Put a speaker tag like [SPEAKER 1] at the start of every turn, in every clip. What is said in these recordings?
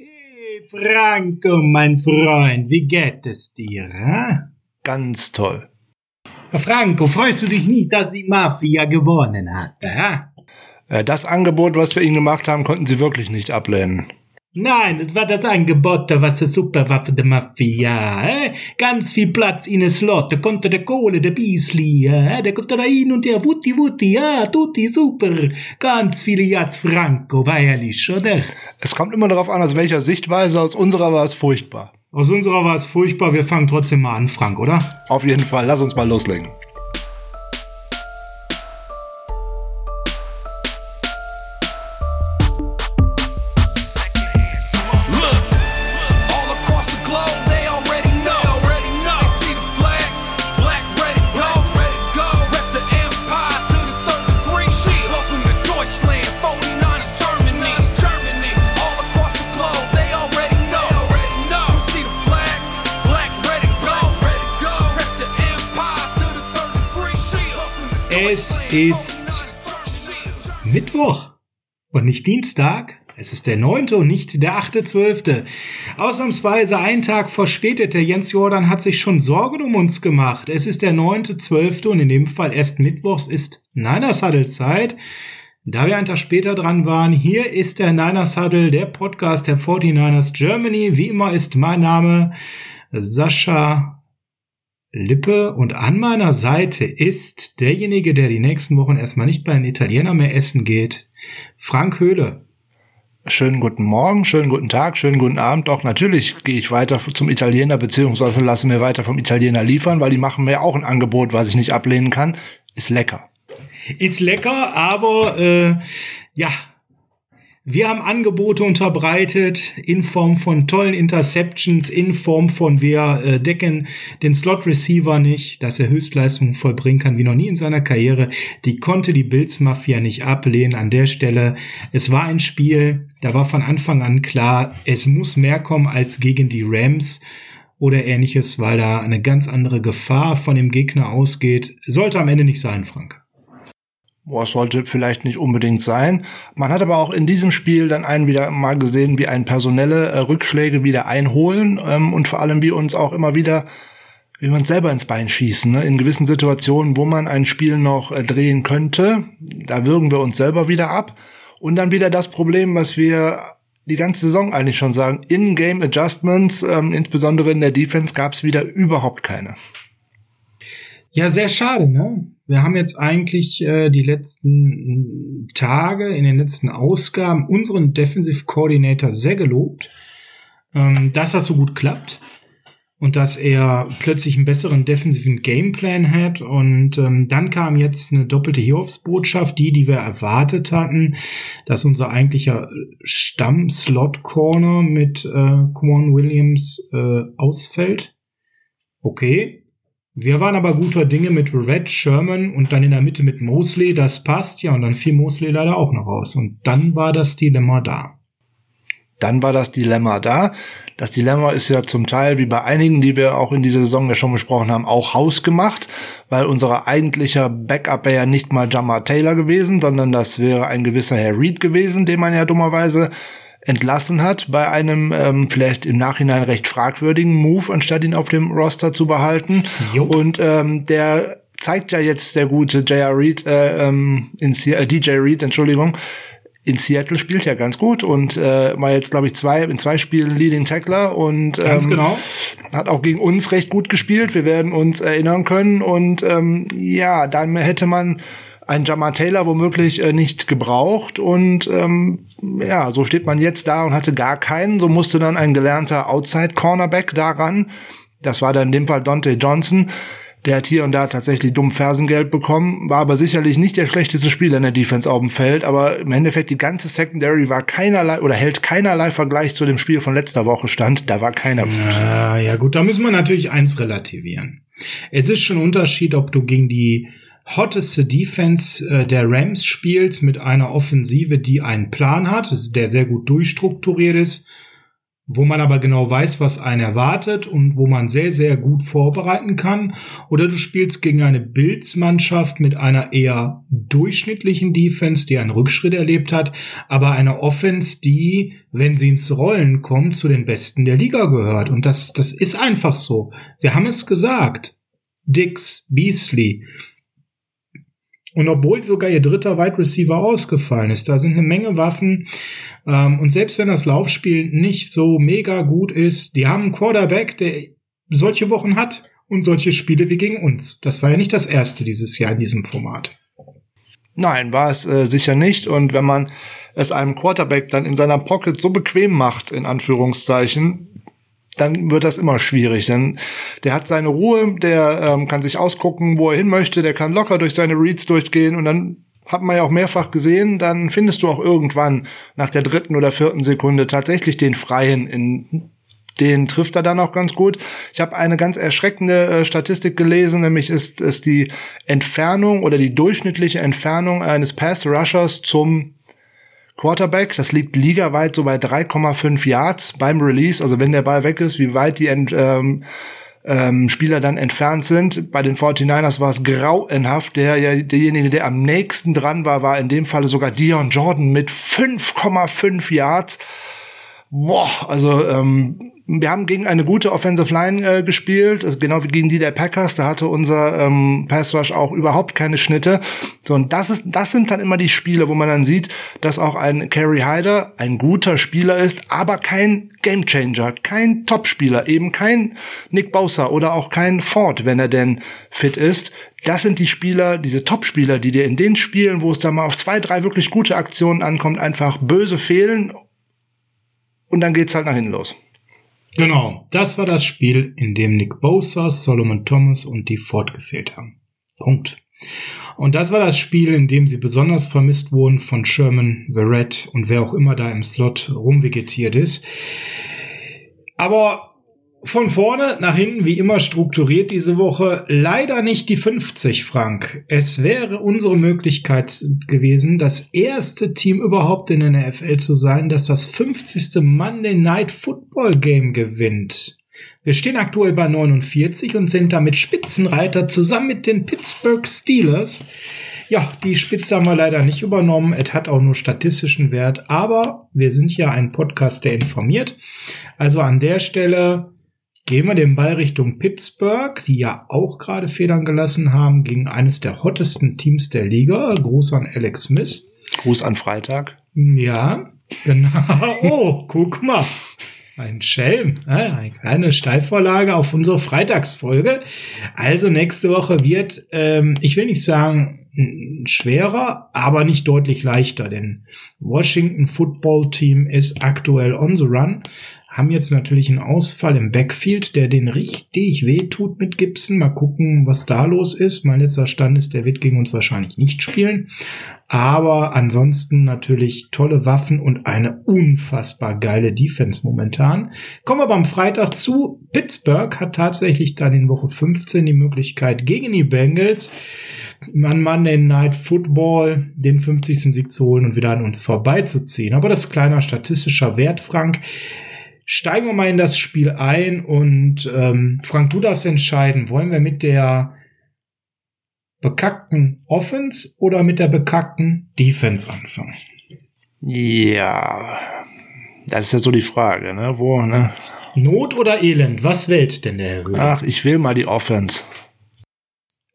[SPEAKER 1] Hey Franco, mein Freund, wie geht es dir? Hä?
[SPEAKER 2] Ganz toll.
[SPEAKER 1] Franco, freust du dich nicht, dass die Mafia gewonnen hat? Hä?
[SPEAKER 2] Äh, Das Angebot, was wir Ihnen gemacht haben, konnten Sie wirklich nicht ablehnen.
[SPEAKER 1] Nein, das war das Angebot, was eine Superwaffe der Mafia. Eh? Ganz viel Platz in a Slot, da konnte der Kohle, der Beasley, eh? der konnte da hin und her, wutti wutti, ja, tutti, super. Ganz viele Yards Franco, war ehrlich, oder?
[SPEAKER 2] Es kommt immer darauf an, aus welcher Sichtweise. Aus unserer war es furchtbar.
[SPEAKER 1] Aus unserer war es furchtbar, wir fangen trotzdem mal an, Frank, oder?
[SPEAKER 2] Auf jeden Fall. Lass uns mal loslegen.
[SPEAKER 1] Und nicht Dienstag. Es ist der 9. und nicht der 8.12. Ausnahmsweise einen Tag verspätet. Der Jens Jordan hat sich schon Sorgen um uns gemacht. Es ist der 9.12. und in dem Fall erst Mittwochs ist Niners Huddle Zeit. Da wir einen Tag später dran waren, hier ist der Niners Huddle, der Podcast der 49ers Germany. Wie immer ist mein Name Sascha Lippe und an meiner Seite ist derjenige, der die nächsten Wochen erstmal nicht bei den Italienern mehr essen geht, Frank Höhle.
[SPEAKER 2] Schönen guten Morgen, schönen guten Tag, schönen guten Abend. Doch natürlich gehe ich weiter zum Italiener, beziehungsweise lasse mir weiter vom Italiener liefern, weil die machen mir auch ein Angebot, was ich nicht ablehnen kann. Ist lecker.
[SPEAKER 1] Ist lecker, aber äh, ja, wir haben Angebote unterbreitet in Form von tollen Interceptions, in Form von wir äh, decken den Slot Receiver nicht, dass er Höchstleistungen vollbringen kann wie noch nie in seiner Karriere. Die konnte die Bills Mafia nicht ablehnen an der Stelle. Es war ein Spiel, da war von Anfang an klar, es muss mehr kommen als gegen die Rams oder ähnliches, weil da eine ganz andere Gefahr von dem Gegner ausgeht. Sollte am Ende nicht sein, Frank.
[SPEAKER 2] Boah, sollte vielleicht nicht unbedingt sein. Man hat aber auch in diesem Spiel dann einen wieder mal gesehen, wie ein personelle äh, Rückschläge wieder einholen ähm, und vor allem wie uns auch immer wieder, wie uns selber ins Bein schießen. Ne? In gewissen Situationen, wo man ein Spiel noch äh, drehen könnte, da würgen wir uns selber wieder ab. Und dann wieder das Problem, was wir die ganze Saison eigentlich schon sagen, In-Game Adjustments, ähm, insbesondere in der Defense, gab es wieder überhaupt keine.
[SPEAKER 1] Ja, sehr schade, ne? Wir haben jetzt eigentlich äh, die letzten Tage, in den letzten Ausgaben unseren Defensive Coordinator sehr gelobt, ähm, dass das so gut klappt und dass er plötzlich einen besseren defensiven Gameplan hat. Und ähm, dann kam jetzt eine doppelte Hiobsbotschaft, die, die wir erwartet hatten, dass unser eigentlicher Stamm-Slot-Corner mit äh, Quan Williams äh, ausfällt. Okay, wir waren aber guter Dinge mit Red Sherman und dann in der Mitte mit Mosley, das passt ja, und dann fiel Mosley leider auch noch raus. Und dann war das Dilemma da.
[SPEAKER 2] Dann war das Dilemma da. Das Dilemma ist ja zum Teil, wie bei einigen, die wir auch in dieser Saison ja schon besprochen haben, auch hausgemacht, weil unser eigentlicher Backup wäre ja nicht mal Jamar Taylor gewesen, sondern das wäre ein gewisser Herr Reed gewesen, den man ja dummerweise entlassen hat bei einem ähm, vielleicht im Nachhinein recht fragwürdigen Move, anstatt ihn auf dem Roster zu behalten.
[SPEAKER 1] Jo.
[SPEAKER 2] Und ähm, der zeigt ja jetzt der gute J.R. Reed, äh, ähm, in äh, DJ Reed, Entschuldigung, in Seattle spielt ja ganz gut und äh, war jetzt, glaube ich, zwei, in zwei Spielen Leading Tackler und ähm,
[SPEAKER 1] genau.
[SPEAKER 2] hat auch gegen uns recht gut gespielt. Wir werden uns erinnern können und ähm, ja, dann hätte man einen Jamar Taylor womöglich äh, nicht gebraucht und ähm, ja, so steht man jetzt da und hatte gar keinen. So musste dann ein gelernter Outside Cornerback daran. Das war dann in dem Fall Dante Johnson. Der hat hier und da tatsächlich dumm Fersengeld bekommen, war aber sicherlich nicht der schlechteste Spieler in der Defense auf dem Feld, aber im Endeffekt die ganze Secondary war keinerlei oder hält keinerlei Vergleich zu dem Spiel von letzter Woche stand. Da war keiner.
[SPEAKER 1] Ja, ja gut, da müssen wir natürlich eins relativieren. Es ist schon ein Unterschied, ob du gegen die hotteste Defense äh, der Rams spielst mit einer Offensive, die einen Plan hat, der sehr gut durchstrukturiert ist, wo man aber genau weiß, was einen erwartet und wo man sehr, sehr gut vorbereiten kann. Oder du spielst gegen eine Bills-Mannschaft mit einer eher durchschnittlichen Defense, die einen Rückschritt erlebt hat, aber einer Offense, die, wenn sie ins Rollen kommt, zu den Besten der Liga gehört. Und das, das ist einfach so. Wir haben es gesagt. Dix, Beasley, und obwohl sogar ihr dritter Wide Receiver ausgefallen ist, da sind eine Menge Waffen. Ähm, und selbst wenn das Laufspiel nicht so mega gut ist, die haben einen Quarterback, der solche Wochen hat und solche Spiele wie gegen uns. Das war ja nicht das erste dieses Jahr in diesem Format.
[SPEAKER 2] Nein, war es äh, sicher nicht. Und wenn man es einem Quarterback dann in seiner Pocket so bequem macht, in Anführungszeichen, dann wird das immer schwierig. Denn der hat seine Ruhe, der ähm, kann sich ausgucken, wo er hin möchte, der kann locker durch seine Reads durchgehen und dann hat man ja auch mehrfach gesehen, dann findest du auch irgendwann nach der dritten oder vierten Sekunde tatsächlich den Freien in den trifft er dann auch ganz gut. Ich habe eine ganz erschreckende äh, Statistik gelesen, nämlich ist es die Entfernung oder die durchschnittliche Entfernung eines Pass Rushers zum Quarterback. Das liegt ligaweit so bei 3,5 Yards beim Release. Also wenn der Ball weg ist, wie weit die ähm, ähm, Spieler dann entfernt sind. Bei den 49ers war es grauenhaft. Der, derjenige, der am nächsten dran war, war in dem Falle sogar Dion Jordan mit 5,5 Yards. Boah, also ähm, wir haben gegen eine gute Offensive Line äh, gespielt, also genau wie gegen die der Packers. Da hatte unser ähm, Pass Rush auch überhaupt keine Schnitte. So und das ist, das sind dann immer die Spiele, wo man dann sieht, dass auch ein Kerry Hyder ein guter Spieler ist, aber kein Gamechanger, kein Topspieler, eben kein Nick Bosa oder auch kein Ford, wenn er denn fit ist. Das sind die Spieler, diese Topspieler, die dir in den Spielen, wo es dann mal auf zwei, drei wirklich gute Aktionen ankommt, einfach böse fehlen. Und dann geht's halt nach hinten los.
[SPEAKER 1] Genau, das war das Spiel, in dem Nick Bosa, Solomon Thomas und die Ford gefehlt haben. Punkt. Und das war das Spiel, in dem sie besonders vermisst wurden von Sherman, Verrett und wer auch immer da im Slot rumvegetiert ist. Aber von vorne nach hinten wie immer strukturiert diese Woche. Leider nicht die 50, Frank. Es wäre unsere Möglichkeit gewesen, das erste Team überhaupt in der NFL zu sein, das das 50. Monday Night Football Game gewinnt. Wir stehen aktuell bei 49 und sind damit Spitzenreiter zusammen mit den Pittsburgh Steelers. Ja, die Spitze haben wir leider nicht übernommen. Es hat auch nur statistischen Wert, aber wir sind ja ein Podcast, der informiert. Also an der Stelle Gehen wir den Ball Richtung Pittsburgh, die ja auch gerade Federn gelassen haben gegen eines der hottesten Teams der Liga. Gruß an Alex Smith.
[SPEAKER 2] Gruß an Freitag.
[SPEAKER 1] Ja, genau. Oh, guck mal. Ein Schelm. Eine kleine Steilvorlage auf unsere Freitagsfolge. Also nächste Woche wird, ähm, ich will nicht sagen schwerer, aber nicht deutlich leichter, denn Washington Football Team ist aktuell on the run haben jetzt natürlich einen Ausfall im Backfield, der den richtig wehtut mit Gibson. Mal gucken, was da los ist. Mein letzter Stand ist, der wird gegen uns wahrscheinlich nicht spielen. Aber ansonsten natürlich tolle Waffen und eine unfassbar geile Defense momentan. Kommen wir beim Freitag zu. Pittsburgh hat tatsächlich dann in Woche 15 die Möglichkeit gegen die Bengals man Monday Night Football den 50. Sieg zu holen und wieder an uns vorbeizuziehen. Aber das ist kleiner statistischer Wert, Frank steigen wir mal in das Spiel ein und ähm, Frank, du darfst entscheiden, wollen wir mit der bekackten Offense oder mit der bekackten Defense anfangen?
[SPEAKER 2] Ja, das ist ja so die Frage, ne? Wo, ne?
[SPEAKER 1] Not oder Elend? Was wählt denn der Herr
[SPEAKER 2] Höhe? Ach, ich will mal die Offense.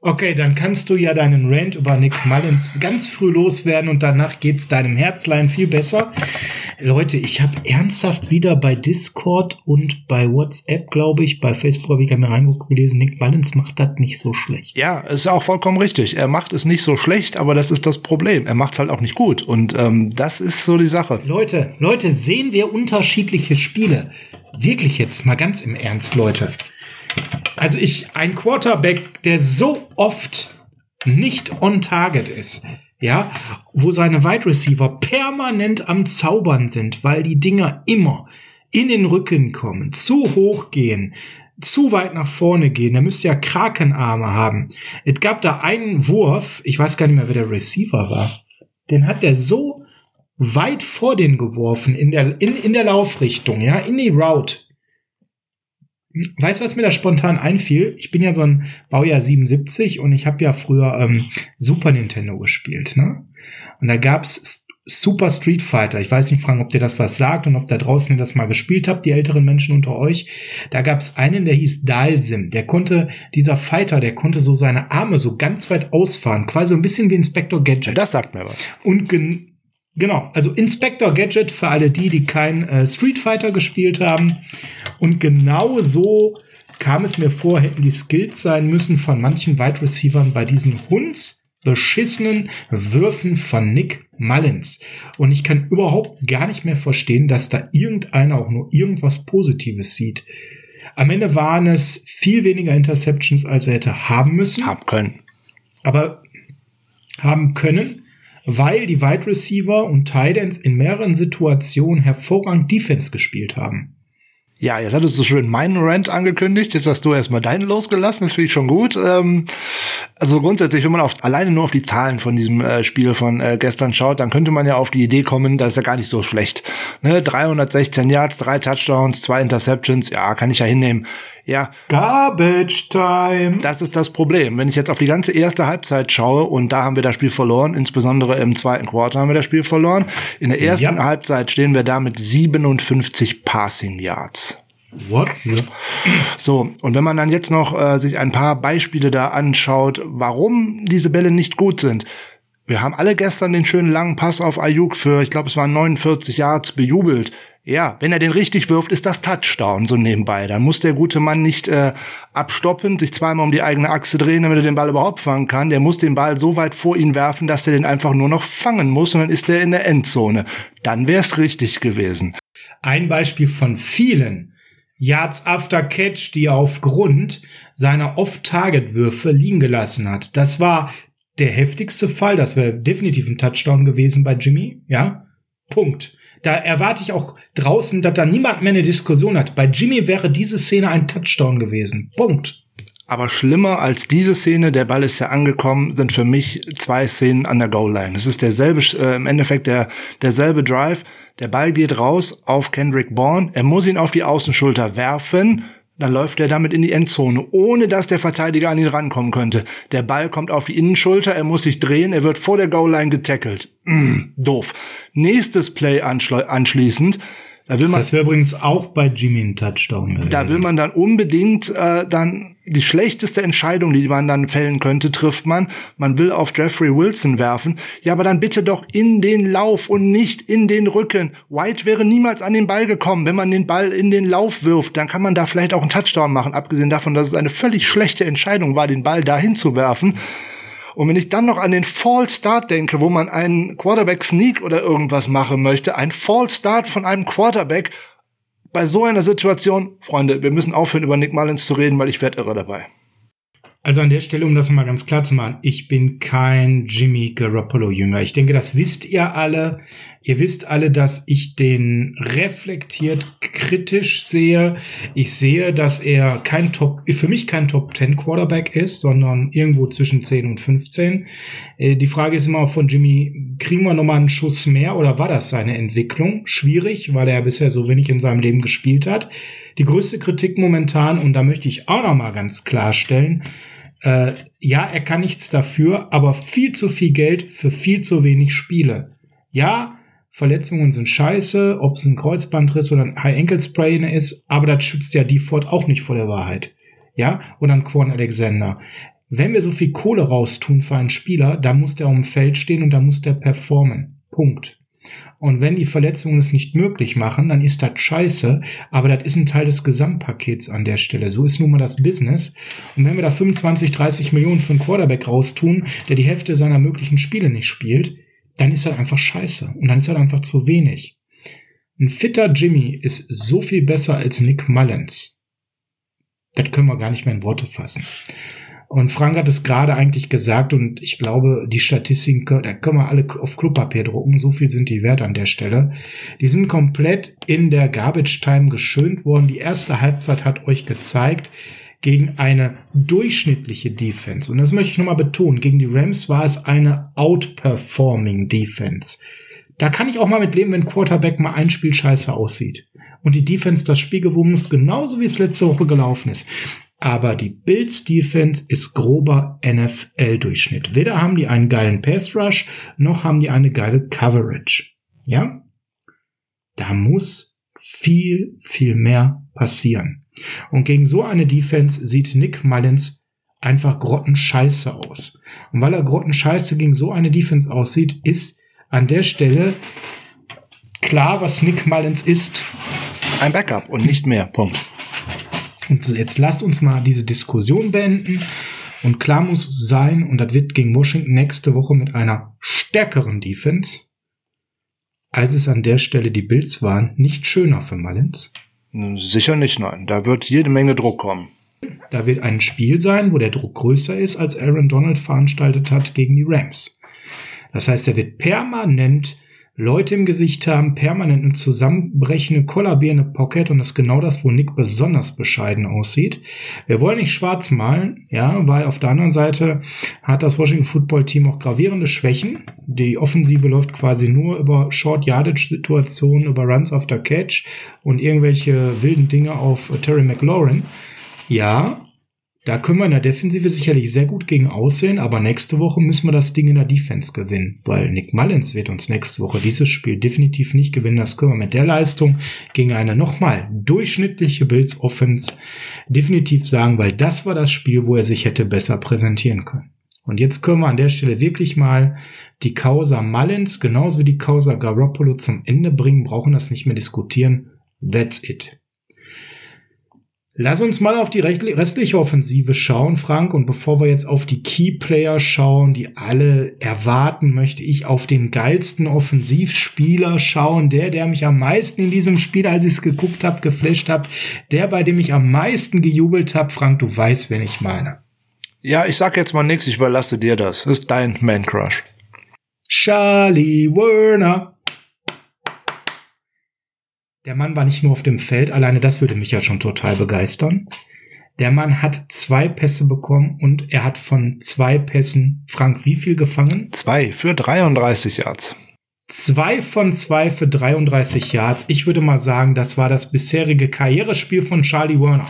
[SPEAKER 1] Okay, dann kannst du ja deinen Rant über Nick Mullins ganz früh loswerden und danach geht's deinem Herzlein viel besser. Leute, ich habe ernsthaft wieder bei Discord und bei WhatsApp, glaube ich, bei Facebook habe ich mir reingeguckt gelesen, Nick Mullins macht das nicht so schlecht.
[SPEAKER 2] Ja, ist auch vollkommen richtig. Er macht es nicht so schlecht, aber das ist das Problem. Er macht es halt auch nicht gut und ähm, das ist so die Sache.
[SPEAKER 1] Leute, Leute, sehen wir unterschiedliche Spiele. Wirklich jetzt mal ganz im Ernst, Leute. Also ich, ein Quarterback, der so oft nicht on target ist, ja, wo seine Wide Receiver permanent am Zaubern sind, weil die Dinger immer in den Rücken kommen, zu hoch gehen, zu weit nach vorne gehen, der müsste ja Krakenarme haben. Es gab da einen Wurf, ich weiß gar nicht mehr, wer der Receiver war. Den hat der so weit vor den geworfen in der, in, in der Laufrichtung, ja, in die Route. Weißt du, was mir da spontan einfiel? Ich bin ja so ein Baujahr 77 und ich habe ja früher ähm, Super Nintendo gespielt, ne? Und da gab's Super Street Fighter. Ich weiß nicht, Frank, ob dir das was sagt und ob da draußen ihr das mal gespielt habt, die älteren Menschen unter euch. Da gab's einen, der hieß Dalsim. Der konnte, dieser Fighter, der konnte so seine Arme so ganz weit ausfahren, quasi so ein bisschen wie Inspector Gadget.
[SPEAKER 2] Das sagt mir was.
[SPEAKER 1] Und gen genau, also Inspector Gadget für alle die, die kein äh, Street Fighter gespielt haben. Und genau so kam es mir vor, hätten die Skills sein müssen von manchen Wide Receivern bei diesen Hunds beschissenen Würfen von Nick Mullins. Und ich kann überhaupt gar nicht mehr verstehen, dass da irgendeiner auch nur irgendwas Positives sieht. Am Ende waren es viel weniger Interceptions, als er hätte haben müssen.
[SPEAKER 2] Haben können.
[SPEAKER 1] Aber haben können, weil die Wide Receiver und Tight in mehreren Situationen hervorragend Defense gespielt haben.
[SPEAKER 2] Ja, jetzt hattest du schon meinen Rant angekündigt. Jetzt hast du erstmal deinen losgelassen. Das finde ich schon gut. Ähm, also grundsätzlich, wenn man auf, alleine nur auf die Zahlen von diesem äh, Spiel von äh, gestern schaut, dann könnte man ja auf die Idee kommen, das ist ja gar nicht so schlecht. Ne? 316 Yards, drei Touchdowns, zwei Interceptions. Ja, kann ich ja hinnehmen. Ja,
[SPEAKER 1] Garbage Time.
[SPEAKER 2] das ist das Problem. Wenn ich jetzt auf die ganze erste Halbzeit schaue und da haben wir das Spiel verloren, insbesondere im zweiten Quarter haben wir das Spiel verloren. In der ersten
[SPEAKER 1] Ja.
[SPEAKER 2] Halbzeit stehen wir da mit 57 Passing Yards.
[SPEAKER 1] What
[SPEAKER 2] So, und wenn man dann jetzt noch äh, sich ein paar Beispiele da anschaut, warum diese Bälle nicht gut sind. Wir haben alle gestern den schönen langen Pass auf Ayuk für, ich glaube, es waren 49 Yards bejubelt. Ja, wenn er den richtig wirft, ist das Touchdown so nebenbei. Dann muss der gute Mann nicht äh, abstoppen, sich zweimal um die eigene Achse drehen, damit er den Ball überhaupt fangen kann. Der muss den Ball so weit vor ihn werfen, dass er den einfach nur noch fangen muss und dann ist er in der Endzone. Dann wär's richtig gewesen.
[SPEAKER 1] Ein Beispiel von vielen Yards after Catch, die er aufgrund seiner Off-Target-Würfe liegen gelassen hat. Das war der heftigste Fall. Das wäre definitiv ein Touchdown gewesen bei Jimmy. Ja, Punkt. Da erwarte ich auch draußen, dass da niemand mehr eine Diskussion hat. Bei Jimmy wäre diese Szene ein Touchdown gewesen. Punkt.
[SPEAKER 2] Aber schlimmer als diese Szene, der Ball ist ja angekommen, sind für mich zwei Szenen an der Goal-Line. Es ist derselbe, äh, im Endeffekt der, derselbe Drive. Der Ball geht raus auf Kendrick Bourne. Er muss ihn auf die Außenschulter werfen. Dann läuft er damit in die Endzone, ohne dass der Verteidiger an ihn rankommen könnte. Der Ball kommt auf die Innenschulter, er muss sich drehen, er wird vor der Goal-Line getackelt. Mm, doof. Nächstes Play anschl anschließend. Da will man
[SPEAKER 1] Das wäre übrigens auch bei Jimmy ein Touchdown gewesen.
[SPEAKER 2] da will man dann unbedingt äh, dann die schlechteste Entscheidung, die man dann fällen könnte, trifft man. Man will auf Jeffrey Wilson werfen. Ja, aber dann bitte doch in den Lauf und nicht in den Rücken. White wäre niemals an den Ball gekommen. Wenn man den Ball in den Lauf wirft, dann kann man da vielleicht auch einen Touchdown machen. Abgesehen davon, dass es eine völlig schlechte Entscheidung war, den Ball dahin zu werfen. Und wenn ich dann noch an den Fall Start denke, wo man einen Quarterback Sneak oder irgendwas machen möchte, ein Fall Start von einem Quarterback, bei so einer Situation, Freunde, wir müssen aufhören, über Nick Mullins zu reden, weil ich werde irre dabei.
[SPEAKER 1] Also an der Stelle, um das mal ganz klar zu machen, ich bin kein Jimmy Garoppolo-Jünger. Ich denke, das wisst ihr alle. Ihr wisst alle, dass ich den reflektiert kritisch sehe. Ich sehe, dass er kein Top, für mich kein Top 10 Quarterback ist, sondern irgendwo zwischen 10 und 15. Äh, Die Frage ist immer von Jimmy, kriegen wir nochmal einen Schuss mehr oder war das seine Entwicklung? Schwierig, weil er bisher so wenig in seinem Leben gespielt hat. Die größte Kritik momentan, und da möchte ich auch nochmal ganz klarstellen, äh, ja, er kann nichts dafür, aber viel zu viel Geld für viel zu wenig Spiele. Ja, Verletzungen sind scheiße, ob es ein Kreuzbandriss oder ein High Ankle Sprain ist, aber das schützt ja Default auch nicht vor der Wahrheit. Ja, oder ein Quan Alexander. Wenn wir so viel Kohle raustun für einen Spieler, dann muss der auf dem Feld stehen und dann muss der performen. Punkt. Und wenn die Verletzungen es nicht möglich machen, dann ist das scheiße, aber das ist ein Teil des Gesamtpakets an der Stelle. So ist nun mal das Business. Und wenn wir da 25, 30 Millionen für einen Quarterback raustun, der die Hälfte seiner möglichen Spiele nicht spielt, dann ist das einfach scheiße. Und dann ist das einfach zu wenig. Ein fitter Jimmy ist so viel besser als Nick Mullins. Das können wir gar nicht mehr in Worte fassen. Und Frank hat es gerade eigentlich gesagt und ich glaube, die Statistiken, da können wir alle auf Klopapier drucken, so viel sind die wert an der Stelle. Die sind komplett in der Garbage Time geschönt worden. Die erste Halbzeit hat euch gezeigt, gegen eine durchschnittliche Defense. Und das möchte ich nochmal betonen. Gegen die Rams war es eine outperforming Defense. Da kann ich auch mal mit leben, wenn Quarterback mal ein Spiel scheiße aussieht. Und die Defense das Spiel gewonnen ist, genauso wie es letzte Woche gelaufen ist. Aber die Bills Defense ist grober NFL-Durchschnitt. Weder haben die einen geilen Pass Rush, noch haben die eine geile Coverage. Ja? Da muss viel, viel mehr passieren. Und gegen so eine Defense sieht Nick Mullins einfach grottenscheiße aus. Und weil er grottenscheiße gegen so eine Defense aussieht, ist an der Stelle klar, was Nick Mullins ist.
[SPEAKER 2] Ein Backup und nicht mehr. Punkt.
[SPEAKER 1] Und jetzt lasst uns mal diese Diskussion beenden. Und klar muss sein, und das wird gegen Washington nächste Woche mit einer stärkeren Defense, als es an der Stelle die Bills waren, nicht schöner für Mullins.
[SPEAKER 2] Sicher nicht, nein. Da wird jede Menge Druck kommen.
[SPEAKER 1] Da wird ein Spiel sein, wo der Druck größer ist, als Aaron Donald veranstaltet hat gegen die Rams. Das heißt, er wird permanent Leute im Gesicht haben, permanent eine zusammenbrechende, kollabierende Pocket und das ist genau das, wo Nick besonders bescheiden aussieht. Wir wollen nicht schwarz malen, ja, weil auf der anderen Seite hat das Washington Football Team auch gravierende Schwächen. Die Offensive läuft quasi nur über Short Yardage Situationen, über Runs after Catch und irgendwelche wilden Dinge auf Terry McLaurin. Ja, da können wir in der Defensive sicherlich sehr gut gegen aussehen, aber nächste Woche müssen wir das Ding in der Defense gewinnen, weil Nick Mullins wird uns nächste Woche dieses Spiel definitiv nicht gewinnen. Das können wir mit der Leistung gegen eine nochmal durchschnittliche Bills Offense definitiv sagen, weil das war das Spiel, wo er sich hätte besser präsentieren können. Und jetzt können wir an der Stelle wirklich mal die Causa Mullins genauso wie die Causa Garoppolo zum Ende bringen, brauchen das nicht mehr diskutieren. That's it. Lass uns mal auf die restliche Offensive schauen, Frank. Und bevor wir jetzt auf die Key-Player schauen, die alle erwarten, möchte ich auf den geilsten Offensivspieler schauen. Der, der mich am meisten in diesem Spiel, als ich es geguckt habe, geflasht habe. Der, bei dem ich am meisten gejubelt habe. Frank, du weißt, wen ich meine.
[SPEAKER 2] Ja, ich sag jetzt mal nichts, ich überlasse dir das. Das ist dein Man-Crush.
[SPEAKER 1] Charlie Werner. Der Mann war nicht nur auf dem Feld, alleine das würde mich ja schon total begeistern. Der Mann hat zwei Pässe bekommen und er hat von zwei Pässen, Frank, wie viel gefangen?
[SPEAKER 2] Zwei für 33 Yards.
[SPEAKER 1] Zwei von zwei für 33 Yards. Ich würde mal sagen, das war das bisherige Karrierespiel von Charlie Werner.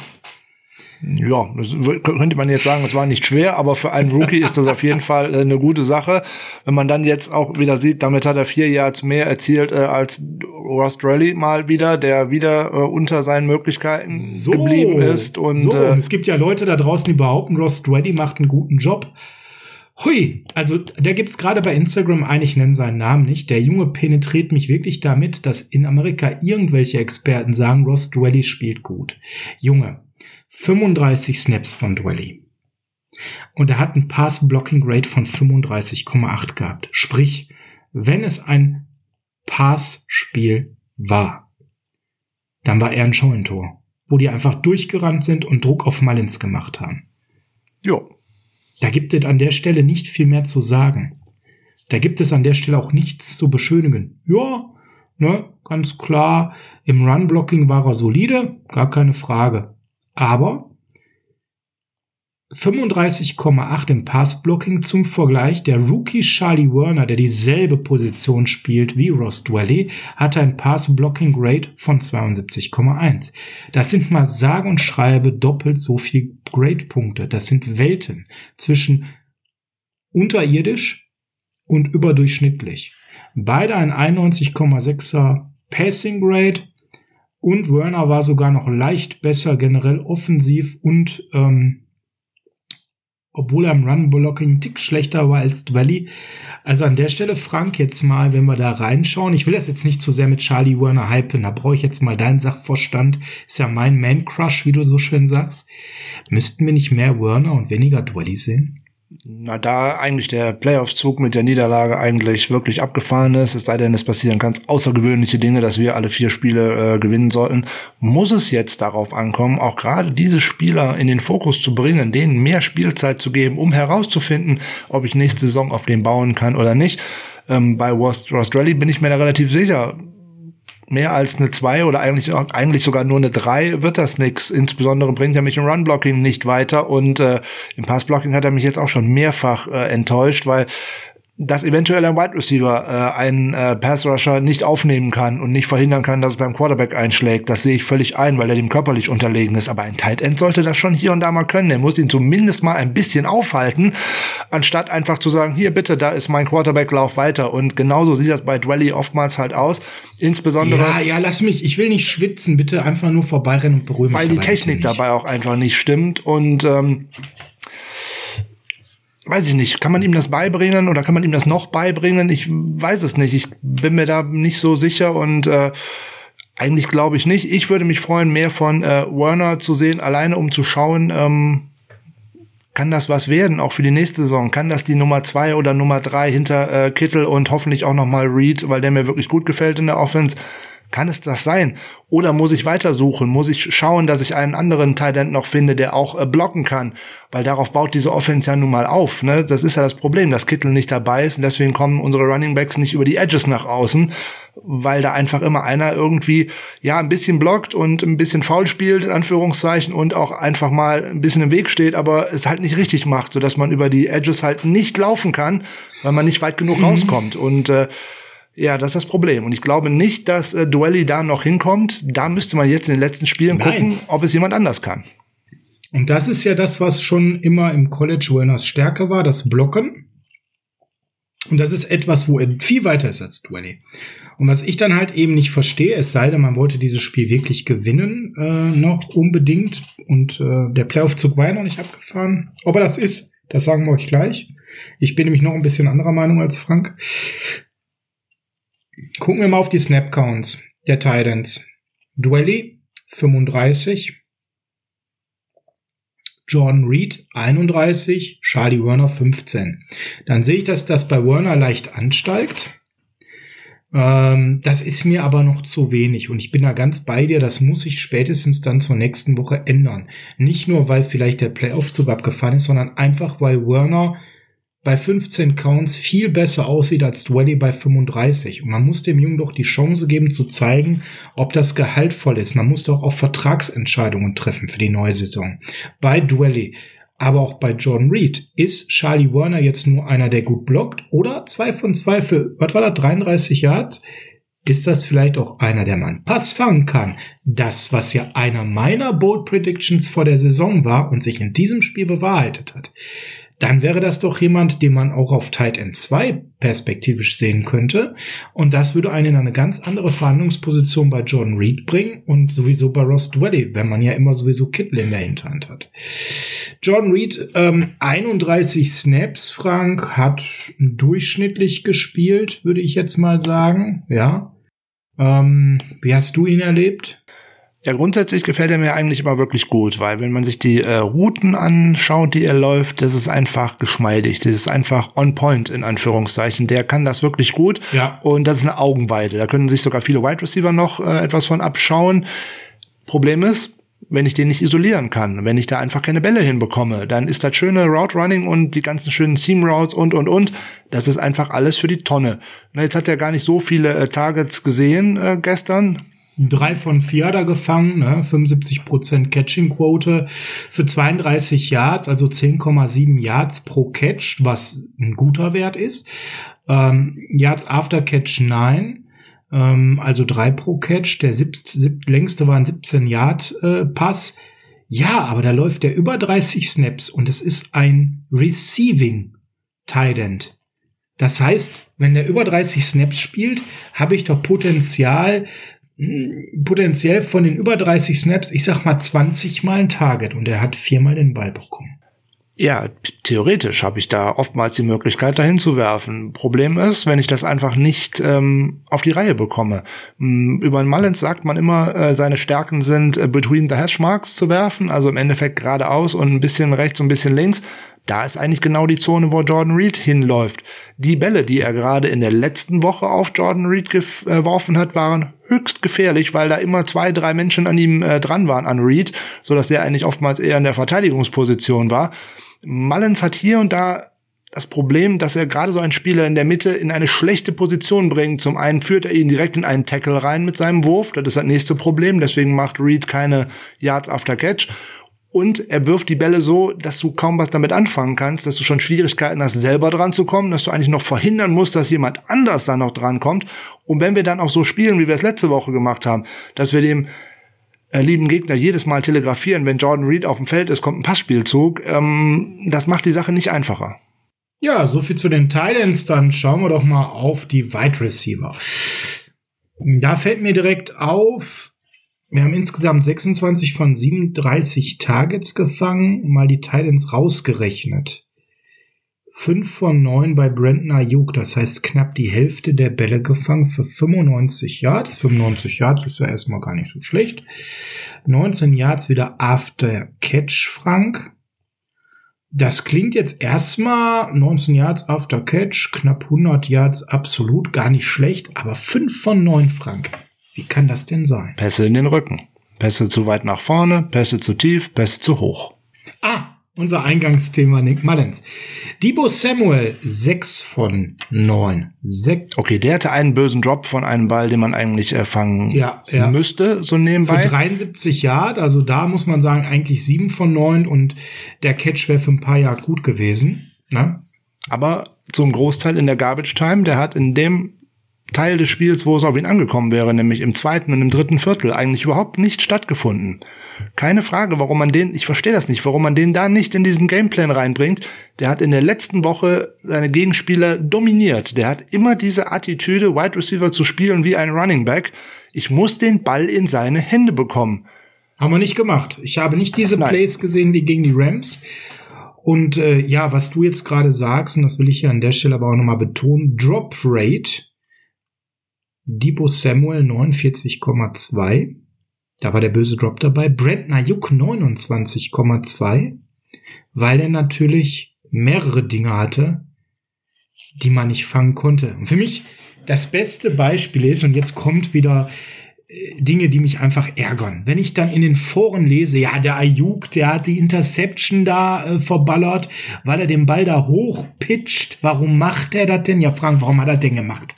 [SPEAKER 2] Ja, das könnte man jetzt sagen, es war nicht schwer, aber für einen Rookie ist das auf jeden Fall äh, eine gute Sache. Wenn man dann jetzt auch wieder sieht, damit hat er vier Yards mehr erzielt äh, als Ross Rally mal wieder, der wieder äh, unter seinen Möglichkeiten so, geblieben ist. Und,
[SPEAKER 1] so, äh, es gibt ja Leute da draußen, die behaupten, Ross Rally macht einen guten Job. Hui, also der gibt's gerade bei Instagram ein, ich nenne seinen Namen nicht. Der Junge penetriert mich wirklich damit, dass in Amerika irgendwelche Experten sagen, Ross Dwelly spielt gut. Junge, 35 Snaps von Dwelly. Und er hat ein Pass-Blocking-Rate von 35,8 gehabt. Sprich, wenn es ein Pass-Spiel war, dann war er ein Scheunentor, wo die einfach durchgerannt sind und Druck auf Mullins gemacht haben.
[SPEAKER 2] Jo.
[SPEAKER 1] Da gibt es an der Stelle nicht viel mehr zu sagen. Da gibt es an der Stelle auch nichts zu beschönigen. Ja, ne, ganz klar, im Run-Blocking war er solide, gar keine Frage. Aber 35,8 im Passblocking zum Vergleich. Der Rookie Charlie Werner, der dieselbe Position spielt wie Ross Dwelly, hatte ein Passblocking Grade von 72,1. Das sind mal sage und schreibe doppelt so viel Grade-Punkte. Das sind Welten zwischen unterirdisch und überdurchschnittlich. Beide ein 91,6er Passing Grade und Werner war sogar noch leicht besser generell offensiv und ähm, obwohl er im Run-Blocking einen Tick schlechter war als Dwelly. Also an der Stelle, Frank, jetzt mal, wenn wir da reinschauen, ich will das jetzt nicht zu sehr mit Charlie Werner hypen, da brauche ich jetzt mal deinen Sachverstand, ist ja mein Man-Crush, wie du so schön sagst. Müssten wir nicht mehr Werner und weniger Dwelly sehen?
[SPEAKER 2] Na, da eigentlich der Playoff-Zug mit der Niederlage eigentlich wirklich abgefahren ist, es sei denn, es passieren ganz außergewöhnliche Dinge, dass wir alle vier Spiele äh, gewinnen sollten, muss es jetzt darauf ankommen, auch gerade diese Spieler in den Fokus zu bringen, denen mehr Spielzeit zu geben, um herauszufinden, ob ich nächste Saison auf den bauen kann oder nicht. Ähm, bei Rostrelli bin ich mir da relativ sicher mehr als eine 2 oder eigentlich, eigentlich sogar nur eine 3 wird das nix. Insbesondere bringt er mich im Run-Blocking nicht weiter und äh, im Pass-Blocking hat er mich jetzt auch schon mehrfach äh, enttäuscht, weil dass eventuell ein Wide Receiver äh, einen äh, Pass Rusher nicht aufnehmen kann und nicht verhindern kann, dass es beim Quarterback einschlägt. Das sehe ich völlig ein, weil er dem körperlich unterlegen ist. Aber ein Tight End sollte das schon hier und da mal können. Er muss ihn zumindest mal ein bisschen aufhalten, anstatt einfach zu sagen, hier bitte, da ist mein Quarterback, lauf weiter. Und genauso sieht das bei Dwelly oftmals halt aus. Insbesondere,
[SPEAKER 1] Ja, ja, lass mich. Ich will nicht schwitzen. Bitte einfach nur vorbeirennen und beruhigen
[SPEAKER 2] weil die Technik dabei auch einfach nicht stimmt. Und ähm, weiß ich nicht, kann man ihm das beibringen oder kann man ihm das noch beibringen? Ich weiß es nicht. Ich bin mir da nicht so sicher und äh, eigentlich glaube ich nicht. Ich würde mich freuen, mehr von äh, Werner zu sehen, alleine um zu schauen, ähm, kann das was werden, auch für die nächste Saison? Kann das die Nummer zwei oder Nummer drei hinter äh, Kittel und hoffentlich auch noch mal Reed, weil der mir wirklich gut gefällt in der Offense? Kann es das sein? Oder muss ich weitersuchen? Muss ich schauen, dass ich einen anderen Talent noch finde, der auch äh, blocken kann? Weil darauf baut diese Offense ja nun mal auf. Ne? Das ist ja das Problem, dass Kittel nicht dabei ist und deswegen kommen unsere Running Backs nicht über die Edges nach außen, weil da einfach immer einer irgendwie ja ein bisschen blockt und ein bisschen faul spielt in Anführungszeichen und auch einfach mal ein bisschen im Weg steht, aber es halt nicht richtig macht, so dass man über die Edges halt nicht laufen kann, weil man nicht weit genug rauskommt und äh, ja, das ist das Problem. Und ich glaube nicht, dass äh, Duelli da noch hinkommt. Da müsste man jetzt in den letzten Spielen
[SPEAKER 1] Nein.
[SPEAKER 2] gucken, ob es jemand anders kann.
[SPEAKER 1] Und das ist ja das, was schon immer im College Werners Stärke war, das Blocken. Und das ist etwas, wo er viel weiter ist als Dwelly. Und was ich dann halt eben nicht verstehe, es sei denn, man wollte dieses Spiel wirklich gewinnen, äh, noch unbedingt. Und äh, der Playoff-Zug war ja noch nicht abgefahren. Ob er das ist, das sagen wir euch gleich. Ich bin nämlich noch ein bisschen anderer Meinung als Frank. Gucken wir mal auf die Snap-Counts der Titans. Dwelly 35, John Reed 31, Charlie Werner 15. Dann sehe ich, dass das bei Werner leicht ansteigt. Ähm, das ist mir aber noch zu wenig und ich bin da ganz bei dir, das muss sich spätestens dann zur nächsten Woche ändern. Nicht nur, weil vielleicht der Playoff-Zug abgefallen ist, sondern einfach, weil Werner bei 15 Counts viel besser aussieht als Dwelly bei 35. Und man muss dem Jungen doch die Chance geben zu zeigen, ob das gehaltvoll ist. Man muss doch auch Vertragsentscheidungen treffen für die neue Saison. Bei Dwelly, aber auch bei John Reed, ist Charlie Werner jetzt nur einer, der gut blockt oder zwei von zwei für, was war das, 33 Yards? Ist das vielleicht auch einer, der einen Pass fangen kann? Das, was ja einer meiner Bold Predictions vor der Saison war und sich in diesem Spiel bewahrheitet hat dann wäre das doch jemand, den man auch auf Tight End 2 perspektivisch sehen könnte. Und das würde einen in eine ganz andere Verhandlungsposition bei Jordan Reed bringen und sowieso bei Ross Dwelly, wenn man ja immer sowieso Kittle in der Hinterhand hat. Jordan Reed, ähm, 31 Snaps, Frank, hat durchschnittlich gespielt, würde ich jetzt mal sagen. Ja. Ähm, wie hast du ihn erlebt?
[SPEAKER 2] Ja, grundsätzlich gefällt er mir eigentlich immer wirklich gut, weil wenn man sich die äh, Routen anschaut, die er läuft, das ist einfach geschmeidig, das ist einfach on point in Anführungszeichen. Der kann das wirklich gut
[SPEAKER 1] Ja.
[SPEAKER 2] und das ist eine Augenweide. Da können sich sogar viele Wide Receiver noch äh, etwas von abschauen. Problem ist, wenn ich den nicht isolieren kann, wenn ich da einfach keine Bälle hinbekomme, dann ist das schöne Route Running und die ganzen schönen Seam Routes und und und, das ist einfach alles für die Tonne. Na, jetzt hat er gar nicht so viele äh, Targets gesehen äh, gestern,
[SPEAKER 1] Drei von vier er gefangen, ne? 75% Catching-Quote für 32 Yards, also 10,7 Yards pro Catch, was ein guter Wert ist. Ähm, Yards after Catch 9, ähm, also drei pro Catch. Der siebst, sieb, längste war ein 17 Yard äh, Pass. Ja, aber da läuft der über 30 Snaps und es ist ein Receiving Tight End. Das heißt, wenn der über 30 Snaps spielt, habe ich doch Potenzial, potenziell von den über 30 Snaps, ich sag mal 20 mal ein Target und er hat viermal den Ball bekommen.
[SPEAKER 2] Ja, theoretisch habe ich da oftmals die Möglichkeit, dahin zu werfen. Problem ist, wenn ich das einfach nicht ähm, auf die Reihe bekomme. M, Über den Mullins sagt man immer, äh, seine Stärken sind äh, between the hash marks zu werfen, also im Endeffekt geradeaus und ein bisschen rechts und ein bisschen links. Da ist eigentlich genau die Zone, wo Jordan Reed hinläuft. Die Bälle, die er gerade in der letzten Woche auf Jordan Reed geworfen hat, waren höchst gefährlich, weil da immer zwei, drei Menschen an ihm äh, dran waren, an Reed, so dass er eigentlich oftmals eher in der Verteidigungsposition war. Mullins hat hier und da das Problem, dass er gerade so einen Spieler in der Mitte in eine schlechte Position bringt. Zum einen führt er ihn direkt in einen Tackle rein mit seinem Wurf. Das ist das nächste Problem. Deswegen macht Reed keine Yards after Catch. Und er wirft die Bälle so, dass du kaum was damit anfangen kannst, dass du schon Schwierigkeiten hast, selber dran zu kommen, dass du eigentlich noch verhindern musst, dass jemand anders da noch dran kommt. Und wenn wir dann auch so spielen, wie wir es letzte Woche gemacht haben, dass wir dem äh, lieben Gegner jedes Mal telegrafieren, wenn Jordan Reed auf dem Feld ist, kommt ein Passspielzug, ähm, das macht die Sache nicht einfacher.
[SPEAKER 1] Ja, so viel zu den Titans. Dann schauen wir doch mal auf die Wide Receiver. Da fällt mir direkt auf, wir haben insgesamt 26 von 37 Targets gefangen, mal die Titans rausgerechnet. 5 von 9 bei Brandon Ayuk, das heißt knapp die Hälfte der Bälle gefangen für 95 Yards. 95 Yards ist ja erstmal gar nicht so schlecht. 19 Yards wieder after Catch, Frank. Das klingt jetzt erstmal 19 Yards after Catch, knapp 100 Yards absolut gar nicht schlecht, aber 5 von 9, Frank. Wie kann das denn sein?
[SPEAKER 2] Pässe in den Rücken. Pässe zu weit nach vorne, Pässe zu tief, Pässe zu hoch.
[SPEAKER 1] Ah, unser Eingangsthema Nick Mullins. Debo Samuel, 6 von 9. Sek
[SPEAKER 2] Okay, der hatte einen bösen Drop von einem Ball, den man eigentlich äh, fangen
[SPEAKER 1] Ja, ja.
[SPEAKER 2] müsste, so
[SPEAKER 1] für
[SPEAKER 2] nebenbei.
[SPEAKER 1] 73 Yard, also da muss man sagen, eigentlich 7 von 9 und der Catch wäre für ein paar Yard gut gewesen. Ne?
[SPEAKER 2] Aber zum Großteil in der Garbage Time, der hat in dem Teil des Spiels, wo es auf ihn angekommen wäre, nämlich im zweiten und im dritten Viertel, eigentlich überhaupt nicht stattgefunden. Keine Frage, warum man den, ich verstehe das nicht, warum man den da nicht in diesen Gameplan reinbringt. Der hat in der letzten Woche seine Gegenspieler dominiert. Der hat immer diese Attitüde, Wide Receiver zu spielen wie ein Running Back. Ich muss den Ball in seine Hände bekommen.
[SPEAKER 1] Haben wir nicht gemacht. Ich habe nicht diese
[SPEAKER 2] Nein.
[SPEAKER 1] Plays gesehen wie gegen die Rams. Und äh, ja, was du jetzt gerade sagst, und das will ich ja an der Stelle aber auch nochmal betonen, Drop Rate, Debo Samuel 49,2. Da war der böse Drop dabei. Brent Ayuk 29,2, weil er natürlich mehrere Dinge hatte, die man nicht fangen konnte. Und für mich das beste Beispiel ist, und jetzt kommt wieder äh, Dinge, die mich einfach ärgern. Wenn ich dann in den Foren lese, ja, der Ayuk, der hat die Interception da äh, verballert, weil er den Ball da hochpitcht. Warum macht er das denn? Ja, Frank, warum hat er denn gemacht?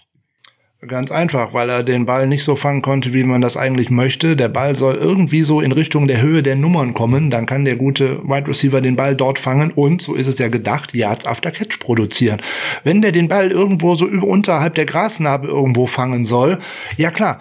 [SPEAKER 2] Ganz einfach, weil er den Ball nicht so fangen konnte, wie man das eigentlich möchte. Der Ball soll irgendwie so in Richtung der Höhe der Nummern kommen. Dann kann der gute Wide Receiver den Ball dort fangen und, so ist es ja gedacht, Yards after Catch produzieren. Wenn der den Ball irgendwo so über, unterhalb der Grasnarbe irgendwo fangen soll, ja klar,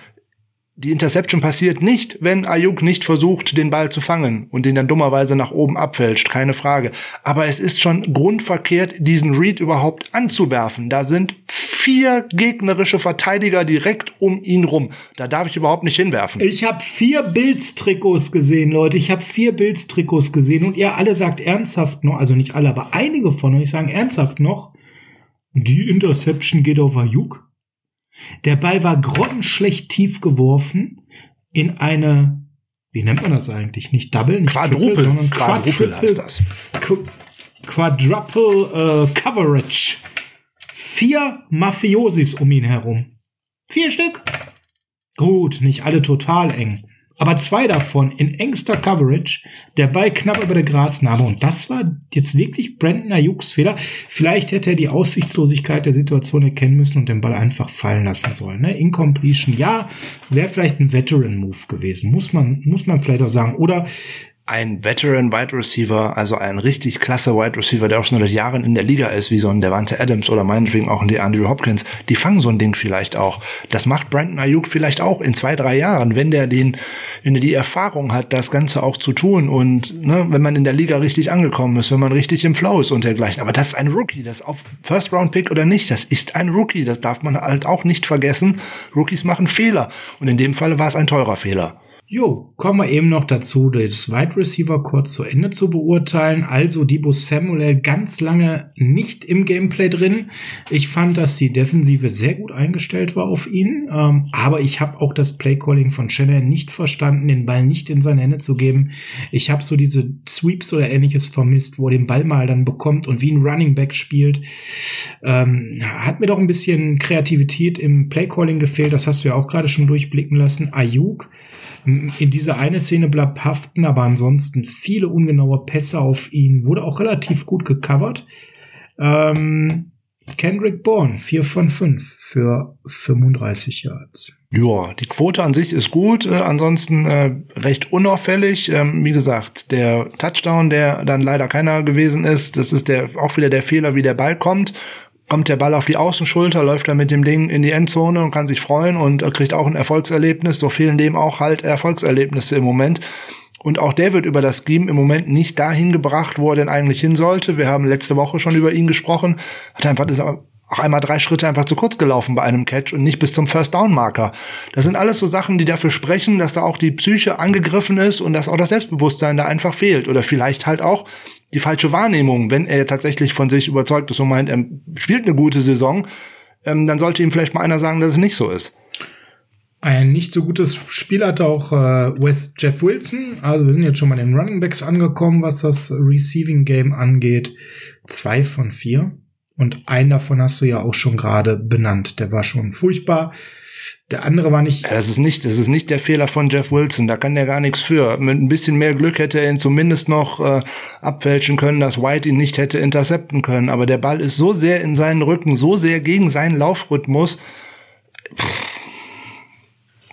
[SPEAKER 2] die Interception passiert nicht, wenn Ayuk nicht versucht, den Ball zu fangen und den dann dummerweise nach oben abfälscht, keine Frage. Aber es ist schon grundverkehrt, diesen Read überhaupt anzuwerfen. Da sind vier gegnerische Verteidiger direkt um ihn rum. Da darf ich überhaupt nicht hinwerfen.
[SPEAKER 1] Ich habe vier Bills-Trikots gesehen, Leute. Ich habe vier Bills-Trikots gesehen und ihr alle sagt ernsthaft noch, also nicht alle, aber einige von euch sagen ernsthaft noch, die Interception geht auf Ayuk. Der Ball war grottenschlecht tief geworfen in eine, wie nennt man das eigentlich? Nicht Double, nicht Triple,
[SPEAKER 2] Quadruple,
[SPEAKER 1] sondern
[SPEAKER 2] Quadruple heißt das.
[SPEAKER 1] Qu Quadruple äh, Coverage. Vier Mafiosis um ihn herum. Vier Stück. Gut, nicht alle total eng. Aber zwei davon in engster Coverage, der Ball knapp über der Grasnarbe. Und das war jetzt wirklich Brandon Ayuks Fehler. Vielleicht hätte er die Aussichtslosigkeit der Situation erkennen müssen und den Ball einfach fallen lassen sollen. Ne? Incompletion, ja, wäre vielleicht ein Veteran-Move gewesen. Muss man, muss man vielleicht auch sagen. Oder
[SPEAKER 2] ein Veteran Wide Receiver, also ein richtig klasse Wide Receiver, der auch schon seit Jahren in der Liga ist, wie so ein Devante Adams oder meinetwegen auch ein DeAndre Hopkins, die fangen so ein Ding vielleicht auch. Das macht Brandon Ayuk vielleicht auch in zwei, drei Jahren, wenn der den, wenn er die Erfahrung hat, das Ganze auch zu tun und ne, wenn man in der Liga richtig angekommen ist, wenn man richtig im Flow ist und dergleichen. Aber das ist ein Rookie, das auf First Round Pick oder nicht, das ist ein Rookie, das darf man halt auch nicht vergessen. Rookies machen Fehler und in dem Falle war es ein teurer Fehler.
[SPEAKER 1] Jo, kommen wir eben noch dazu, das Wide Receiver kurz zu Ende zu beurteilen. Also Debo Samuel ganz lange nicht im Gameplay drin. Ich fand, dass die Defensive sehr gut eingestellt war auf ihn. Ähm, aber ich habe auch das Playcalling von Shannon nicht verstanden, den Ball nicht in seine Hände zu geben. Ich habe so diese Sweeps oder ähnliches vermisst, wo er den Ball mal dann bekommt und wie ein Running Back spielt. Ähm, hat mir doch ein bisschen Kreativität im Playcalling gefehlt. Das hast du ja auch gerade schon durchblicken lassen. Ayuk in dieser eine Szene bleibt haften, aber ansonsten viele ungenaue Pässe auf ihn, wurde auch relativ gut gecovert. Ähm, Kendrick Bourne, 4 von 5 für 35 Yards.
[SPEAKER 2] Ja, die Quote an sich ist gut, äh, ansonsten äh, recht unauffällig. Ähm, wie gesagt, der Touchdown, der dann leider keiner gewesen ist, das ist der auch wieder der Fehler, wie der Ball kommt. Kommt der Ball auf die Außenschulter, läuft er mit dem Ding in die Endzone und kann sich freuen und äh, kriegt auch ein Erfolgserlebnis. So fehlen dem auch halt Erfolgserlebnisse im Moment. Und auch der wird über das Scheme im Moment nicht dahin gebracht, wo er denn eigentlich hin sollte. Wir haben letzte Woche schon über ihn gesprochen. Hat einfach auch einmal drei Schritte einfach zu kurz gelaufen bei einem Catch und nicht bis zum First Down Marker. Das sind alles so Sachen, die dafür sprechen, dass da auch die Psyche angegriffen ist und dass auch das Selbstbewusstsein da einfach fehlt. Oder vielleicht halt auch die falsche Wahrnehmung, wenn er tatsächlich von sich überzeugt ist und meint, er spielt eine gute Saison, ähm, dann sollte ihm vielleicht mal einer sagen, dass es nicht so ist.
[SPEAKER 1] Ein nicht so gutes Spiel hatte auch äh, West Jeff Wilson. Also wir sind jetzt schon mal in den Running Backs angekommen, was das Receiving Game angeht. Zwei von vier. Und einen davon hast du ja auch schon gerade benannt. Der war schon furchtbar. Der andere war nicht.
[SPEAKER 2] Ja, das ist nicht, das ist nicht der Fehler von Jeff Wilson. Da kann der gar nichts für. Mit ein bisschen mehr Glück hätte er ihn zumindest noch äh, abfälschen können, dass White ihn nicht hätte intercepten können. Aber der Ball ist so sehr in seinen Rücken, so sehr gegen seinen Laufrhythmus. Pff,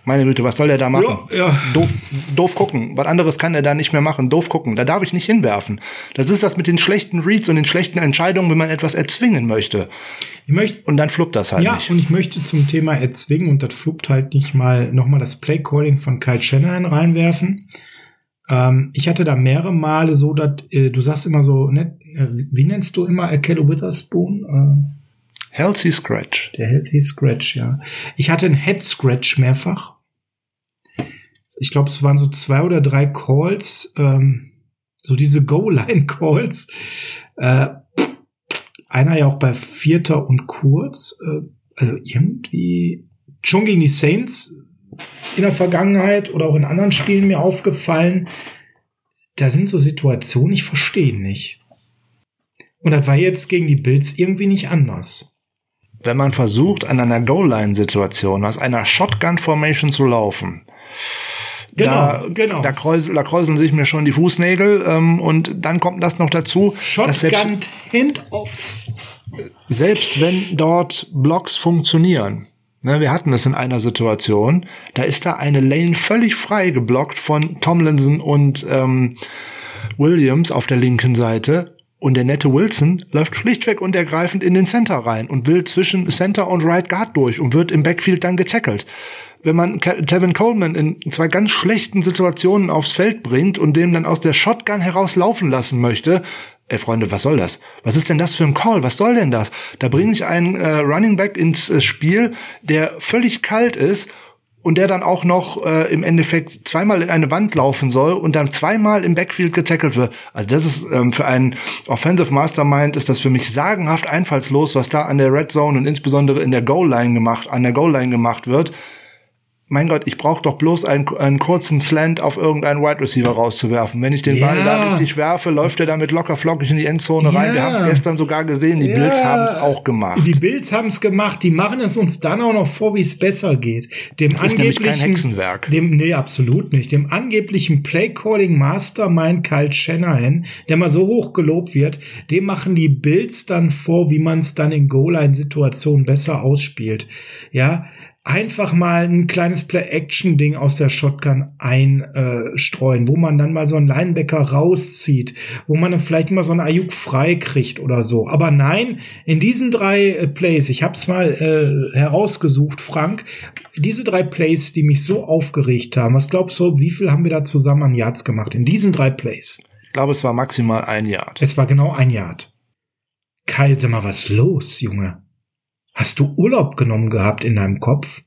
[SPEAKER 2] meine Güte, was soll der da machen?
[SPEAKER 1] Ja, ja.
[SPEAKER 2] Doof, doof gucken. Was anderes kann er da nicht mehr machen. Doof gucken. Da darf ich nicht hinwerfen. Das ist das mit den schlechten Reads und den schlechten Entscheidungen, wenn man etwas erzwingen möchte.
[SPEAKER 1] Ich möchte
[SPEAKER 2] Und dann fluppt das halt
[SPEAKER 1] ja,
[SPEAKER 2] nicht.
[SPEAKER 1] und ich möchte zum Thema erzwingen und das fluppt halt nicht mal nochmal das Play-Calling von Kyle Shanahan reinwerfen. Ähm, ich hatte da mehrere Male so, dass äh, du sagst immer so, ne, äh, wie nennst du immer Akello Witherspoon?
[SPEAKER 2] Healthy Scratch.
[SPEAKER 1] Der Healthy Scratch, ja. Ich hatte einen Head Scratch mehrfach. Ich glaube, es waren so zwei oder drei Calls, ähm, so diese Goal-Line-Calls. Äh, einer ja auch bei Vierter und Kurz. Äh, also irgendwie schon gegen die Saints in der Vergangenheit oder auch in anderen Spielen mir aufgefallen. Da sind so Situationen, ich verstehe nicht. Und das war jetzt gegen die Bills irgendwie nicht anders.
[SPEAKER 2] Wenn man versucht, an einer Goal-Line-Situation aus einer Shotgun-Formation zu laufen,
[SPEAKER 1] Genau,
[SPEAKER 2] da,
[SPEAKER 1] genau.
[SPEAKER 2] Da, kräusel, da kräuseln sich mir schon die Fußnägel ähm, und dann kommt das noch dazu, dass selbst,
[SPEAKER 1] Shotgun Handoffs.
[SPEAKER 2] selbst wenn dort Blocks funktionieren, ne, wir hatten es in einer Situation, da ist da eine Lane völlig frei geblockt von Tomlinson und ähm, Williams auf der linken Seite und der nette Wilson läuft schlichtweg und ergreifend in den Center rein und will zwischen Center und Right Guard durch und wird im Backfield dann getackelt. Wenn man Tevin Coleman in zwei ganz schlechten Situationen aufs Feld bringt und dem dann aus der Shotgun heraus laufen lassen möchte, ey Freunde, was soll das? Was ist denn das für ein Call? Was soll denn das? Da bringe ich einen äh, Running Back ins äh, Spiel, der völlig kalt ist und der dann auch noch äh, im Endeffekt zweimal in eine Wand laufen soll und dann zweimal im Backfield getackelt wird. Also das ist ähm, für einen Offensive Mastermind ist das für mich sagenhaft einfallslos, was da an der Red Zone und insbesondere in der Goal Line gemacht, an der Goal Line gemacht wird. Mein Gott, ich brauche doch bloß einen, einen kurzen Slant auf irgendeinen Wide Receiver rauszuwerfen. Wenn ich den Ball
[SPEAKER 1] Ja.
[SPEAKER 2] da richtig werfe, läuft er damit locker flockig in die Endzone rein. Wir
[SPEAKER 1] Ja.
[SPEAKER 2] haben es gestern sogar gesehen. Die
[SPEAKER 1] Ja.
[SPEAKER 2] Bills haben es auch gemacht.
[SPEAKER 1] Die Bills haben es gemacht. Die machen es uns dann auch noch vor, wie es besser geht. Dem
[SPEAKER 2] Das ist nämlich kein
[SPEAKER 1] angeblichen,
[SPEAKER 2] Hexenwerk.
[SPEAKER 1] Dem, nee, absolut nicht. Dem angeblichen Play-Calling Mastermind Kyle Shanahan, der mal so hoch gelobt wird, dem machen die Bills dann vor, wie man es dann in Goal-Line-Situationen besser ausspielt. Ja, einfach mal ein kleines Play-Action-Ding aus der Shotgun einstreuen, wo man dann mal so einen Linebacker rauszieht, wo man dann vielleicht mal so einen Ayuk frei kriegt oder so. Aber nein, in diesen drei äh, Plays, ich habe es mal äh, herausgesucht, Frank, diese drei Plays, die mich so aufgeregt haben, was glaubst du, wie viel haben wir da zusammen an Yards gemacht? In diesen drei Plays.
[SPEAKER 2] Ich glaube, es war maximal ein Yard.
[SPEAKER 1] Es war genau ein Yard. Kyle, sag mal, was los, Junge? Hast du Urlaub genommen gehabt in deinem Kopf?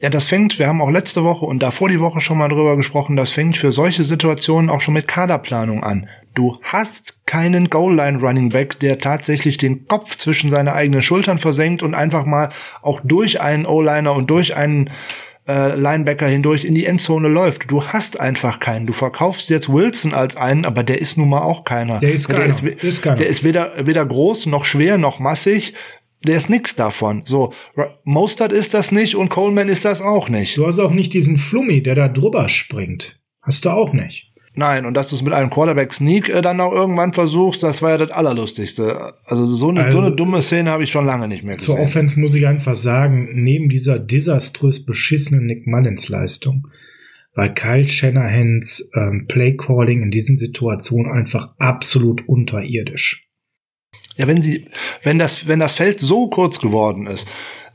[SPEAKER 2] Ja, das fängt, wir haben auch letzte Woche und davor die Woche schon mal drüber gesprochen, das fängt für solche Situationen auch schon mit Kaderplanung an. Du hast keinen Goal-Line-Running Back, der tatsächlich den Kopf zwischen seine eigenen Schultern versenkt und einfach mal auch durch einen O-Liner und durch einen äh, Linebacker hindurch in die Endzone läuft. Du hast einfach keinen. Du verkaufst jetzt Wilson als einen, aber der ist nun mal auch keiner.
[SPEAKER 1] Der ist
[SPEAKER 2] der
[SPEAKER 1] keiner.
[SPEAKER 2] ist,
[SPEAKER 1] Der ist
[SPEAKER 2] der ist weder, weder groß noch schwer noch massig. Der ist nix davon. So, Mostert ist das nicht und Coleman ist das auch nicht.
[SPEAKER 1] Du hast auch nicht diesen Flummi, der da drüber springt. Hast du auch nicht.
[SPEAKER 2] Nein, und dass du es mit einem Quarterback-Sneak äh, dann auch irgendwann versuchst, das war ja das Allerlustigste. Also so eine,
[SPEAKER 1] Also-
[SPEAKER 2] so eine dumme Szene habe ich schon lange nicht mehr
[SPEAKER 1] Zur
[SPEAKER 2] gesehen.
[SPEAKER 1] Offense muss ich einfach sagen, neben dieser desaströs beschissenen Nick Mullins Leistung war Kyle Shanahans ähm, Playcalling in diesen Situationen einfach absolut unterirdisch.
[SPEAKER 2] Ja, wenn sie, wenn das, wenn das Feld so kurz geworden ist,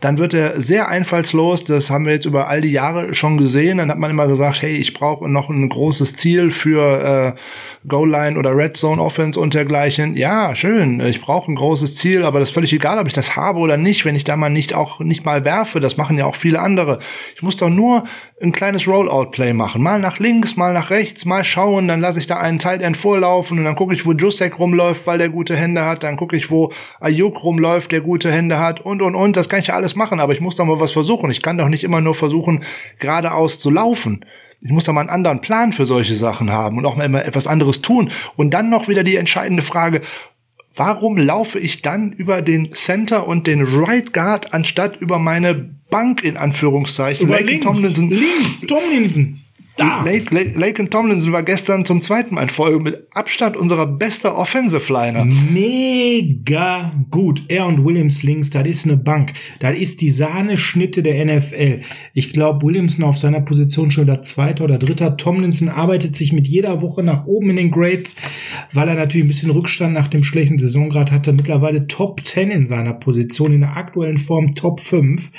[SPEAKER 2] dann wird er sehr einfallslos. Das haben wir jetzt über all die Jahre schon gesehen. Dann hat man immer gesagt, hey, ich brauche noch ein großes Ziel für äh, Goal Line oder Red Zone Offense und dergleichen. Ja, schön. Ich brauche ein großes Ziel, aber das ist völlig egal, ob ich das habe oder nicht, wenn ich da mal nicht auch nicht mal werfe. Das machen ja auch viele andere. Ich muss doch nur ein kleines Rollout-Play machen. Mal nach links, mal nach rechts, mal schauen, dann lasse ich da einen Tight End vorlaufen und dann gucke ich, wo Jusek rumläuft, weil der gute Hände hat, dann gucke ich, wo Ayuk rumläuft, der gute Hände hat und und und. Das kann ich ja alles machen, aber ich muss doch mal was versuchen. Ich kann doch nicht immer nur versuchen, geradeaus zu laufen. Ich muss da mal einen anderen Plan für solche Sachen haben und auch mal immer etwas anderes tun. Und dann noch wieder die entscheidende Frage, warum laufe ich dann über den Center und den Right Guard anstatt über meine Bank in Anführungszeichen?
[SPEAKER 1] Über
[SPEAKER 2] Laken
[SPEAKER 1] links,
[SPEAKER 2] Tomlinson.
[SPEAKER 1] links, Tomlinson. Da.
[SPEAKER 2] Lake, Tomlinson war gestern zum zweiten Mal in Folge mit Abstand unserer bester Offensive Liner.
[SPEAKER 1] Mega gut. Er und Williams links, das ist eine Bank. Das ist die Sahneschnitte der NFL. Ich glaube, Williamson auf seiner Position schon der zweite oder dritter. Tomlinson arbeitet sich mit jeder Woche nach oben in den Grades, weil er natürlich ein bisschen Rückstand nach dem schlechten Saisongrad hatte. Mittlerweile Top 10 in seiner Position, in der aktuellen Form Top 5.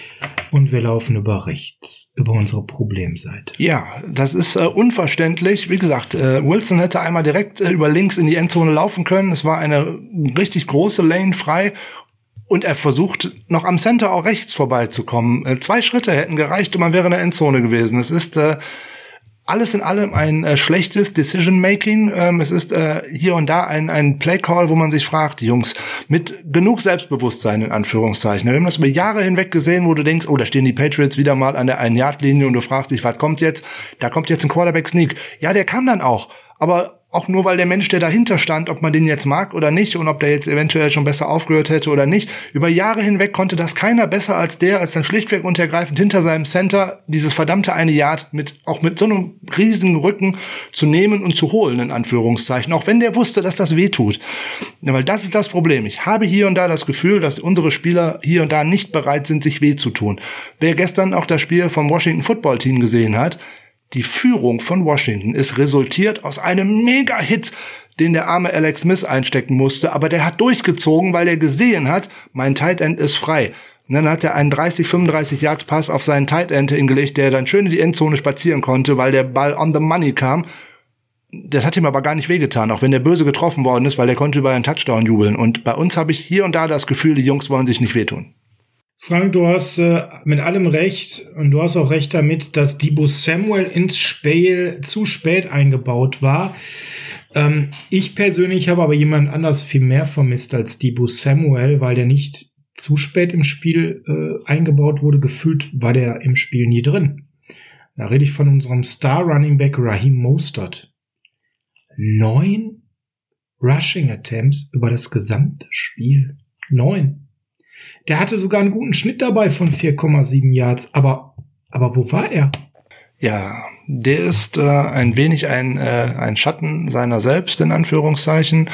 [SPEAKER 1] Und wir laufen über rechts, über unsere Problemseite.
[SPEAKER 2] Ja, das ist äh, unverständlich. Wie gesagt, äh, Wilson hätte einmal direkt äh, über links in die Endzone laufen können. Es war eine richtig große Lane frei. Und er versucht noch am Center auch rechts vorbeizukommen. Äh, zwei Schritte hätten gereicht und man wäre in der Endzone gewesen. Es ist äh, alles in allem ein äh, schlechtes Decision-Making. Ähm, es ist äh, hier und da ein, ein Play-Call, wo man sich fragt, Jungs, mit genug Selbstbewusstsein in Anführungszeichen. Wir haben das über Jahre hinweg gesehen, wo du denkst, oh, da stehen die Patriots wieder mal an der Ein-Yard-Linie und du fragst dich, was kommt jetzt? Da kommt jetzt ein Quarterback-Sneak. Ja, der kam dann auch. Aber auch nur, weil der Mensch, der dahinter stand, ob man den jetzt mag oder nicht und ob der jetzt eventuell schon besser aufgehört hätte oder nicht, über Jahre hinweg konnte das keiner besser als der, als dann schlichtweg und ergreifend hinter seinem Center dieses verdammte eine Yard mit, auch mit so einem riesigen Rücken zu nehmen und zu holen, in Anführungszeichen, auch wenn der wusste, dass das weh tut. Ja, weil das ist das Problem. Ich habe hier und da das Gefühl, dass unsere Spieler hier und da nicht bereit sind, sich weh zu tun. Wer gestern auch das Spiel vom Washington Football Team gesehen hat, die Führung von Washington ist resultiert aus einem Mega-Hit, den der arme Alex Smith einstecken musste, aber der hat durchgezogen, weil er gesehen hat, mein Tight End ist frei. Und dann hat er einen 30, 35 Yards Pass auf seinen Tight End hingelegt, der dann schön in die Endzone spazieren konnte, weil der Ball on the money kam. Das hat ihm aber gar nicht wehgetan, auch wenn der böse getroffen worden ist, weil der konnte über einen Touchdown jubeln. Und bei uns habe ich hier und da das Gefühl, die Jungs wollen sich nicht wehtun.
[SPEAKER 1] Frank, du hast äh, mit allem recht und du hast auch recht damit, dass Debo Samuel ins Spiel zu spät eingebaut war. Ähm, ich persönlich habe aber jemand anders viel mehr vermisst als Debo Samuel, weil der nicht zu spät im Spiel äh, eingebaut wurde. Gefühlt war der im Spiel nie drin. Da rede ich von unserem Star Running Back Raheem Mostert. Neun Rushing Attempts über das gesamte Spiel. Neun. Der hatte sogar einen guten Schnitt dabei von 4,7 Yards. Aber, aber wo war er?
[SPEAKER 2] Ja, der ist äh, ein wenig ein, äh, ein Schatten seiner selbst, in Anführungszeichen.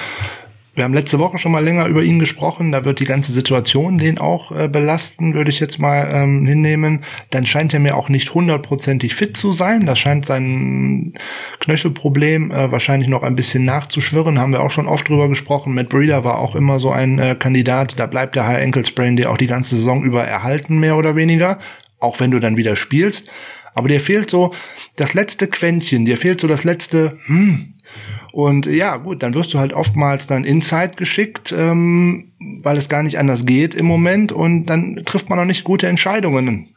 [SPEAKER 2] Wir haben letzte Woche schon mal länger über ihn gesprochen. Da wird die ganze Situation den auch äh, belasten, würde ich jetzt mal ähm, hinnehmen. Dann scheint er mir auch nicht hundertprozentig fit zu sein. Das scheint sein Knöchelproblem äh, wahrscheinlich noch ein bisschen nachzuschwirren. Haben wir auch schon oft drüber gesprochen. Matt Breeder war auch immer so ein äh, Kandidat. Da bleibt der High Ankle Sprain dir auch die ganze Saison über erhalten, mehr oder weniger. Auch wenn du dann wieder spielst. Aber dir fehlt so das letzte Quäntchen. Dir fehlt so das letzte, hm, und ja, gut, dann wirst du halt oftmals dann Inside geschickt, ähm, weil es gar nicht anders geht im Moment und dann trifft man noch nicht gute Entscheidungen.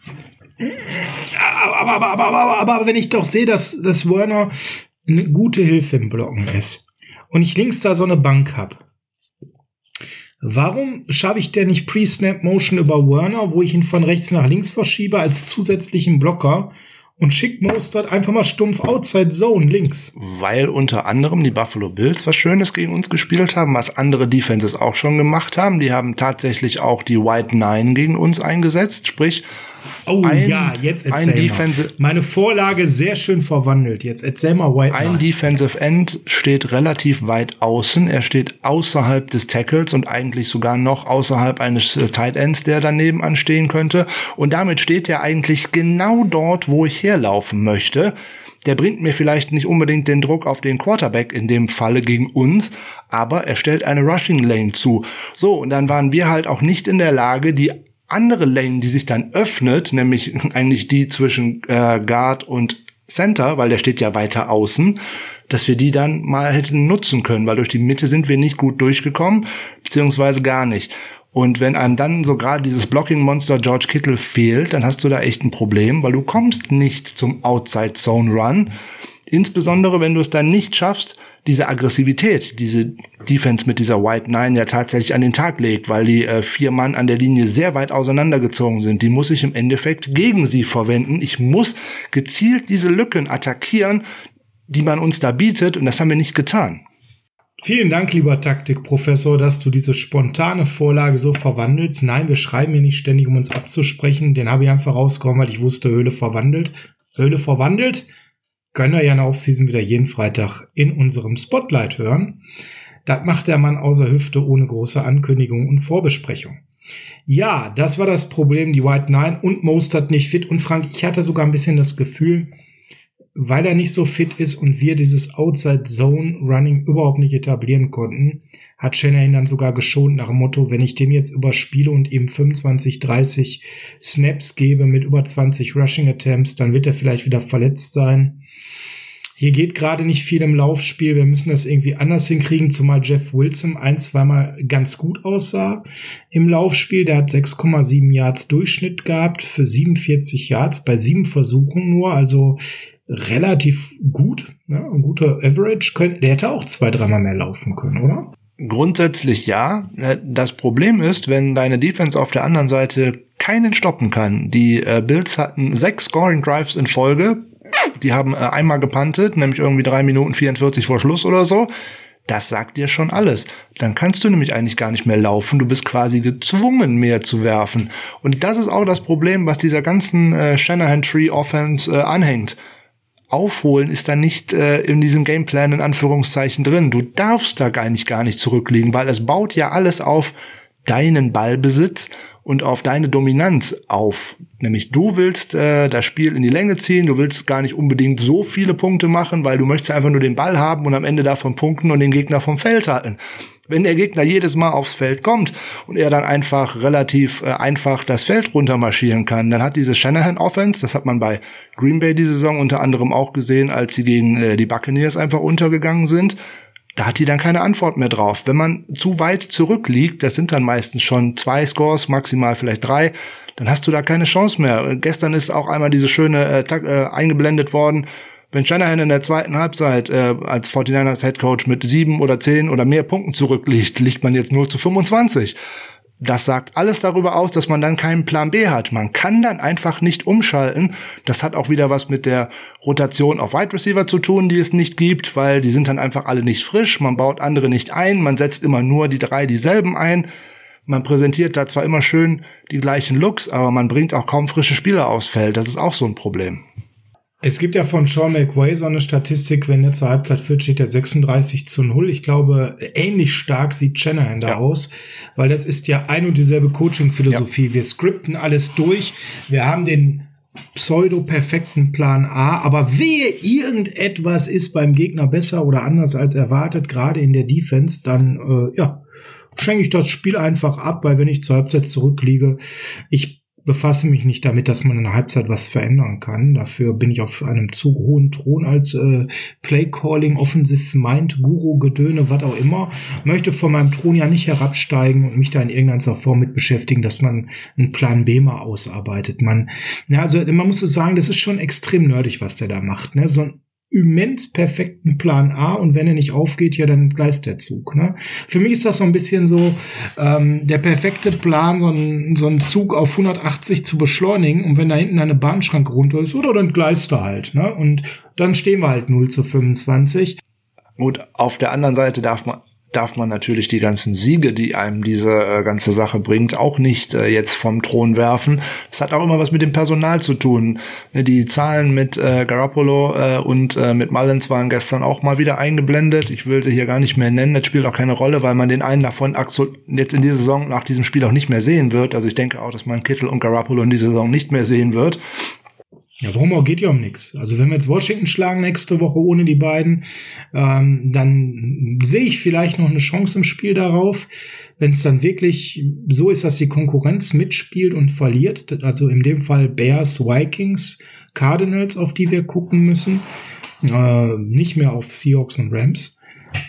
[SPEAKER 1] Aber, aber, aber, aber, aber, aber, aber wenn ich doch sehe, dass, dass Werner eine gute Hilfe im Blocken ist und ich links da so eine Bank habe, warum schaffe ich denn nicht Pre-Snap Motion über Werner, wo ich ihn von rechts nach links verschiebe als zusätzlichen Blocker und schick Mostert einfach mal stumpf Outside Zone links?
[SPEAKER 2] Weil unter anderem die Buffalo Bills was Schönes gegen uns gespielt haben, was andere Defenses auch schon gemacht haben. Die haben tatsächlich auch die White Nine gegen uns eingesetzt, sprich
[SPEAKER 1] Oh
[SPEAKER 2] ein,
[SPEAKER 1] ja, jetzt erzähl
[SPEAKER 2] ein
[SPEAKER 1] mal.
[SPEAKER 2] Defensive,
[SPEAKER 1] Meine Vorlage sehr schön verwandelt. Jetzt erzähl mal White
[SPEAKER 2] ein
[SPEAKER 1] Knight.
[SPEAKER 2] Defensive End steht relativ weit außen. Er steht außerhalb des Tackles und eigentlich sogar noch außerhalb eines äh, Tight Ends, der daneben anstehen könnte. Und damit steht er eigentlich genau dort, wo ich herlaufen möchte. Der bringt mir vielleicht nicht unbedingt den Druck auf den Quarterback in dem Falle gegen uns, aber er stellt eine Rushing Lane zu. So, und dann waren wir halt auch nicht in der Lage, die andere Lane, die sich dann öffnet, nämlich eigentlich die zwischen äh, Guard und Center, weil der steht ja weiter außen, dass wir die dann mal hätten nutzen können, weil durch die Mitte sind wir nicht gut durchgekommen, beziehungsweise gar nicht. Und wenn einem dann so gerade dieses Blocking-Monster George Kittle fehlt, dann hast du da echt ein Problem, weil du kommst nicht zum Outside-Zone-Run. Insbesondere, wenn du es dann nicht schaffst, diese Aggressivität, diese Defense mit dieser White Nine ja tatsächlich an den Tag legt, weil die äh, vier Mann an der Linie sehr weit auseinandergezogen sind. Die muss ich im Endeffekt gegen sie verwenden. Ich muss gezielt diese Lücken attackieren, die man uns da bietet, und das haben wir nicht getan.
[SPEAKER 1] Vielen Dank, lieber Taktikprofessor, dass du diese spontane Vorlage so verwandelst. Nein, wir schreiben hier nicht ständig, um uns abzusprechen. Den habe ich einfach rausgekommen, weil ich wusste, Höhle verwandelt. Höhle verwandelt. Können wir ja in der Offseason wieder jeden Freitag in unserem Spotlight hören. Das macht der Mann außer Hüfte ohne große Ankündigung und Vorbesprechung. Ja, das war das Problem, die White Nine und Mostert nicht fit. Und Frank, ich hatte sogar ein bisschen das Gefühl, weil er nicht so fit ist und wir dieses Outside Zone Running überhaupt nicht etablieren konnten, hat Shanahan dann sogar geschont nach dem Motto, wenn ich den jetzt überspiele und ihm 25, 30 Snaps gebe mit über 20 Rushing Attempts, dann wird er vielleicht wieder verletzt sein. Hier geht gerade nicht viel im Laufspiel. Wir müssen das irgendwie anders hinkriegen, zumal Jeff Wilson ein, zweimal ganz gut aussah im Laufspiel. Der hat 6,7 Yards Durchschnitt gehabt für 47 Yards bei sieben Versuchen nur. Also relativ gut, ja, ein guter Average. Der hätte auch zwei, dreimal mehr laufen können, oder?
[SPEAKER 2] Grundsätzlich ja. Das Problem ist, wenn deine Defense auf der anderen Seite keinen stoppen kann. Die äh, Bills hatten sechs Scoring Drives in Folge. Die haben äh, einmal gepantet, nämlich irgendwie drei Minuten 44 vor Schluss oder so. Das sagt dir schon alles. Dann kannst du nämlich eigentlich gar nicht mehr laufen. Du bist quasi gezwungen, mehr zu werfen. Und das ist auch das Problem, was dieser ganzen äh, Shanahan Tree Offense äh, anhängt aufholen ist da nicht äh, in diesem Gameplan in Anführungszeichen drin. Du darfst da gar nicht gar nicht zurückliegen, weil es baut ja alles auf deinen Ballbesitz und auf deine Dominanz auf. Nämlich du willst äh, das Spiel in die Länge ziehen, du willst gar nicht unbedingt so viele Punkte machen, weil du möchtest einfach nur den Ball haben und am Ende davon punkten und den Gegner vom Feld halten. Wenn der Gegner jedes Mal aufs Feld kommt und er dann einfach relativ äh, einfach das Feld runtermarschieren kann, dann hat diese Shanahan Offense, das hat man bei Green Bay die Saison unter anderem auch gesehen, als sie gegen äh, die Buccaneers einfach untergegangen sind, da hat die dann keine Antwort mehr drauf. Wenn man zu weit zurückliegt, das sind dann meistens schon zwei Scores, maximal vielleicht drei, dann hast du da keine Chance mehr. Gestern ist auch einmal diese schöne äh, äh, eingeblendet worden, wenn Shanahan in der zweiten Halbzeit äh, als 49ers Head Coach mit sieben oder zehn oder mehr Punkten zurückliegt, liegt man jetzt nur zu 25. Das sagt alles darüber aus, dass man dann keinen Plan B hat. Man kann dann einfach nicht umschalten. Das hat auch wieder was mit der Rotation auf Wide Receiver zu tun, die es nicht gibt, weil die sind dann einfach alle nicht frisch. Man baut andere nicht ein. Man setzt immer nur die drei dieselben ein. Man präsentiert da zwar immer schön die gleichen Looks, aber man bringt auch kaum frische Spieler aufs Feld. Das ist auch so ein Problem.
[SPEAKER 1] Es gibt ja von Sean McWay so eine Statistik, wenn er zur Halbzeit führt, steht er 36 zu 0. Ich glaube, ähnlich stark sieht Shanahan da
[SPEAKER 2] Ja.
[SPEAKER 1] aus, weil das ist ja ein und dieselbe Coaching-Philosophie. Wir skripten alles durch, wir haben den pseudo-perfekten Plan A, aber wehe, irgendetwas ist beim Gegner besser oder anders als erwartet, gerade in der Defense, dann, äh, ja, schenke ich das Spiel einfach ab, weil wenn ich zur Halbzeit zurückliege, ich befasse mich nicht damit, dass man in der Halbzeit was verändern kann. Dafür bin ich auf einem zu hohen Thron als äh, Play-Calling, Offensive Mind, Guru, Gedöne, was auch immer. Möchte von meinem Thron ja nicht herabsteigen und mich da in irgendeiner Form mit beschäftigen, dass man einen Plan B mal ausarbeitet. Man, ja, also man muss so sagen, das ist schon extrem nerdig, was der da macht. Ne? So ein immens perfekten Plan A und wenn er nicht aufgeht, ja, dann gleist der Zug. Ne? Für mich ist das so ein bisschen so ähm, der perfekte Plan, so einen so einen Zug auf 180 zu beschleunigen und wenn da hinten eine Bahnschranke runter ist, oder dann gleist er halt. Ne? Und dann stehen wir halt 0 zu 25.
[SPEAKER 2] Gut, auf der anderen Seite darf man darf man natürlich die ganzen Siege, die einem diese äh, ganze Sache bringt, auch nicht äh, jetzt vom Thron werfen. Das hat auch immer was mit dem Personal zu tun. Ne, Die Zahlen mit äh, Garoppolo äh, und äh, mit Mullins waren gestern auch mal wieder eingeblendet. Ich will sie hier gar nicht mehr nennen. Das spielt auch keine Rolle, weil man den einen davon jetzt in dieser Saison nach diesem Spiel auch nicht mehr sehen wird. Also ich denke auch, dass man Kittel und Garoppolo in dieser Saison nicht mehr sehen wird.
[SPEAKER 1] Ja, warum auch geht ja um nichts. Also wenn wir jetzt Washington schlagen nächste Woche ohne die beiden, ähm, dann sehe ich vielleicht noch eine Chance im Spiel darauf. Wenn es dann wirklich so ist, dass die Konkurrenz mitspielt und verliert, also in dem Fall Bears, Vikings, Cardinals, auf die wir gucken müssen, äh, nicht mehr auf Seahawks und Rams.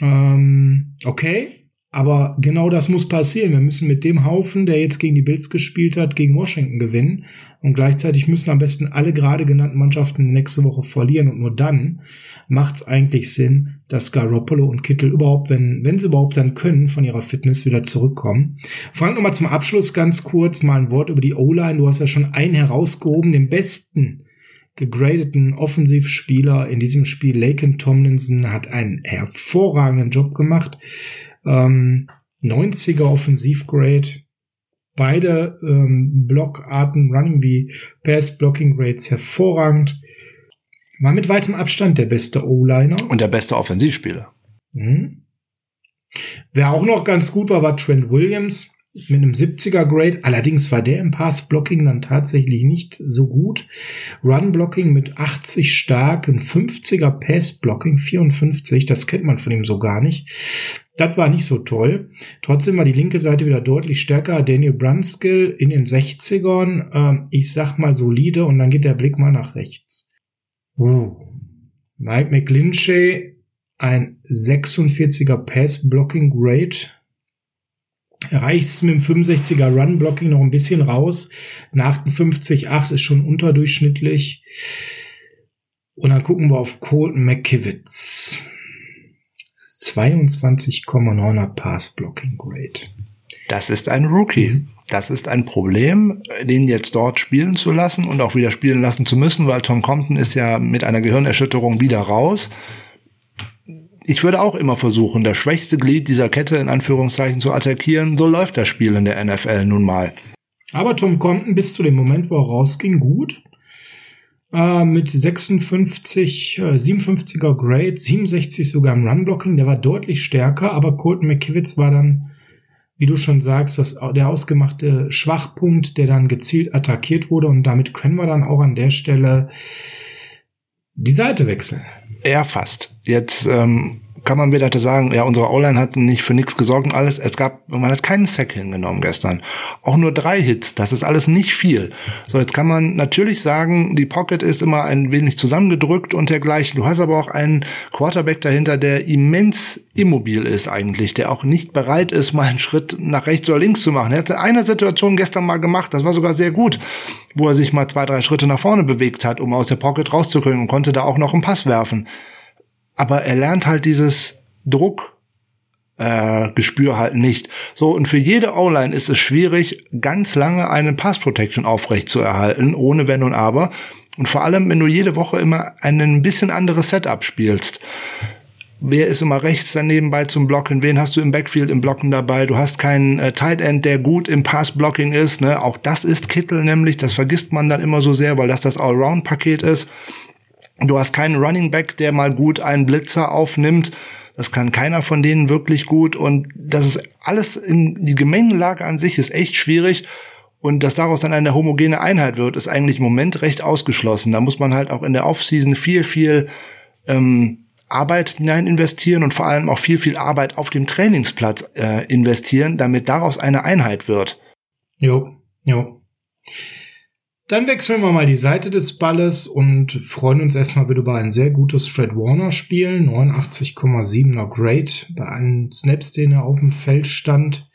[SPEAKER 1] Ähm, okay, aber genau das muss passieren. Wir müssen mit dem Haufen, der jetzt gegen die Bills gespielt hat, gegen Washington gewinnen. Und gleichzeitig müssen am besten alle gerade genannten Mannschaften nächste Woche verlieren. Und nur dann macht es eigentlich Sinn, dass Garoppolo und Kittel überhaupt, wenn, wenn sie überhaupt dann können, von ihrer Fitness wieder zurückkommen. Frank, nochmal zum Abschluss ganz kurz mal ein Wort über die O-Line. Du hast ja schon einen herausgehoben, den besten gegradeten Offensivspieler in diesem Spiel. Laken Tomlinson hat einen hervorragenden Job gemacht. Ähm, 90er Offensivgrade. Beide ähm, Blockarten, Running wie Pass Blocking Grades hervorragend. War mit weitem Abstand der beste O-Liner.
[SPEAKER 2] Und der beste Offensivspieler.
[SPEAKER 1] Mhm. Wer auch noch ganz gut war, war Trent Williams mit einem 70er Grade. Allerdings war der im Pass Blocking dann tatsächlich nicht so gut. Run Blocking mit 80 stark, ein 50er Pass Blocking 54. Das kennt man von ihm so gar nicht. Das war nicht so toll. Trotzdem war die linke Seite wieder deutlich stärker. Daniel Brunskill in den 60ern. Ähm, ich sag mal solide und dann geht der Blick mal nach rechts. Uh. Mike McGlinchey, ein 46er Pass Blocking Grade. Reicht es mit dem 65er Run Blocking noch ein bisschen raus. Nach 58,8 ist schon unterdurchschnittlich. Und dann gucken wir auf Colton McKivitz. 22,9er Pass Blocking Grade.
[SPEAKER 2] Das ist ein Rookie. Das ist ein Problem, den jetzt dort spielen zu lassen und auch wieder spielen lassen zu müssen, weil Tom Compton ist ja mit einer Gehirnerschütterung wieder raus. Ich würde auch immer versuchen, das schwächste Glied dieser Kette in Anführungszeichen zu attackieren. So läuft das Spiel in der NFL nun mal.
[SPEAKER 1] Aber Tom Compton bis zu dem Moment, wo er rausging, gut. Äh, mit 56, äh, 57er Grade, 67 sogar im Run-Blocking. Der war deutlich stärker, aber Colton McKivitz war dann, wie du schon sagst, das, der ausgemachte Schwachpunkt, der dann gezielt attackiert wurde. Und damit können wir dann auch an der Stelle die Seite wechseln.
[SPEAKER 2] Ja, fast. Jetzt ähm, kann man wieder sagen, ja, unsere O-Line hat nicht für nichts gesorgt und alles. Es gab, man hat keinen Sack hingenommen gestern. Auch nur drei Hits, das ist alles nicht viel. So, jetzt kann man natürlich sagen, die Pocket ist immer ein wenig zusammengedrückt und dergleichen. Du hast aber auch einen Quarterback dahinter, der immens immobil ist eigentlich, der auch nicht bereit ist, mal einen Schritt nach rechts oder links zu machen. Er hat in einer Situation gestern mal gemacht, das war sogar sehr gut, wo er sich mal zwei, drei Schritte nach vorne bewegt hat, um aus der Pocket rauszukommen und konnte da auch noch einen Pass werfen aber er lernt halt dieses Druck äh, Gespür halt nicht. So, und für jede O-Line ist es schwierig, ganz lange eine Pass Protection aufrecht zu erhalten, ohne Wenn und Aber. Und vor allem, wenn du jede Woche immer ein bisschen anderes Setup spielst. Wer ist immer rechts daneben bei zum Blocken? Wen hast du im Backfield im Blocken dabei? Du hast keinen äh, Tight End, der gut im Pass-Blocking ist. Ne? Auch das ist Kittel nämlich. Das vergisst man dann immer so sehr, weil das das Allround-Paket ist. Du hast keinen Running Back, der mal gut einen Blitzer aufnimmt. Das kann keiner von denen wirklich gut. Und das ist alles in die Gemengelage an sich ist echt schwierig. Und dass daraus dann eine homogene Einheit wird, ist eigentlich im Moment recht ausgeschlossen. Da muss man halt auch in der Offseason viel, viel ähm, Arbeit hinein investieren und vor allem auch viel, viel Arbeit auf dem Trainingsplatz äh, investieren, damit daraus eine Einheit wird.
[SPEAKER 1] Jo, jo. Dann wechseln wir mal die Seite des Balles und freuen uns erstmal wieder über ein sehr gutes Fred Warner Spiel. 89,7er Grade bei allen Snaps, den er auf dem Feld stand.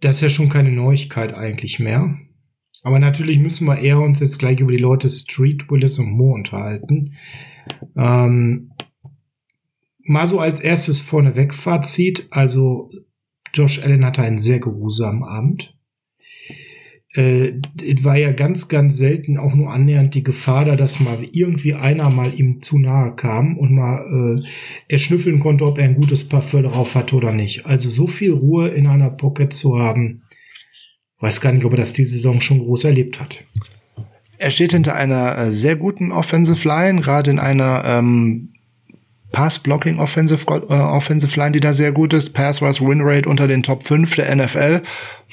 [SPEAKER 1] Das ist ja schon keine Neuigkeit eigentlich mehr. Aber natürlich müssen wir eher uns jetzt gleich über die Leute Street, Willis und Moore unterhalten. Ähm, mal so als erstes vorneweg Fazit. Also Josh Allen hatte einen sehr geruhsamen Abend. Äh, war ja ganz, ganz selten auch nur annähernd die Gefahr da, dass mal irgendwie einer mal ihm zu nahe kam und mal äh, er schnüffeln konnte, ob er ein gutes Parfum drauf hatte oder nicht. Also so viel Ruhe in einer Pocket zu haben, weiß gar nicht, ob er das diese Saison schon groß erlebt hat.
[SPEAKER 2] Er steht hinter einer äh, sehr guten Offensive Line, gerade in einer ähm, Pass-Blocking Offensive, äh, die da sehr gut ist. Pass Rush Win Rate unter den Top 5 der NFL.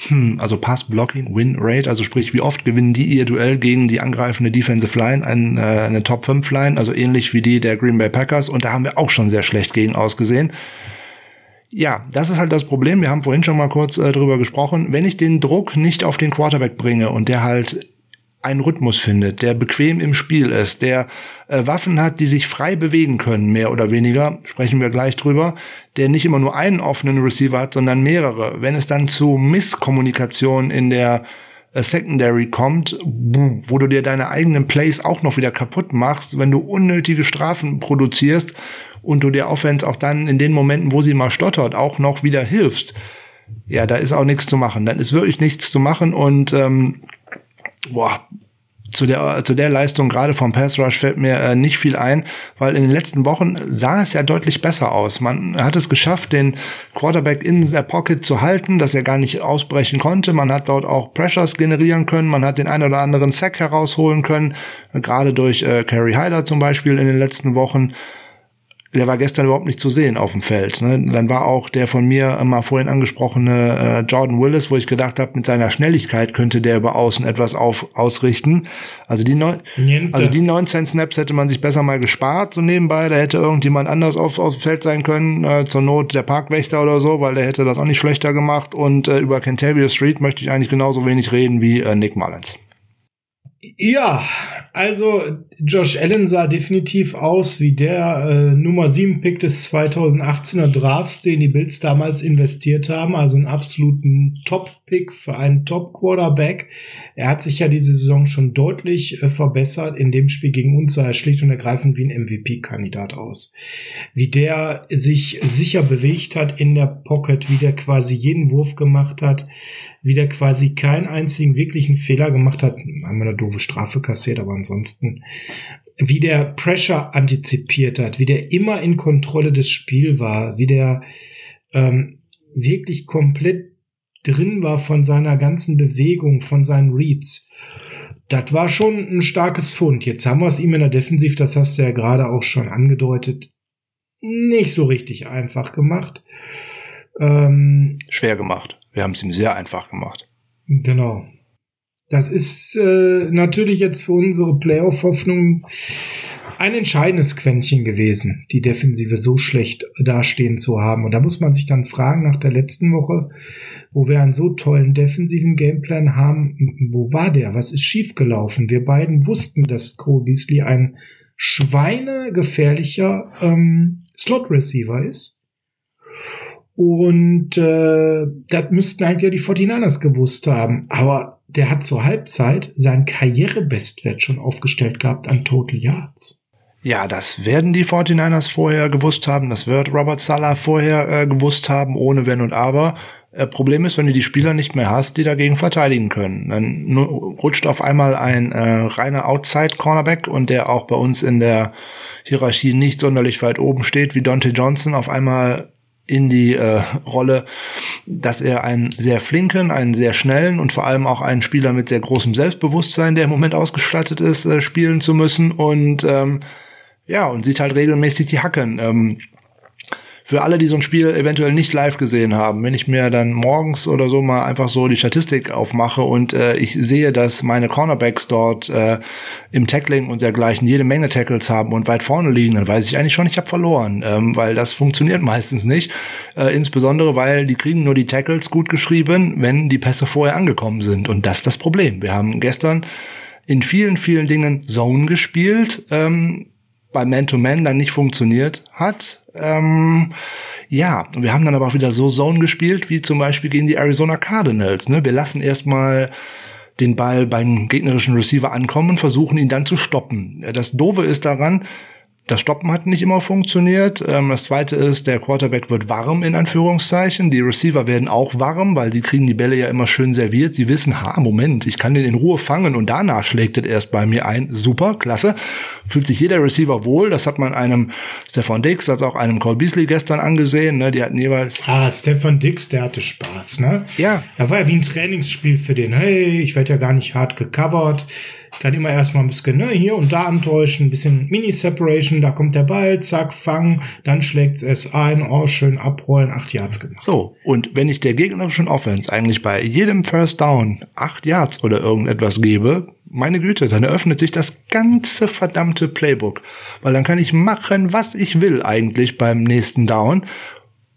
[SPEAKER 2] Hm, also Pass-Blocking Win Rate, also sprich, wie oft gewinnen die ihr Duell gegen die angreifende Defensive Line, ein, äh, eine Top 5 Line, also ähnlich wie die der Green Bay Packers. Und da haben wir auch schon sehr schlecht gegen ausgesehen. Ja, das ist halt das Problem. Wir haben vorhin schon mal kurz äh, drüber gesprochen. Wenn ich den Druck nicht auf den Quarterback bringe und der halt einen Rhythmus findet, der bequem im Spiel ist, der äh, Waffen hat, die sich frei bewegen können, mehr oder weniger, sprechen wir gleich drüber, der nicht immer nur einen offenen Receiver hat, sondern mehrere. Wenn es dann zu Misskommunikation in der äh, Secondary kommt, wo du dir deine eigenen Plays auch noch wieder kaputt machst, wenn du unnötige Strafen produzierst und du der Offense auch dann in den Momenten, wo sie mal stottert, auch noch wieder hilfst, ja, da ist auch nichts zu machen. Dann ist wirklich nichts zu machen und ähm, boah, zu der, zu der Leistung gerade vom Pass Rush fällt mir äh, nicht viel ein, weil in den letzten Wochen sah es ja deutlich besser aus. Man hat es geschafft, den Quarterback in der Pocket zu halten, dass er gar nicht ausbrechen konnte. Man hat dort auch Pressures generieren können. Man hat den einen oder anderen Sack herausholen können, gerade durch äh, Kerry Hyder zum Beispiel in den letzten Wochen der war gestern überhaupt nicht zu sehen auf dem Feld. Ne? Dann war auch der von mir mal vorhin angesprochene äh, Jordan Willis, wo ich gedacht habe, mit seiner Schnelligkeit könnte der über außen etwas auf, ausrichten. Also die, neun, also die 19 Snaps hätte man sich besser mal gespart, so nebenbei. Da hätte irgendjemand anders auf, auf dem Feld sein können, äh, zur Not der Parkwächter oder so, weil der hätte das auch nicht schlechter gemacht. Und äh, über Cantabria Street möchte ich eigentlich genauso wenig reden wie äh, Nick Mullins.
[SPEAKER 1] Ja, also Josh Allen sah definitiv aus wie der äh, Nummer 7 Pick des 2018er Drafts, den die Bills damals investiert haben. Also einen absoluten Top-Pick für einen Top-Quarterback. Er hat sich ja diese Saison schon deutlich äh, verbessert. In dem Spiel gegen uns sah er schlicht und ergreifend wie ein MVP-Kandidat aus. Wie der sich sicher bewegt hat in der Pocket, wie der quasi jeden Wurf gemacht hat, wie der quasi keinen einzigen wirklichen Fehler gemacht hat. Einmal eine doofe Strafe kassiert, aber ansonsten, wie der Pressure antizipiert hat, wie der immer in Kontrolle des Spiels war, wie der ähm, wirklich komplett drin war von seiner ganzen Bewegung, von seinen Reads. Das war schon ein starkes Fund. Jetzt haben wir es ihm in der Defensiv, das hast du ja gerade auch schon angedeutet, nicht so richtig einfach gemacht.
[SPEAKER 2] Ähm, Schwer gemacht. Wir haben es ihm sehr einfach gemacht.
[SPEAKER 1] Genau. Das ist äh, natürlich jetzt für unsere Playoff-Hoffnung ein entscheidendes Quäntchen gewesen, die Defensive so schlecht dastehen zu haben. Und da muss man sich dann fragen, nach der letzten Woche, wo wir einen so tollen defensiven Gameplan haben, wo war der? Was ist schiefgelaufen? Wir beiden wussten, dass Cole Beasley ein schweinegefährlicher ähm, Slot-Receiver ist. Und äh, das müssten eigentlich ja die 49ers gewusst haben. Aber der hat zur Halbzeit seinen Karrierebestwert schon aufgestellt gehabt an Total Yards.
[SPEAKER 2] Ja, das werden die 49ers vorher gewusst haben. Das wird Robert Sala vorher äh, gewusst haben, ohne Wenn und Aber. Äh, Problem ist, wenn du die Spieler nicht mehr hast, die dagegen verteidigen können. Dann rutscht auf einmal ein äh, reiner Outside-Cornerback und der auch bei uns in der Hierarchie nicht sonderlich weit oben steht, wie Dante Johnson, auf einmal in die äh, Rolle, dass er einen sehr flinken, einen sehr schnellen und vor allem auch einen Spieler mit sehr großem Selbstbewusstsein, der im Moment ausgestattet ist, äh, spielen zu müssen und ähm, ja, und sieht halt regelmäßig die Hacken. Ähm, für alle, die so ein Spiel eventuell nicht live gesehen haben, wenn ich mir dann morgens oder so mal einfach so die Statistik aufmache und äh, ich sehe, dass meine Cornerbacks dort äh, im Tackling und dergleichen jede Menge Tackles haben und weit vorne liegen, dann weiß ich eigentlich schon, ich habe verloren, ähm, weil das funktioniert meistens nicht. Äh, insbesondere, weil die kriegen nur die Tackles gut geschrieben, wenn die Pässe vorher angekommen sind. Und das ist das Problem. Wir haben gestern in vielen, vielen Dingen Zone gespielt, ähm, bei Man-to-Man -Man dann nicht funktioniert hat. Ähm, ja, und wir haben dann aber auch wieder so Zone gespielt, wie zum Beispiel gegen die Arizona Cardinals. Ne? Wir lassen erstmal den Ball beim gegnerischen Receiver ankommen und versuchen ihn dann zu stoppen. Das Doofe ist daran, Das Stoppen hat nicht immer funktioniert. Ähm, das zweite ist, der Quarterback wird warm, in Anführungszeichen. Die Receiver werden auch warm, weil sie kriegen die Bälle ja immer schön serviert. Sie wissen, ha, Moment, ich kann den in Ruhe fangen und danach schlägt es erst bei mir ein. Super, klasse. Fühlt sich jeder Receiver wohl. Das hat man einem Stefan Dix, als auch einem Cole Beasley gestern angesehen. Ne? Die hatten jeweils
[SPEAKER 1] Ah, Stefan Dix, der hatte Spaß, ne?
[SPEAKER 2] Ja.
[SPEAKER 1] Da war ja wie ein Trainingsspiel für den. Hey, ich werde ja gar nicht hart gecovert. Ich kann immer erstmal ein bisschen ne, hier und da antäuschen, ein bisschen Mini-Separation, da kommt der Ball, zack, fangen, dann schlägt's es ein, oh, schön abrollen, acht Yards gemacht.
[SPEAKER 2] So, und wenn ich der gegnerischen Offense eigentlich bei jedem First Down acht Yards oder irgendetwas gebe, meine Güte, dann eröffnet sich das ganze verdammte Playbook. Weil dann kann ich machen, was ich will eigentlich beim nächsten Down.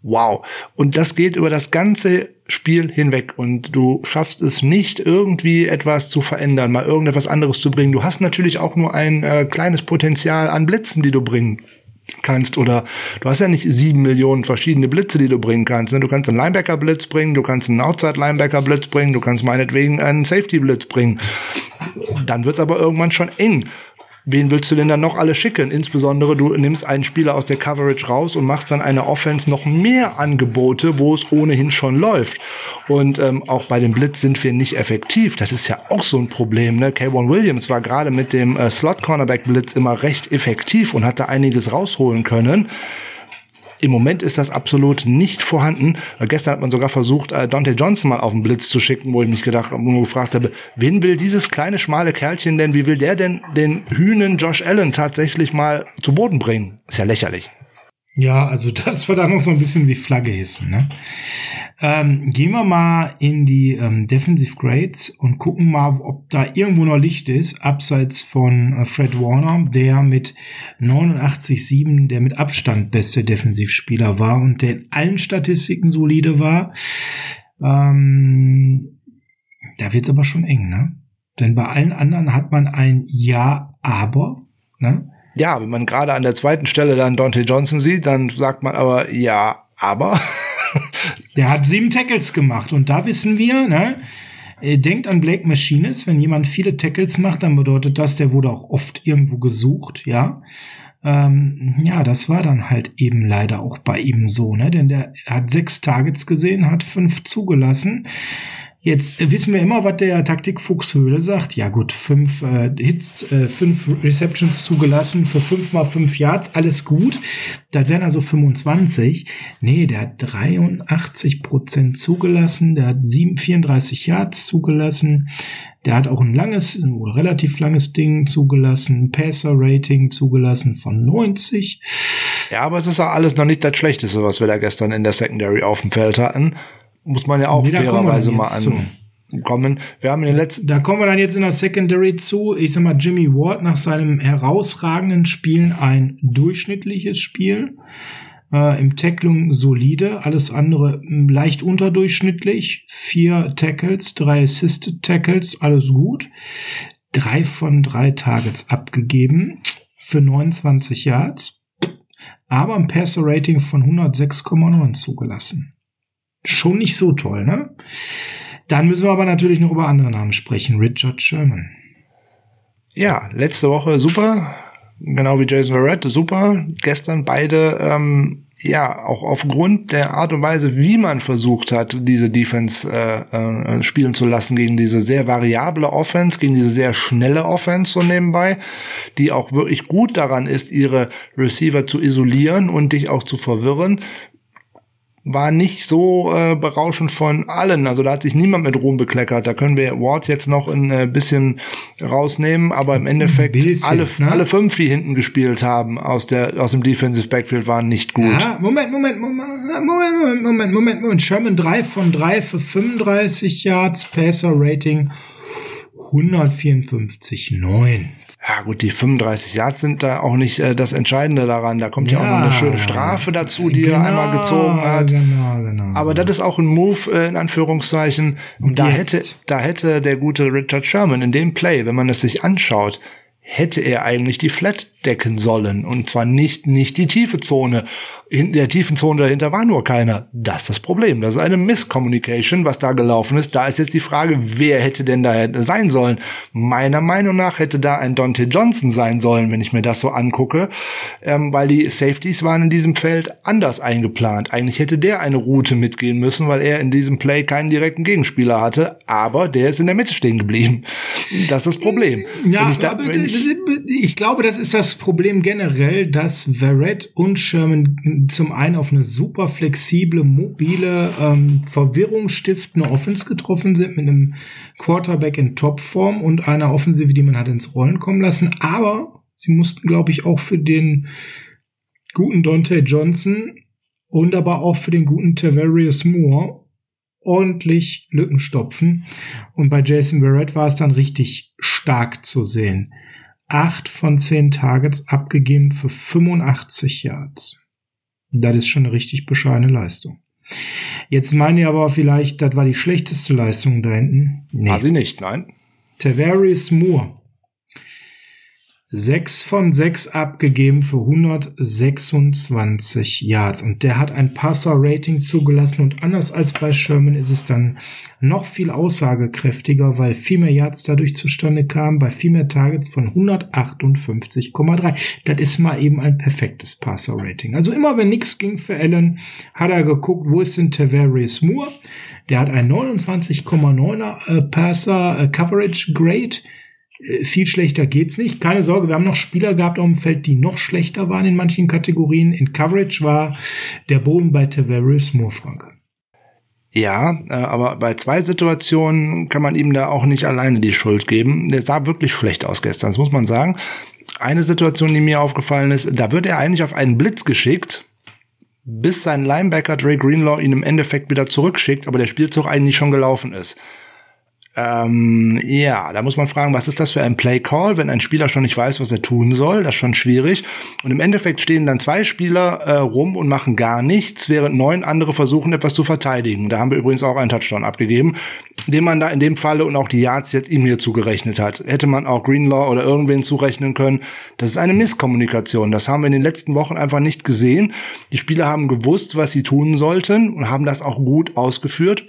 [SPEAKER 2] Wow. Und das geht über das ganze Spiel hinweg und du schaffst es nicht irgendwie etwas zu verändern, mal irgendetwas anderes zu bringen. Du hast natürlich auch nur ein äh, kleines Potenzial an Blitzen, die du bringen kannst oder du hast ja nicht sieben Millionen verschiedene Blitze, die du bringen kannst. ne? Du kannst einen Linebacker-Blitz bringen, du kannst einen Outside-Linebacker-Blitz bringen, du kannst meinetwegen einen Safety-Blitz bringen. Dann wird's aber irgendwann schon eng. Wen willst du denn dann noch alle schicken? Insbesondere du nimmst einen Spieler aus der Coverage raus und machst dann eine Offense noch mehr Angebote, wo es ohnehin schon läuft. Und ähm, auch bei dem Blitz sind wir nicht effektiv. Das ist ja auch so ein Problem. Ne? K1 Williams war gerade mit dem äh, Slot-Cornerback-Blitz immer recht effektiv und hat da einiges rausholen können. Im Moment ist das absolut nicht vorhanden. Äh, Gestern hat man sogar versucht, äh, Dante Johnson mal auf den Blitz zu schicken, wo ich mich gedacht, nur gefragt habe, wen will dieses kleine schmale Kerlchen denn, wie will der denn den Hühnen Josh Allen tatsächlich mal zu Boden bringen? Ist ja lächerlich.
[SPEAKER 1] Ja, also das war dann noch so ein bisschen wie Flagge hissen. Ne? Ähm, gehen wir mal in die ähm, Defensive Grades und gucken mal, ob da irgendwo noch Licht ist, abseits von äh, Fred Warner, der mit 89,7 der mit Abstand beste Defensivspieler war und der in allen Statistiken solide war. Ähm, da wird's aber schon eng, ne? Denn bei allen anderen hat man ein Ja, aber, ne?
[SPEAKER 2] Ja, wenn man gerade an der zweiten Stelle dann Dante Johnson sieht, dann sagt man aber, ja, aber.
[SPEAKER 1] Der hat sieben Tackles gemacht und da wissen wir, ne? äh, Denkt an Blake Machines, wenn jemand viele Tackles macht, dann bedeutet das, der wurde auch oft irgendwo gesucht, ja. Ähm, ja, das war dann halt eben leider auch bei ihm so, ne? Denn der hat sechs Targets gesehen, hat fünf zugelassen. Jetzt wissen wir immer, was der Taktikfuchshöhle sagt. Ja gut, fünf äh, Hits, äh, fünf Receptions zugelassen für fünf mal fünf Yards, alles gut. Das wären also 25. Nee, der hat 83 Prozent zugelassen, der hat sieben, 34 Yards zugelassen, der hat auch ein langes, ein relativ langes Ding zugelassen, Passer-Rating zugelassen von 90.
[SPEAKER 2] Ja, aber es ist ja alles noch nicht das Schlechteste, was wir da gestern in der Secondary auf dem Feld hatten. Muss man ja auch
[SPEAKER 1] Nee,
[SPEAKER 2] fairerweise mal ankommen. Wir haben in den letzten
[SPEAKER 1] Da kommen wir dann jetzt in der Secondary zu. Ich sag mal, Jimmy Ward nach seinem herausragenden Spielen ein durchschnittliches Spiel. Äh, Im Tackling solide, alles andere leicht unterdurchschnittlich. Vier Tackles, drei Assisted Tackles, alles gut. Drei von drei Targets abgegeben für 29 Yards. Aber ein Passer-Rating von 106,9 zugelassen. Schon nicht so toll, ne? Dann müssen wir aber natürlich noch über andere Namen sprechen. Richard Sherman.
[SPEAKER 2] Ja, letzte Woche super, genau wie Jason Verrett, super. Gestern beide, ähm, ja, auch aufgrund der Art und Weise, wie man versucht hat, diese Defense äh, äh, spielen zu lassen gegen diese sehr variable Offense, gegen diese sehr schnelle Offense so nebenbei, die auch wirklich gut daran ist, ihre Receiver zu isolieren und dich auch zu verwirren, war nicht so äh, berauschend von allen. Also da hat sich niemand mit Ruhm bekleckert. Da können wir Ward jetzt noch ein äh, bisschen rausnehmen, aber im Endeffekt
[SPEAKER 1] bisschen,
[SPEAKER 2] alle,
[SPEAKER 1] ne?
[SPEAKER 2] alle fünf, die hinten gespielt haben aus der aus dem Defensive Backfield, waren nicht gut.
[SPEAKER 1] Ja, Moment, Moment, Moment, Moment, Moment, Moment, Moment, Moment. Sherman 3 von 3 für 35 Yards, Passer Rating 154,9.
[SPEAKER 2] Ja gut, die 35 Yards sind da auch nicht äh, das Entscheidende daran. Da kommt ja, auch noch eine schöne Strafe dazu, die er einmal gezogen hat.
[SPEAKER 1] Genau, genau.
[SPEAKER 2] Aber das ist auch ein Move, äh, in Anführungszeichen.
[SPEAKER 1] Und
[SPEAKER 2] da
[SPEAKER 1] jetzt?
[SPEAKER 2] hätte, da hätte der gute Richard Sherman in dem Play, wenn man es sich anschaut, hätte er eigentlich die Flat decken sollen. Und zwar nicht, nicht die tiefe Zone. In der tiefen Zone dahinter war nur keiner. Das ist das Problem. Das ist eine Misscommunication, was da gelaufen ist. Da ist jetzt die Frage, wer hätte denn da sein sollen? Meiner Meinung nach hätte da ein Dante Johnson sein sollen, wenn ich mir das so angucke, ähm, weil die Safeties waren in diesem Feld anders eingeplant. Eigentlich hätte der eine Route mitgehen müssen, weil er in diesem Play keinen direkten Gegenspieler hatte, aber der ist in der Mitte stehen geblieben. Das ist das Problem.
[SPEAKER 1] Ja,
[SPEAKER 2] ich, da,
[SPEAKER 1] aber
[SPEAKER 2] ich,
[SPEAKER 1] ich glaube, das ist das Problem generell, dass Verrett und Sherman zum einen auf eine super flexible, mobile, ähm, verwirrungsstiftende Offense getroffen sind mit einem Quarterback in Topform und einer Offensive, die man hat ins Rollen kommen lassen. Aber sie mussten, glaube ich, auch für den guten Dante Johnson und aber auch für den guten Tavarius Moore ordentlich Lücken stopfen. Und bei Jason Barrett war es dann richtig stark zu sehen. Acht von zehn Targets abgegeben für 85 Yards. Das ist schon eine richtig bescheidene Leistung. Jetzt meine ich aber vielleicht, das war die schlechteste Leistung da hinten.
[SPEAKER 2] Nee. War sie nicht, nein.
[SPEAKER 1] Tavarius Moore 6 von 6 abgegeben für 126 Yards. Und der hat ein Passer-Rating zugelassen. Und anders als bei Sherman ist es dann noch viel aussagekräftiger, weil viel mehr Yards dadurch zustande kamen, bei viel mehr Targets von 158,3. Das ist mal eben ein perfektes Passer-Rating. Also immer wenn nichts ging für Allen, hat er geguckt, wo ist denn Tavarius Moore? Der hat ein 29,9er äh, Passer äh, Coverage Grade äh, viel schlechter geht's nicht. Keine Sorge, wir haben noch Spieler gehabt auf dem Feld, die noch schlechter waren in manchen Kategorien. In Coverage war der Boden bei Tavarius Moore, Frank.
[SPEAKER 2] Ja, äh, aber bei zwei Situationen kann man ihm da auch nicht alleine die Schuld geben. Der sah wirklich schlecht aus gestern, das muss man sagen. Eine Situation, die mir aufgefallen ist, da wird er eigentlich auf einen Blitz geschickt, bis sein Linebacker Dre Greenlaw ihn im Endeffekt wieder zurückschickt, aber der Spielzug eigentlich schon gelaufen ist. Ähm, ja, da muss man fragen, was ist das für ein Play Call, wenn ein Spieler schon nicht weiß, was er tun soll? Das ist schon schwierig. Und im Endeffekt stehen dann zwei Spieler äh, rum und machen gar nichts, während neun andere versuchen, etwas zu verteidigen. Da haben wir übrigens auch einen Touchdown abgegeben, den man da in dem Falle und auch die Yards jetzt ihm hier zugerechnet hat. Hätte man auch Greenlaw oder irgendwen zurechnen können. Das ist eine Misskommunikation. Das haben wir in den letzten Wochen einfach nicht gesehen. Die Spieler haben gewusst, was sie tun sollten und haben das auch gut ausgeführt.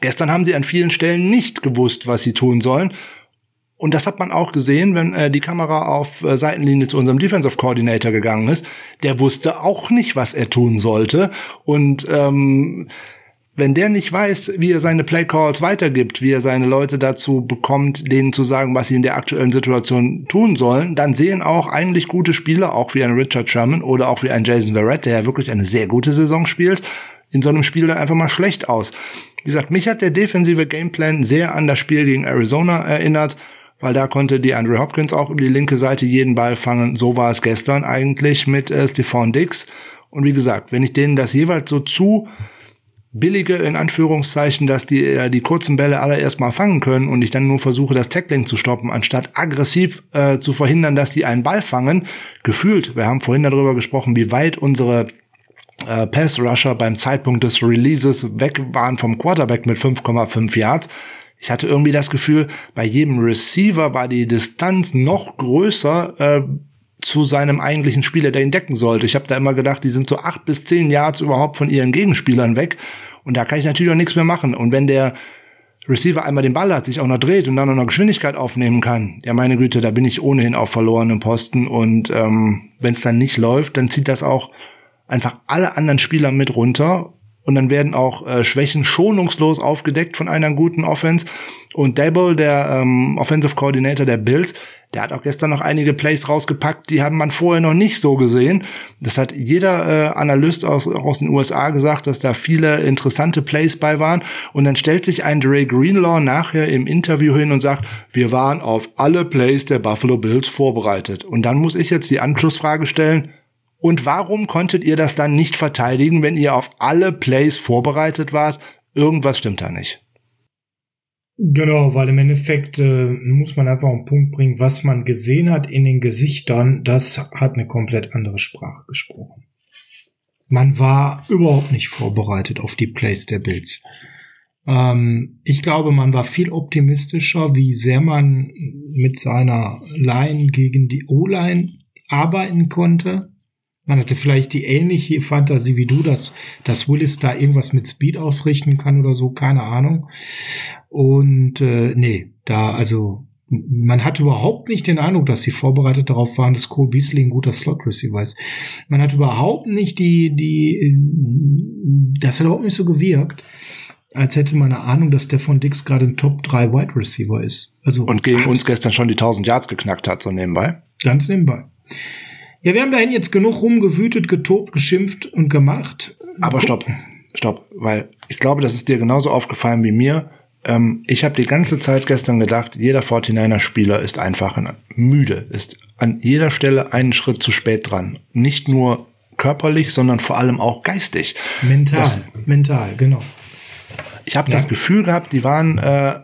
[SPEAKER 2] Gestern haben sie an vielen Stellen nicht gewusst, was sie tun sollen. Und das hat man auch gesehen, wenn äh, die Kamera auf äh, Seitenlinie zu unserem Defensive Coordinator gegangen ist. Der wusste auch nicht, was er tun sollte. Und ähm, wenn der nicht weiß, wie er seine Play Calls weitergibt, wie er seine Leute dazu bekommt, denen zu sagen, was sie in der aktuellen Situation tun sollen, dann sehen auch eigentlich gute Spieler, auch wie ein Richard Sherman oder auch wie ein Jason Verrett, der ja wirklich eine sehr gute Saison spielt, in so einem Spiel dann einfach mal schlecht aus. Wie gesagt, mich hat der defensive Gameplan sehr an das Spiel gegen Arizona erinnert, weil da konnte die Andrew Hopkins auch über die linke Seite jeden Ball fangen. So war es gestern eigentlich mit äh, Stephon Dix. Und wie gesagt, wenn ich denen das jeweils so zu billige, in Anführungszeichen, dass die äh, die kurzen Bälle alle erstmal fangen können und ich dann nur versuche, das Tackling zu stoppen, anstatt aggressiv äh, zu verhindern, dass die einen Ball fangen, gefühlt, wir haben vorhin darüber gesprochen, wie weit unsere äh, Pass-Rusher beim Zeitpunkt des Releases weg waren vom Quarterback mit 5,5 Yards. Ich hatte irgendwie das Gefühl, bei jedem Receiver war die Distanz noch größer äh, zu seinem eigentlichen Spieler, der ihn decken sollte. Ich habe da immer gedacht, die sind so acht bis zehn Yards überhaupt von ihren Gegenspielern weg. Und da kann ich natürlich auch nichts mehr machen. Und wenn der Receiver einmal den Ball hat, sich auch noch dreht und dann noch eine Geschwindigkeit aufnehmen kann, ja meine Güte, da bin ich ohnehin auf verlorenen Posten. Und ähm, wenn es dann nicht läuft, dann zieht das auch einfach alle anderen Spieler mit runter und dann werden auch äh, Schwächen schonungslos aufgedeckt von einer guten Offense. Und Dable, der ähm, Offensive Coordinator der Bills, der hat auch gestern noch einige Plays rausgepackt, die haben man vorher noch nicht so gesehen. Das hat jeder äh, Analyst aus, aus den USA gesagt, dass da viele interessante Plays bei waren. Und dann stellt sich ein Dre Greenlaw nachher im Interview hin und sagt, wir waren auf alle Plays der Buffalo Bills vorbereitet. Und dann muss ich jetzt die Anschlussfrage stellen, und warum konntet ihr das dann nicht verteidigen, wenn ihr auf alle Plays vorbereitet wart? Irgendwas stimmt da nicht.
[SPEAKER 1] Genau, weil im Endeffekt äh, muss man einfach einen Punkt bringen, was man gesehen hat in den Gesichtern, das hat eine komplett andere Sprache gesprochen. Man war überhaupt nicht vorbereitet auf die Plays der Bills. Ähm, ich glaube, man war viel optimistischer, wie sehr man mit seiner Line gegen die O-Line arbeiten konnte. Man hatte vielleicht die ähnliche Fantasie wie du, dass, dass Willis da irgendwas mit Speed ausrichten kann oder so, keine Ahnung. Und äh, nee, da, also man hat überhaupt nicht den Eindruck, dass sie vorbereitet darauf waren, dass Cole Beasley ein guter Slot-Receiver ist. Man hat überhaupt nicht die, die, das hat überhaupt nicht so gewirkt, als hätte man eine Ahnung, dass der von Dix gerade ein Top 3 Wide Receiver ist. Also
[SPEAKER 2] Und gegen uns gestern schon die 1000 Yards geknackt hat, so nebenbei.
[SPEAKER 1] Ganz nebenbei. Ja, wir haben dahin jetzt genug rumgewütet, getobt, geschimpft und gemacht.
[SPEAKER 2] Aber stopp, stopp, weil ich glaube, das ist dir genauso aufgefallen wie mir. Ähm, ich habe die ganze Zeit gestern gedacht, jeder 49er-Spieler ist einfach müde, ist an jeder Stelle einen Schritt zu spät dran. Nicht nur körperlich, sondern vor allem auch geistig.
[SPEAKER 1] Mental,
[SPEAKER 2] Das-
[SPEAKER 1] mental, genau.
[SPEAKER 2] Ich habe
[SPEAKER 1] Ja.
[SPEAKER 2] das Gefühl gehabt, die waren, äh,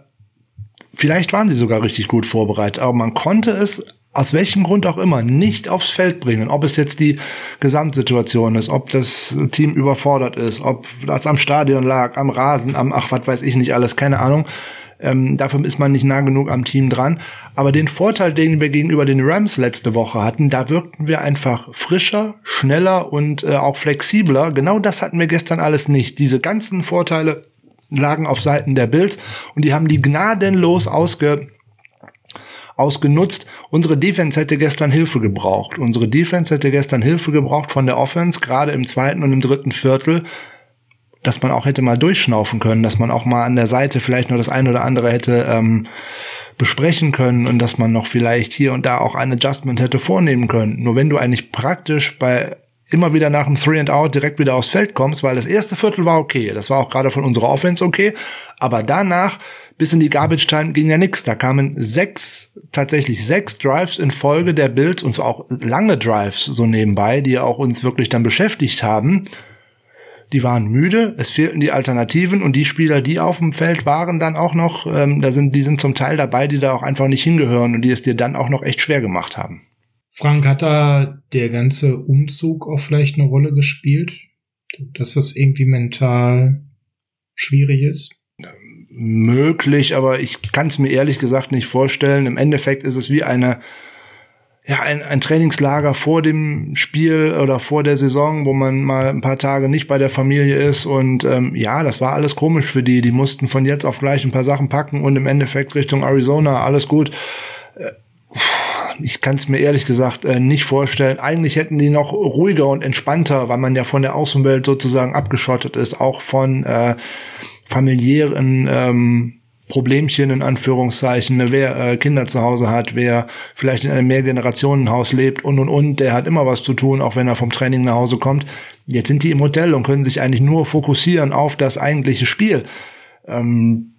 [SPEAKER 2] vielleicht waren sie sogar richtig gut vorbereitet, aber man konnte es aus welchem Grund auch immer nicht aufs Feld bringen. Ob es jetzt die Gesamtsituation ist, ob das Team überfordert ist, ob das am Stadion lag, am Rasen, am, ach, was weiß ich nicht alles, keine Ahnung. Ähm, dafür ist man nicht nah genug am Team dran. Aber den Vorteil, den wir gegenüber den Rams letzte Woche hatten, da wirkten wir einfach frischer, schneller und äh, auch flexibler. Genau das hatten wir gestern alles nicht. Diese ganzen Vorteile lagen auf Seiten der Bills und die haben die gnadenlos ausge, ausgenutzt. Unsere Defense hätte gestern Hilfe gebraucht. Unsere Defense hätte gestern Hilfe gebraucht von der Offense, gerade im zweiten und im dritten Viertel, dass man auch hätte mal durchschnaufen können, dass man auch mal an der Seite vielleicht nur das eine oder andere hätte ähm, besprechen können und dass man noch vielleicht hier und da auch ein Adjustment hätte vornehmen können. Nur wenn du eigentlich praktisch bei immer wieder nach dem Three and Out direkt wieder aufs Feld kommst, weil das erste Viertel war okay, das war auch gerade von unserer Offense okay, aber danach bis in die Garbage Time ging ja nix. Da kamen sechs, tatsächlich sechs Drives in Folge der Bills und zwar auch lange Drives so nebenbei, die auch uns wirklich dann beschäftigt haben. Die waren müde, es fehlten die Alternativen und die Spieler, die auf dem Feld waren, dann auch noch, ähm, da sind, die sind zum Teil dabei, die da auch einfach nicht hingehören und die es dir dann auch noch echt schwer gemacht haben.
[SPEAKER 1] Frank, hat da der ganze Umzug auch vielleicht eine Rolle gespielt? Dass das irgendwie mental schwierig ist?
[SPEAKER 2] Möglich, aber ich kann es mir ehrlich gesagt nicht vorstellen. Im Endeffekt ist es wie eine ja, ein, ein Trainingslager vor dem Spiel oder vor der Saison, wo man mal ein paar Tage nicht bei der Familie ist. Und ähm, ja, das war alles komisch für die. Die mussten von jetzt auf gleich ein paar Sachen packen und im Endeffekt Richtung Arizona, alles gut. Äh, Ich kann es mir ehrlich gesagt äh, nicht vorstellen. Eigentlich hätten die noch ruhiger und entspannter, weil man ja von der Außenwelt sozusagen abgeschottet ist, auch von äh, familiären ähm, Problemchen in Anführungszeichen, ne, wer äh, Kinder zu Hause hat, wer vielleicht in einem Mehrgenerationenhaus lebt und und und, der hat immer was zu tun, auch wenn er vom Training nach Hause kommt. Jetzt sind die im Hotel und können sich eigentlich nur fokussieren auf das eigentliche Spiel. Ähm,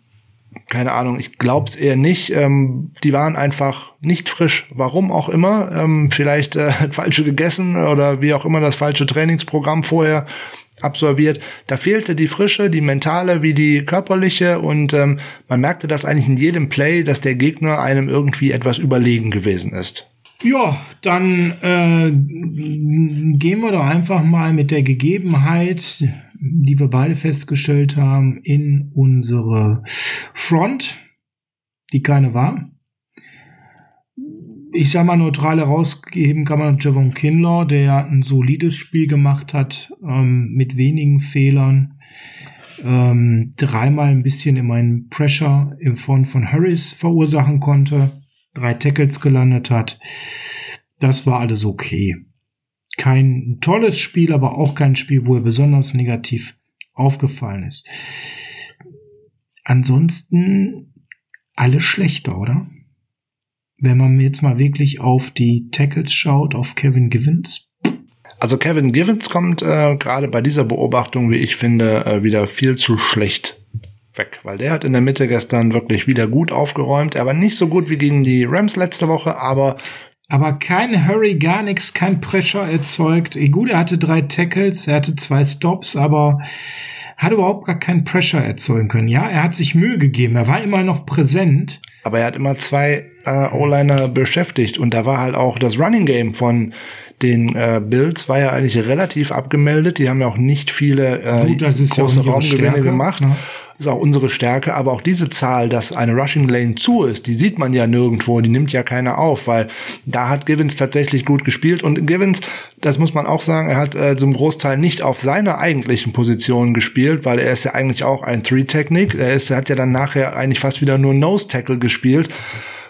[SPEAKER 2] keine Ahnung, ich glaub's eher nicht. Ähm, die waren einfach nicht frisch. Warum auch immer. Ähm, vielleicht äh, falsche gegessen oder wie auch immer das falsche Trainingsprogramm vorher absolviert. Da fehlte die Frische, die mentale wie die körperliche und ähm, man merkte das eigentlich in jedem Play, dass der Gegner einem irgendwie etwas überlegen gewesen ist.
[SPEAKER 1] Ja, dann äh, gehen wir doch einfach mal mit der Gegebenheit, die wir beide festgestellt haben, in unsere Front, die keine war. Ich sag mal, neutral herausgeben kann man Javon Kinlaw, der ein solides Spiel gemacht hat, ähm, mit wenigen Fehlern. Ähm, dreimal ein bisschen in meinen Pressure im Front von Harris verursachen konnte drei Tackles gelandet hat. Das war alles okay. Kein tolles Spiel, aber auch kein Spiel, wo er besonders negativ aufgefallen ist. Ansonsten alles schlechter, oder? Wenn man jetzt mal wirklich auf die Tackles schaut, auf Kevin Givens.
[SPEAKER 2] Also Kevin Givens kommt äh, gerade bei dieser Beobachtung, wie ich finde, äh, wieder viel zu schlecht weg, weil der hat in der Mitte gestern wirklich wieder gut aufgeräumt. Er war nicht so gut wie gegen die Rams letzte Woche, aber
[SPEAKER 1] Aber kein Hurry, gar nichts, kein Pressure erzeugt. Gut, er hatte drei Tackles, er hatte zwei Stops, aber hat überhaupt gar keinen Pressure erzeugen können. Ja, er hat sich Mühe gegeben, er war immer noch präsent.
[SPEAKER 2] aber er hat immer zwei äh, O-Liner beschäftigt und da war halt auch das Running Game von den äh, Bills war ja eigentlich relativ abgemeldet. Die haben ja auch nicht viele äh,
[SPEAKER 1] Gut,
[SPEAKER 2] große Raumgewinne
[SPEAKER 1] Stärke,
[SPEAKER 2] gemacht.
[SPEAKER 1] ne?
[SPEAKER 2] Ist auch unsere Stärke, aber auch diese Zahl, dass eine Rushing Lane zu ist, die sieht man ja nirgendwo, die nimmt ja keiner auf, weil da hat Givens tatsächlich gut gespielt und Givens, das muss man auch sagen, er hat äh, zum Großteil nicht auf seiner eigentlichen Position gespielt, weil er ist ja eigentlich auch ein Three-Technik, er ist, er hat ja dann nachher eigentlich fast wieder nur Nose-Tackle gespielt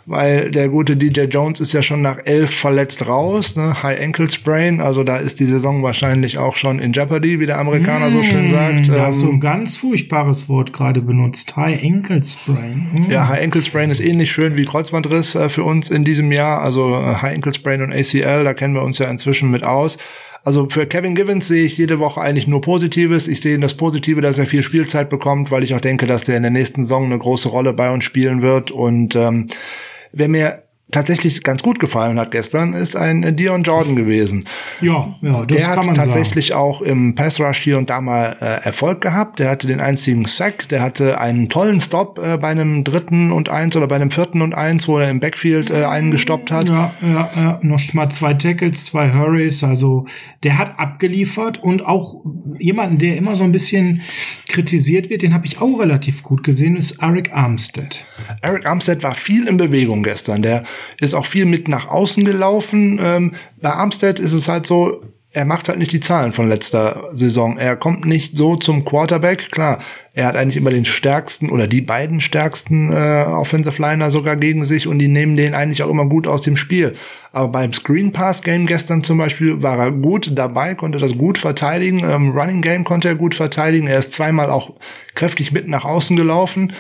[SPEAKER 2] weil der gute DJ Jones ist ja schon nach elf verletzt raus, ne? High Ankle Sprain, also da ist die Saison wahrscheinlich auch schon in Jeopardy, wie der Amerikaner so schön sagt.
[SPEAKER 1] Da hast du
[SPEAKER 2] Ähm,
[SPEAKER 1] ein ganz furchtbares Wort gerade benutzt. High Ankle Sprain. Hm.
[SPEAKER 2] ja, High Ankle Sprain ist ähnlich schön wie Kreuzbandriss äh, für uns in diesem Jahr, also äh, High Ankle Sprain und ACL, da kennen wir uns ja inzwischen mit aus. Also für Kevin Givens sehe ich jede Woche eigentlich nur Positives. Ich sehe das Positive, dass er viel Spielzeit bekommt, weil ich auch denke, dass der in der nächsten Saison eine große Rolle bei uns spielen wird. Und ähm, wer mir tatsächlich ganz gut gefallen hat gestern, ist ein äh, Dion Jordan gewesen.
[SPEAKER 1] Ja, ja, das
[SPEAKER 2] der
[SPEAKER 1] kann
[SPEAKER 2] hat
[SPEAKER 1] man
[SPEAKER 2] tatsächlich auch im Pass Rush hier und da mal äh, Erfolg gehabt. Der hatte den einzigen Sack, der hatte einen tollen Stop äh, bei einem dritten und eins oder bei einem vierten und eins, wo er im Backfield äh, einen gestoppt hat.
[SPEAKER 1] sagen. Ja, ja, ja, noch mal zwei Tackles, zwei Hurries, also der hat abgeliefert und auch jemanden, der immer so ein bisschen kritisiert wird, den habe ich auch relativ gut gesehen, ist Eric Armstead.
[SPEAKER 2] Eric Armstead war viel in Bewegung gestern. Der ist auch viel mit nach außen gelaufen. Ähm, bei Armstead ist es halt so, er macht halt nicht die Zahlen von letzter Saison. Er kommt nicht so zum Quarterback. Klar, er hat eigentlich immer den stärksten oder die beiden stärksten äh, Offensive Liner sogar gegen sich und die nehmen den eigentlich auch immer gut aus dem Spiel. Aber beim Screen Pass Game gestern zum Beispiel war er gut dabei, konnte das gut verteidigen. Im Running Game konnte er gut verteidigen. Er ist zweimal auch kräftig mit nach außen gelaufen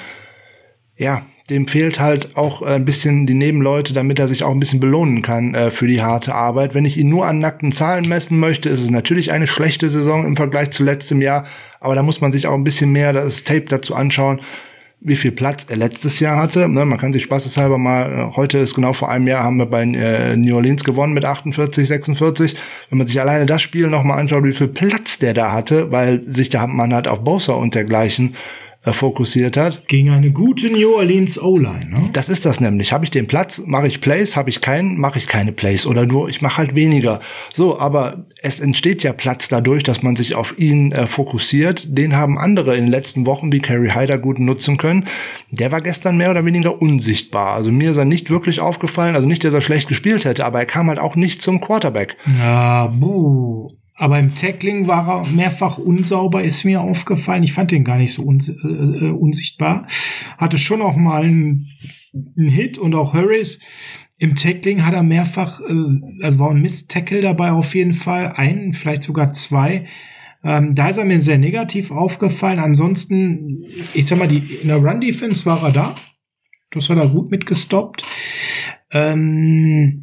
[SPEAKER 2] ja, dem fehlt halt auch äh, ein bisschen die Nebenleute, damit er sich auch ein bisschen belohnen kann äh, für die harte Arbeit. Wenn ich ihn nur an nackten Zahlen messen möchte, ist es natürlich eine schlechte Saison im Vergleich zu letztem Jahr. Aber da muss man sich auch ein bisschen mehr das Tape dazu anschauen, wie viel Platz er letztes Jahr hatte. Ne, man kann sich spaßeshalber mal, äh, heute ist genau vor einem Jahr, haben wir bei äh, New Orleans gewonnen mit 48, 46. Wenn man sich alleine das Spiel nochmal anschaut, wie viel Platz der da hatte, weil sich der Mann halt auf Bosa und dergleichen fokussiert hat.
[SPEAKER 1] Gegen eine gute New Orleans O-Line, ne?
[SPEAKER 2] Das ist das nämlich. Habe ich den Platz, mache ich Plays, habe ich keinen, mache ich keine Plays oder nur ich mache halt weniger. So, aber es entsteht ja Platz dadurch, dass man sich auf ihn äh, fokussiert. Den haben andere in den letzten Wochen wie Kerry Hyder gut nutzen können. Der war gestern mehr oder weniger unsichtbar. Also mir ist er nicht wirklich aufgefallen, also nicht, dass er schlecht gespielt hätte, aber er kam halt auch nicht zum Quarterback.
[SPEAKER 1] Ja, buh. Aber im Tackling war er mehrfach unsauber, ist mir aufgefallen. Ich fand den gar nicht so uns äh, äh, unsichtbar. Hatte schon auch mal einen, einen Hit und auch Hurries. Im Tackling hat er mehrfach, äh, also war ein Miss-Tackle dabei auf jeden Fall. Einen, vielleicht sogar zwei. Ähm, da ist er mir sehr negativ aufgefallen. Ansonsten, ich sag mal, die, in der Run-Defense war er da. Das hat er gut mitgestoppt. Ähm,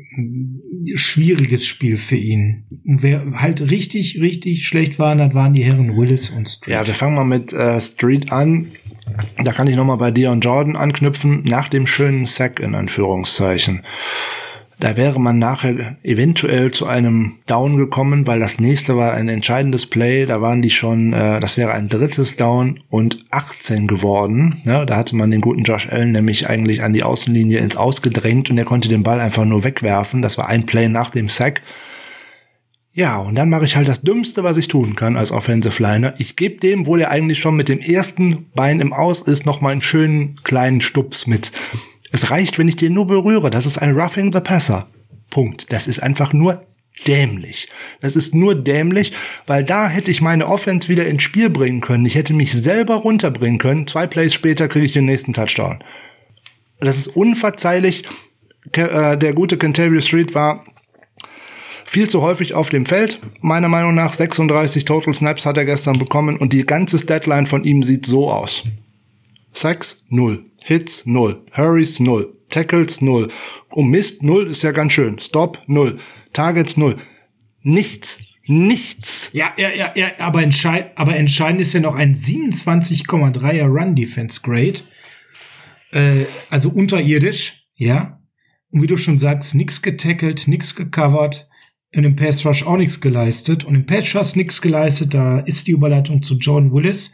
[SPEAKER 1] schwieriges Spiel für ihn. Und wer halt richtig, richtig schlecht waren, das waren die Herren Willis und Street.
[SPEAKER 2] Ja, wir fangen mal mit äh, Street an. Da kann ich noch mal bei Dion Jordan anknüpfen, nach dem schönen Sack in Anführungszeichen. Da wäre man nachher eventuell zu einem Down gekommen, weil das nächste war ein entscheidendes Play. Da waren die schon, äh, das wäre ein drittes Down und 18 geworden. Ja, da hatte man den guten Josh Allen nämlich eigentlich an die Außenlinie ins Ausgedrängt und er konnte den Ball einfach nur wegwerfen. Das war ein Play nach dem Sack. Ja, und dann mache ich halt das Dümmste, was ich tun kann als Offensive Liner. Ich gebe dem, wo der eigentlich schon mit dem ersten Bein im Aus ist, noch mal einen schönen kleinen Stups mit. Es reicht, wenn ich den nur berühre. Das ist ein Roughing the Passer. Punkt. Das ist einfach nur dämlich. Das ist nur dämlich, weil da hätte ich meine Offense wieder ins Spiel bringen können. Ich hätte mich selber runterbringen können. Zwei Plays später kriege ich den nächsten Touchdown. Das ist unverzeihlich. Äh, der gute Canterbury Street war viel zu häufig auf dem Feld. Meiner Meinung nach 36 Total Snaps hat er gestern bekommen und die ganze Statline von ihm sieht so aus. Sacks 0, Hits 0, Hurries 0, Tackles 0. Oh Mist, 0 ist ja ganz schön. Stop 0, Targets 0. Nichts, nichts.
[SPEAKER 1] Ja, ja, ja, ja, aber, entscheid, aber entscheidend ist ja noch ein 27,3er Run-Defense Grade. Äh, also unterirdisch, ja. Und wie du schon sagst, nix getackelt, nix gecovert, in dem Pass Rush auch nichts geleistet. Und im Pass Rush nichts geleistet, da ist die Überleitung zu Jordan Willis.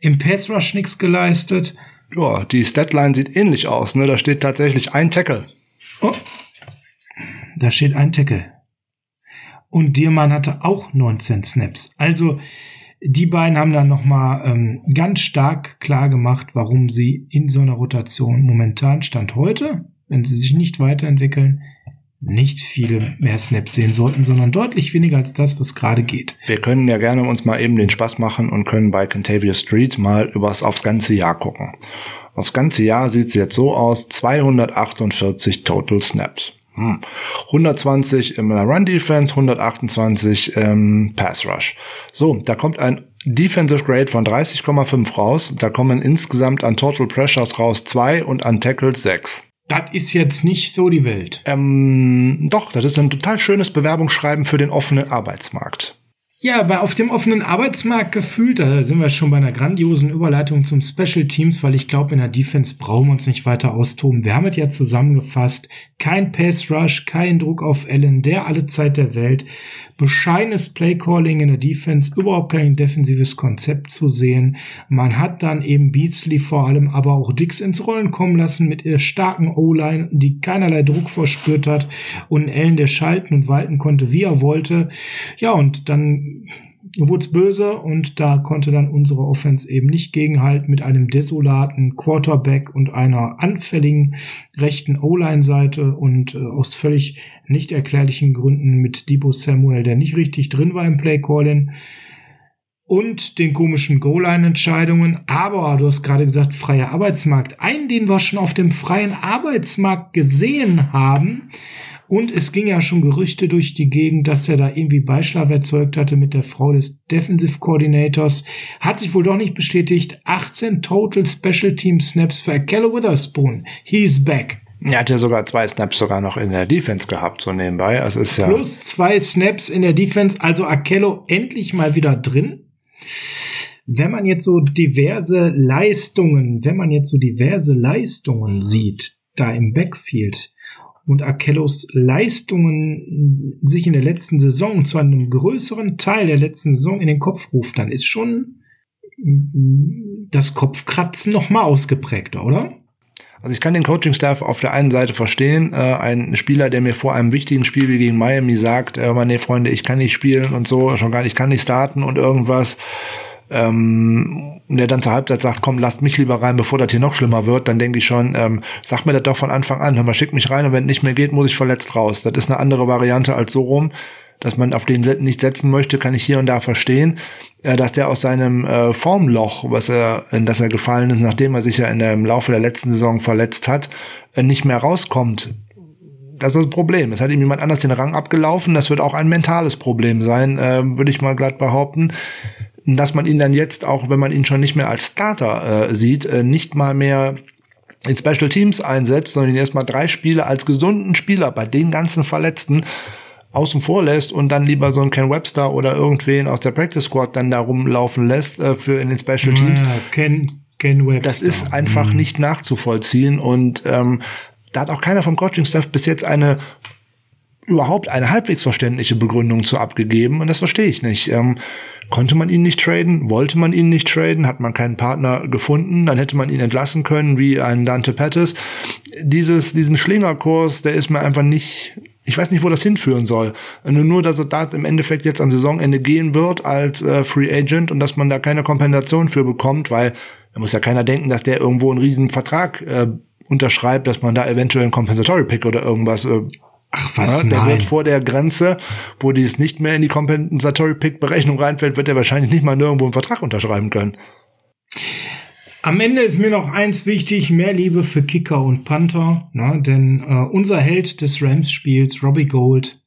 [SPEAKER 1] Im Pass Rush nichts geleistet.
[SPEAKER 2] Ja, die Statline sieht ähnlich aus, ne? Da steht tatsächlich ein Tackle.
[SPEAKER 1] Oh, da steht ein Tackle. Und Diermann hatte auch 19 Snaps. Also, Die beiden haben dann nochmal ähm, ganz stark klar gemacht, warum sie in so einer Rotation momentan Stand heute, wenn sie sich nicht weiterentwickeln, nicht viele mehr Snaps sehen sollten, sondern deutlich weniger als das, was gerade geht.
[SPEAKER 2] Wir können ja gerne uns mal eben den Spaß machen und können bei Cantavius Street mal übers aufs ganze Jahr gucken. Aufs ganze Jahr sieht es jetzt so aus, 248 Total Snaps. Hm. 120 in der Run Defense, 128 im Pass Rush. So, da kommt ein Defensive Grade von 30,5 raus. Da kommen insgesamt an Total Pressures raus 2 und an Tackles 6.
[SPEAKER 1] Das ist jetzt nicht so die Welt.
[SPEAKER 2] Ähm, doch, das ist ein total schönes Bewerbungsschreiben für den offenen Arbeitsmarkt.
[SPEAKER 1] Ja, aber auf dem offenen Arbeitsmarkt gefühlt, da sind wir schon bei einer grandiosen Überleitung zum Special Teams, weil ich glaube, in der Defense brauchen wir uns nicht weiter austoben. Wir haben es ja zusammengefasst. Kein Pass Rush, kein Druck auf Allen, der alle Zeit der Welt. Bescheidenes Playcalling in der Defense, überhaupt kein defensives Konzept zu sehen. Man hat dann eben Beasley vor allem, aber auch Dix ins Rollen kommen lassen mit ihrer starken O-Line, die keinerlei Druck verspürt hat und Allen, der schalten und walten konnte, wie er wollte. Ja, und dann wurde es böse und da konnte dann unsere Offense eben nicht gegenhalten mit einem desolaten Quarterback und einer anfälligen rechten O-Line-Seite und äh, aus völlig nicht erklärlichen Gründen mit Debo Samuel, der nicht richtig drin war im Play-Calling und den komischen Goal-Line-Entscheidungen. Aber du hast gerade gesagt, freier Arbeitsmarkt. Einen, den wir schon auf dem freien Arbeitsmarkt gesehen haben, und es ging ja schon Gerüchte durch die Gegend, dass er da irgendwie Beischlaf erzeugt hatte mit der Frau des Defensive Coordinators. Hat sich wohl doch nicht bestätigt. 18 Total Special Team Snaps für Keller Witherspoon. He's back.
[SPEAKER 2] Er hat ja sogar zwei Snaps sogar noch in der Defense gehabt, so nebenbei. Also ist ja.
[SPEAKER 1] Plus zwei Snaps in der Defense, also Akello endlich mal wieder drin. Wenn man jetzt so diverse Leistungen, wenn man jetzt so diverse Leistungen sieht, da im Backfield, und Akellos Leistungen sich in der letzten Saison zu einem größeren Teil der letzten Saison in den Kopf ruft, dann ist schon das Kopfkratzen noch mal ausgeprägter, oder?
[SPEAKER 2] Also ich kann den Coaching-Staff auf der einen Seite verstehen. Äh, ein Spieler, der mir vor einem wichtigen Spiel wie gegen Miami sagt, äh, nee, Freunde, ich kann nicht spielen und so, schon gar nicht, ich kann nicht starten und irgendwas ähm, der dann zur Halbzeit sagt, komm, lasst mich lieber rein, bevor das hier noch schlimmer wird, dann denke ich schon, ähm, sag mir das doch von Anfang an, hör mal, schick mich rein und wenn es nicht mehr geht, muss ich verletzt raus. Das ist eine andere Variante als so rum, dass man auf den nicht setzen möchte, kann ich hier und da verstehen, äh, dass der aus seinem äh, Formloch, was er, in das er gefallen ist, nachdem er sich ja in der, im Laufe der letzten Saison verletzt hat, äh, nicht mehr rauskommt. Das ist das Problem. Es hat ihm jemand anders den Rang abgelaufen. Das wird auch ein mentales Problem sein, äh, würde ich mal glatt behaupten dass man ihn dann jetzt auch, wenn man ihn schon nicht mehr als Starter äh, sieht, äh, nicht mal mehr in Special Teams einsetzt, sondern ihn erstmal drei Spiele als gesunden Spieler bei den ganzen Verletzten außen vor lässt und dann lieber so einen Ken Webster oder irgendwen aus der Practice Squad dann da rumlaufen lässt äh, für in den Special Teams. Ja,
[SPEAKER 1] Ken, Ken Webster.
[SPEAKER 2] Das ist einfach mhm. nicht nachzuvollziehen und ähm, da hat auch keiner vom Coaching-Staff bis jetzt eine überhaupt eine halbwegs verständliche Begründung zu abgegeben und das verstehe ich nicht. Ähm, Konnte man ihn nicht traden? Wollte man ihn nicht traden? Hat man keinen Partner gefunden? Dann hätte man ihn entlassen können, wie ein Dante Pettis. Dieses, diesen Schlingerkurs, der ist mir einfach nicht, ich weiß nicht, wo das hinführen soll. Nur, dass er da im Endeffekt jetzt am Saisonende gehen wird als äh, Free Agent und dass man da keine Kompensation für bekommt, weil da muss ja keiner denken, dass der irgendwo einen riesen Vertrag äh, unterschreibt, dass man da eventuell einen Compensatory Pick oder irgendwas äh,
[SPEAKER 1] Ach was,
[SPEAKER 2] ja, der
[SPEAKER 1] nein.
[SPEAKER 2] wird vor der Grenze, wo dies nicht mehr in die Compensatory Pick Berechnung reinfällt, wird er wahrscheinlich nicht mal nirgendwo einen Vertrag unterschreiben können.
[SPEAKER 1] Am Ende ist mir noch eins wichtig, mehr Liebe für Kicker und Panther, ne? denn äh, unser Held des Rams-Spiels, Robbie Gold,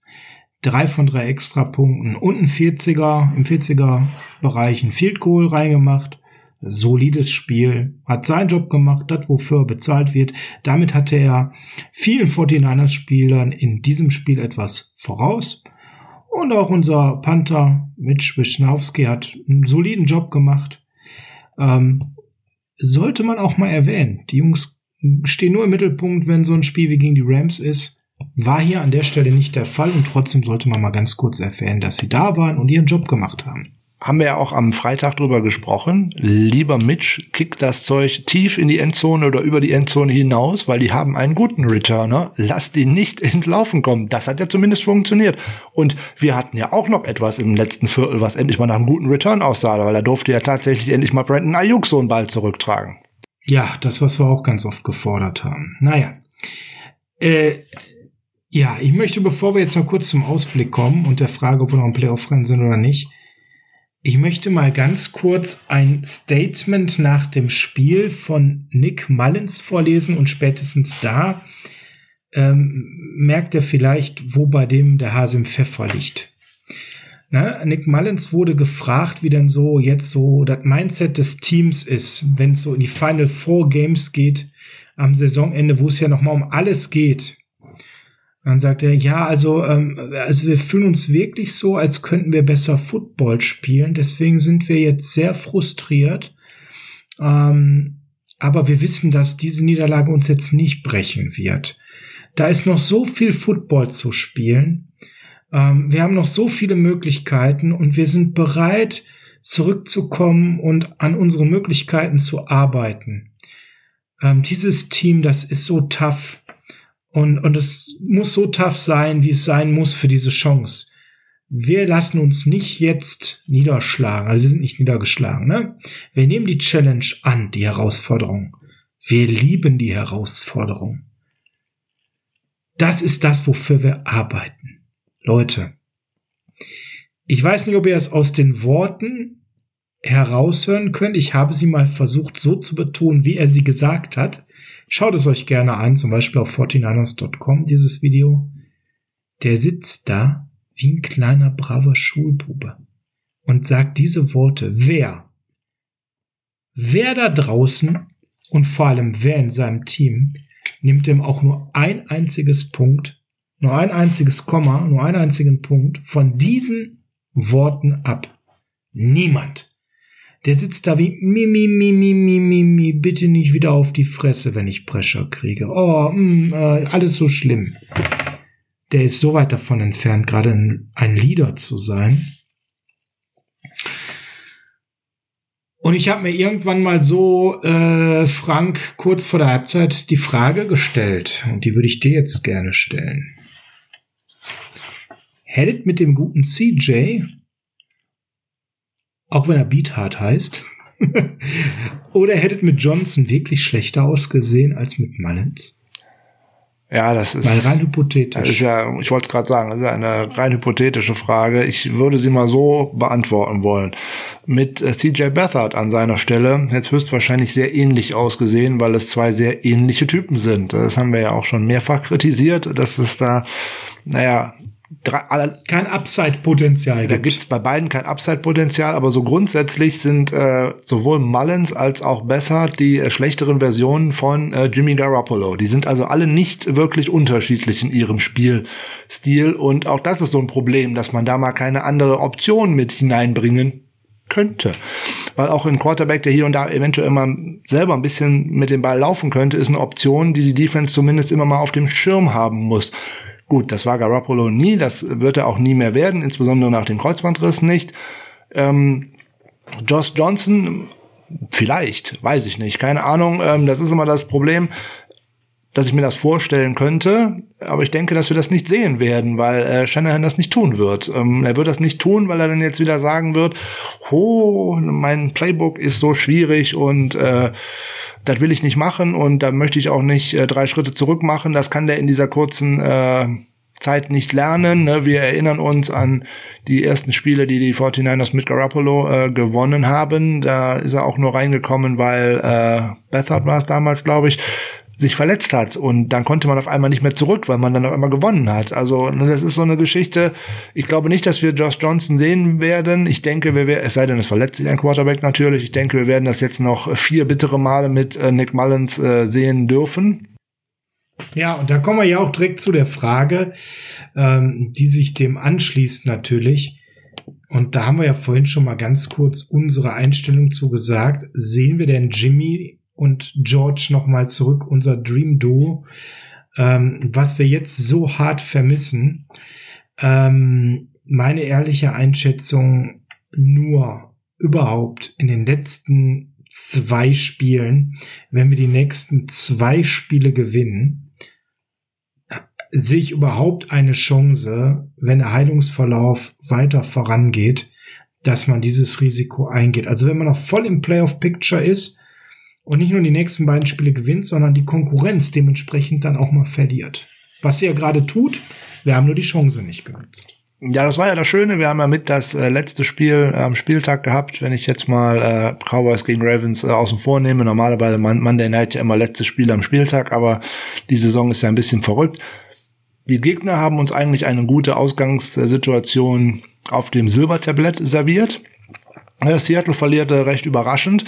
[SPEAKER 1] drei von drei Extrapunkten und ein 40er, im 40er-Bereich ein Field Goal reingemacht solides Spiel, hat seinen Job gemacht, das wofür er bezahlt wird. Damit hatte er vielen 49ers-Spielern in diesem Spiel etwas voraus. Und auch unser Panther Mitch Wischnowski hat einen soliden Job gemacht. Ähm, sollte man auch mal erwähnen. Die Jungs stehen nur im Mittelpunkt, wenn so ein Spiel wie gegen die Rams ist. War hier an der Stelle nicht der Fall und trotzdem sollte man mal ganz kurz erwähnen, dass sie da waren und ihren Job gemacht haben.
[SPEAKER 2] Haben wir ja auch am Freitag drüber gesprochen. Lieber Mitch, kick das Zeug tief in die Endzone oder über die Endzone hinaus, weil die haben einen guten Returner. Lass die nicht ins Laufen kommen. Das hat ja zumindest funktioniert. Und wir hatten ja auch noch etwas im letzten Viertel, was endlich mal nach einem guten Return aussah, weil er durfte ja tatsächlich endlich mal Brandon Ayuk so einen Ball zurücktragen.
[SPEAKER 1] Ja, das, was wir auch ganz oft gefordert haben. Naja. Äh, ja, ich möchte, bevor wir jetzt noch kurz zum Ausblick kommen und der Frage, ob wir noch im Playoff-Rennen sind oder nicht, ich möchte mal ganz kurz ein Statement nach dem Spiel von Nick Mullins vorlesen und spätestens da ähm, merkt er vielleicht, wo bei dem der Hase im Pfeffer liegt. Na, Nick Mullins wurde gefragt, wie denn so jetzt so das Mindset des Teams ist, wenn es so in die Final Four Games geht am Saisonende, wo es ja noch mal um alles geht. Dann sagt er, ja, also, ähm, also wir fühlen uns wirklich so, als könnten wir besser Football spielen. Deswegen sind wir jetzt sehr frustriert. Ähm, aber wir wissen, dass diese Niederlage uns jetzt nicht brechen wird. Da ist noch so viel Football zu spielen. Ähm, wir haben noch so viele Möglichkeiten und wir sind bereit, zurückzukommen und an unsere Möglichkeiten zu arbeiten. Ähm, dieses Team, das ist so tough. Und, und es muss so tough sein, wie es sein muss für diese Chance. Wir lassen uns nicht jetzt niederschlagen. Also wir sind nicht niedergeschlagen. Ne? Wir nehmen die Challenge an, die Herausforderung. Wir lieben die Herausforderung. Das ist das, wofür wir arbeiten. Leute, ich weiß nicht, ob ihr es aus den Worten heraushören könnt. Ich habe sie mal versucht so zu betonen, wie er sie gesagt hat. Schaut es euch gerne an, zum Beispiel auf 49ers.com, dieses Video. Der sitzt da wie ein kleiner braver Schulbube und sagt diese Worte. Wer? Wer da draußen und vor allem wer in seinem Team nimmt ihm auch nur ein einziges Punkt, nur ein einziges Komma, nur einen einzigen Punkt von diesen Worten ab? Niemand. Der sitzt da wie mi, mi, mi, mi, mi, mi, mi, bitte nicht wieder auf die Fresse, wenn ich Pressure kriege. Oh, mh, äh, alles so schlimm. Der ist so weit davon entfernt, gerade ein, ein Leader zu sein. Und ich habe mir irgendwann mal so, äh, Frank, kurz vor der Halbzeit die Frage gestellt. Und die würde ich dir jetzt gerne stellen. Hättet mit dem guten CJ auch wenn er Beathard heißt. Oder hättet mit Johnson wirklich schlechter ausgesehen als mit Mullins?
[SPEAKER 2] Ja, das ist,
[SPEAKER 1] Mal rein hypothetisch.
[SPEAKER 2] das ist ja, ich wollte es gerade sagen, das ist ja eine rein hypothetische Frage. Ich würde sie mal so beantworten wollen. Mit äh, CJ Beathard an seiner Stelle hätte es höchstwahrscheinlich sehr ähnlich ausgesehen, weil es zwei sehr ähnliche Typen sind. Das haben wir ja auch schon mehrfach kritisiert, dass es da, naja,
[SPEAKER 1] Kein Upside-Potenzial
[SPEAKER 2] da
[SPEAKER 1] gibt.
[SPEAKER 2] gibt es bei beiden kein Upside-Potenzial, aber so grundsätzlich sind äh, sowohl Mullins als auch Besser die äh, schlechteren Versionen von äh, Jimmy Garoppolo. Die sind also alle nicht wirklich unterschiedlich in ihrem Spielstil und auch das ist so ein Problem, dass man da mal keine andere Option mit hineinbringen könnte. Weil auch ein Quarterback, der hier und da eventuell mal selber ein bisschen mit dem Ball laufen könnte, ist eine Option, die die Defense zumindest immer mal auf dem Schirm haben muss. Gut, das war Garoppolo nie, das wird er auch nie mehr werden, insbesondere nach dem Kreuzbandriss nicht. Ähm, Josh Johnson, vielleicht, weiß ich nicht, keine Ahnung. Ähm, das ist immer das Problem, dass ich mir das vorstellen könnte, aber ich denke, dass wir das nicht sehen werden, weil äh, Shanahan das nicht tun wird. Ähm, er wird das nicht tun, weil er dann jetzt wieder sagen wird, oh, mein Playbook ist so schwierig und äh, das will ich nicht machen und da möchte ich auch nicht äh, drei Schritte zurück machen. Das kann der in dieser kurzen äh, Zeit nicht lernen. Ne? Wir erinnern uns an die ersten Spiele, die die 49ers mit Garoppolo äh, gewonnen haben. Da ist er auch nur reingekommen, weil äh, Bethard war es damals, glaube ich, sich verletzt hat und dann konnte man auf einmal nicht mehr zurück, weil man dann auf einmal gewonnen hat. Also ne, das ist so eine Geschichte. Ich glaube nicht, dass wir Josh Johnson sehen werden. Ich denke, wir werden, es sei denn, es verletzt sich ein Quarterback natürlich. Ich denke, wir werden das jetzt noch vier bittere Male mit äh, Nick Mullins äh, sehen dürfen.
[SPEAKER 1] Ja, und da kommen wir ja auch direkt zu der Frage, ähm, die sich dem anschließt natürlich. Und da haben wir ja vorhin schon mal ganz kurz unsere Einstellung zu gesagt. Sehen wir denn Jimmy und George nochmal zurück, unser Dream Duo, ähm, was wir jetzt so hart vermissen? Ähm, meine ehrliche Einschätzung, nur überhaupt in den letzten zwei Spielen, wenn wir die nächsten zwei Spiele gewinnen, sehe ich überhaupt eine Chance, wenn der Heilungsverlauf weiter vorangeht, dass man dieses Risiko eingeht. Also wenn man noch voll im Playoff-Picture ist und nicht nur die nächsten beiden Spiele gewinnt, sondern die Konkurrenz dementsprechend dann auch mal verliert. Was sie ja gerade tut, wir haben nur die Chance nicht genutzt.
[SPEAKER 2] Ja, das war ja das Schöne. Wir haben ja mit das äh, letzte Spiel äh, am Spieltag gehabt. Wenn ich jetzt mal äh, Cowboys gegen Ravens äh, außen vor nehme, normalerweise Mon Monday Night ja immer letztes Spiel am Spieltag, aber die Saison ist ja ein bisschen verrückt. Die Gegner haben uns eigentlich eine gute Ausgangssituation auf dem Silbertablett serviert. Äh, Seattle verlierte recht überraschend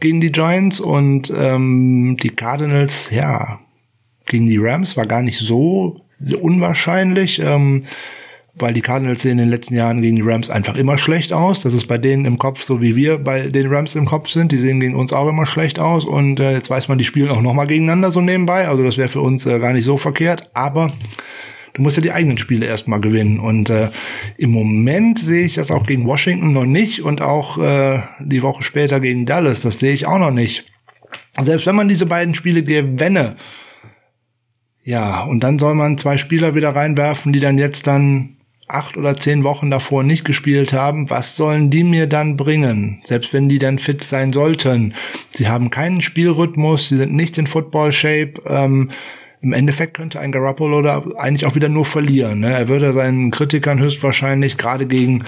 [SPEAKER 2] gegen die Giants und ähm, die Cardinals, ja, gegen die Rams war gar nicht so unwahrscheinlich. Ähm, weil die Cardinals sehen in den letzten Jahren gegen die Rams einfach immer schlecht aus. Das ist bei denen im Kopf so wie wir bei den Rams im Kopf sind. Die sehen gegen uns auch immer schlecht aus und äh, jetzt weiß man, die spielen auch nochmal gegeneinander so nebenbei. Also das wäre für uns äh, gar nicht so verkehrt. Aber du musst ja die eigenen Spiele erstmal gewinnen. Und äh, im Moment sehe ich das auch gegen Washington noch nicht und auch äh, die Woche später gegen Dallas. Das sehe ich auch noch nicht. Selbst wenn man diese beiden Spiele gewinne, ja, und dann soll man zwei Spieler wieder reinwerfen, die dann jetzt dann acht oder zehn Wochen davor nicht gespielt haben, was sollen die mir dann bringen? Selbst wenn die dann fit sein sollten. Sie haben keinen Spielrhythmus, sie sind nicht in Football-Shape. Ähm, Im Endeffekt könnte ein Garoppolo da eigentlich auch wieder nur verlieren. Ne? Er würde seinen Kritikern höchstwahrscheinlich gerade gegen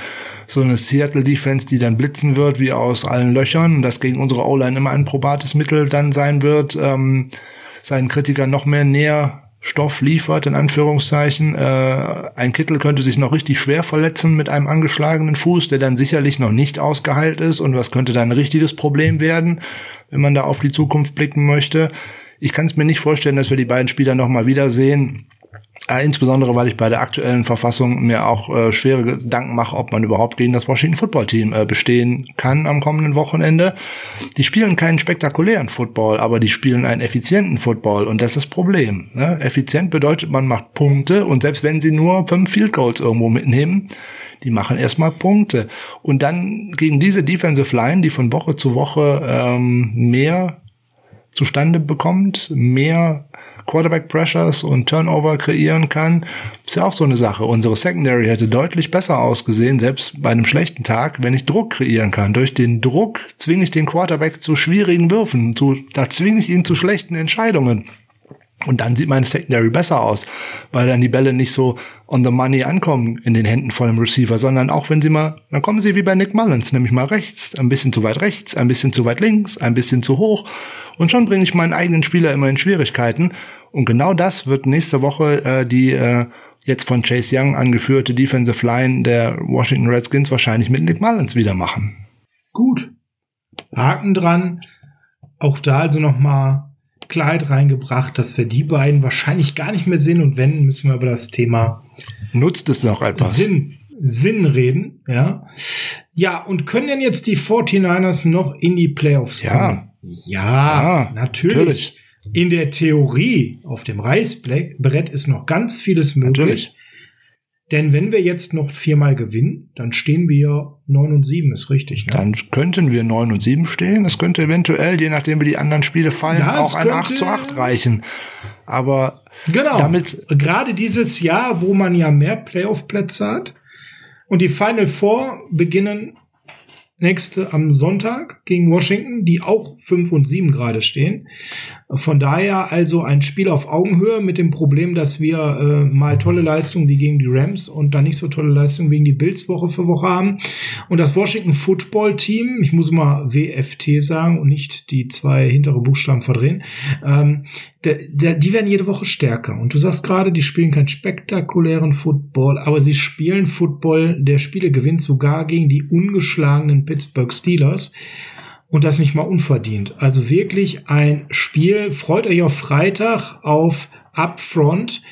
[SPEAKER 2] so eine Seattle-Defense, die dann blitzen wird, wie aus allen Löchern, das gegen unsere O-Line immer ein probates Mittel dann sein wird, ähm, seinen Kritikern noch mehr näher Stoff liefert, in Anführungszeichen. Äh, ein Kittel könnte sich noch richtig schwer verletzen mit einem angeschlagenen Fuß, der dann sicherlich noch nicht ausgeheilt ist. Und was könnte dann ein richtiges Problem werden, wenn man da auf die Zukunft blicken möchte? Ich kann es mir nicht vorstellen, dass wir die beiden Spieler noch mal wiedersehen. Äh, insbesondere, weil ich bei der aktuellen Verfassung mir auch äh, schwere Gedanken mache, ob man überhaupt gegen das Washington Football Team äh, bestehen kann am kommenden Wochenende. Die spielen keinen spektakulären Football, aber die spielen einen effizienten Football und das ist das Problem. Ne? Effizient bedeutet, man macht Punkte und selbst wenn sie nur fünf Field Goals irgendwo mitnehmen, die machen erstmal Punkte. Und dann gegen diese Defensive Line, die von Woche zu Woche ähm, mehr zustande bekommt, mehr Quarterback Pressures und Turnover kreieren kann, ist ja auch so eine Sache. Unsere Secondary hätte deutlich besser ausgesehen, selbst bei einem schlechten Tag, wenn ich Druck kreieren kann. Durch den Druck zwinge ich den Quarterback zu schwierigen Würfen, zu, da zwinge ich ihn zu schlechten Entscheidungen. Und dann sieht meine Secondary besser aus, weil dann die Bälle nicht so on the money ankommen in den Händen von dem Receiver, sondern auch wenn sie mal, dann kommen sie wie bei Nick Mullins, nämlich mal rechts, ein bisschen zu weit rechts, ein bisschen zu weit links, ein bisschen zu hoch. Und schon bringe ich meinen eigenen Spieler immer in Schwierigkeiten. Und genau das wird nächste Woche äh, die äh, jetzt von Chase Young angeführte Defensive Line der Washington Redskins wahrscheinlich mit Nick Mullins wieder machen.
[SPEAKER 1] Gut. Haken dran. Auch da also nochmal Klarheit reingebracht, dass wir die beiden wahrscheinlich gar nicht mehr sehen. Und wenn, müssen wir über das Thema
[SPEAKER 2] Nutzt es noch etwas?
[SPEAKER 1] Sinn, Sinn reden. Ja. Ja, und können denn jetzt die 49ers noch in die Playoffs
[SPEAKER 2] Ja.
[SPEAKER 1] kommen? Ja,
[SPEAKER 2] Ja,
[SPEAKER 1] natürlich.
[SPEAKER 2] natürlich.
[SPEAKER 1] In der Theorie auf dem Reißbrett ist noch ganz vieles möglich.
[SPEAKER 2] Natürlich.
[SPEAKER 1] Denn wenn wir jetzt noch viermal gewinnen, dann stehen wir 9 und 7, ist richtig. Ne?
[SPEAKER 2] Dann könnten wir 9 und 7 stehen. Es könnte eventuell, je nachdem wie die anderen Spiele fallen,
[SPEAKER 1] Ja, es
[SPEAKER 2] auch ein
[SPEAKER 1] könnte-
[SPEAKER 2] 8 zu 8 reichen. Aber
[SPEAKER 1] Genau.
[SPEAKER 2] Damit-
[SPEAKER 1] Gerade dieses Jahr, wo man ja mehr Playoff-Plätze hat. Und die Final Four beginnen nächste am Sonntag gegen Washington, die auch 5 und 7 gerade stehen. Von daher also ein Spiel auf Augenhöhe mit dem Problem, dass wir äh, mal tolle Leistungen wie gegen die Rams und dann nicht so tolle Leistungen gegen die Bills Woche für Woche haben. Und das Washington Football Team, ich muss mal WFT sagen und nicht die zwei hintere Buchstaben verdrehen, ähm, der, der, die werden jede Woche stärker. Und du sagst gerade, die spielen keinen spektakulären Football, aber sie spielen Football, der Spiele gewinnt sogar gegen die ungeschlagenen Pittsburgh Steelers. Und das nicht mal unverdient. Also wirklich ein Spiel. Freut euch auf Freitag auf Upfront,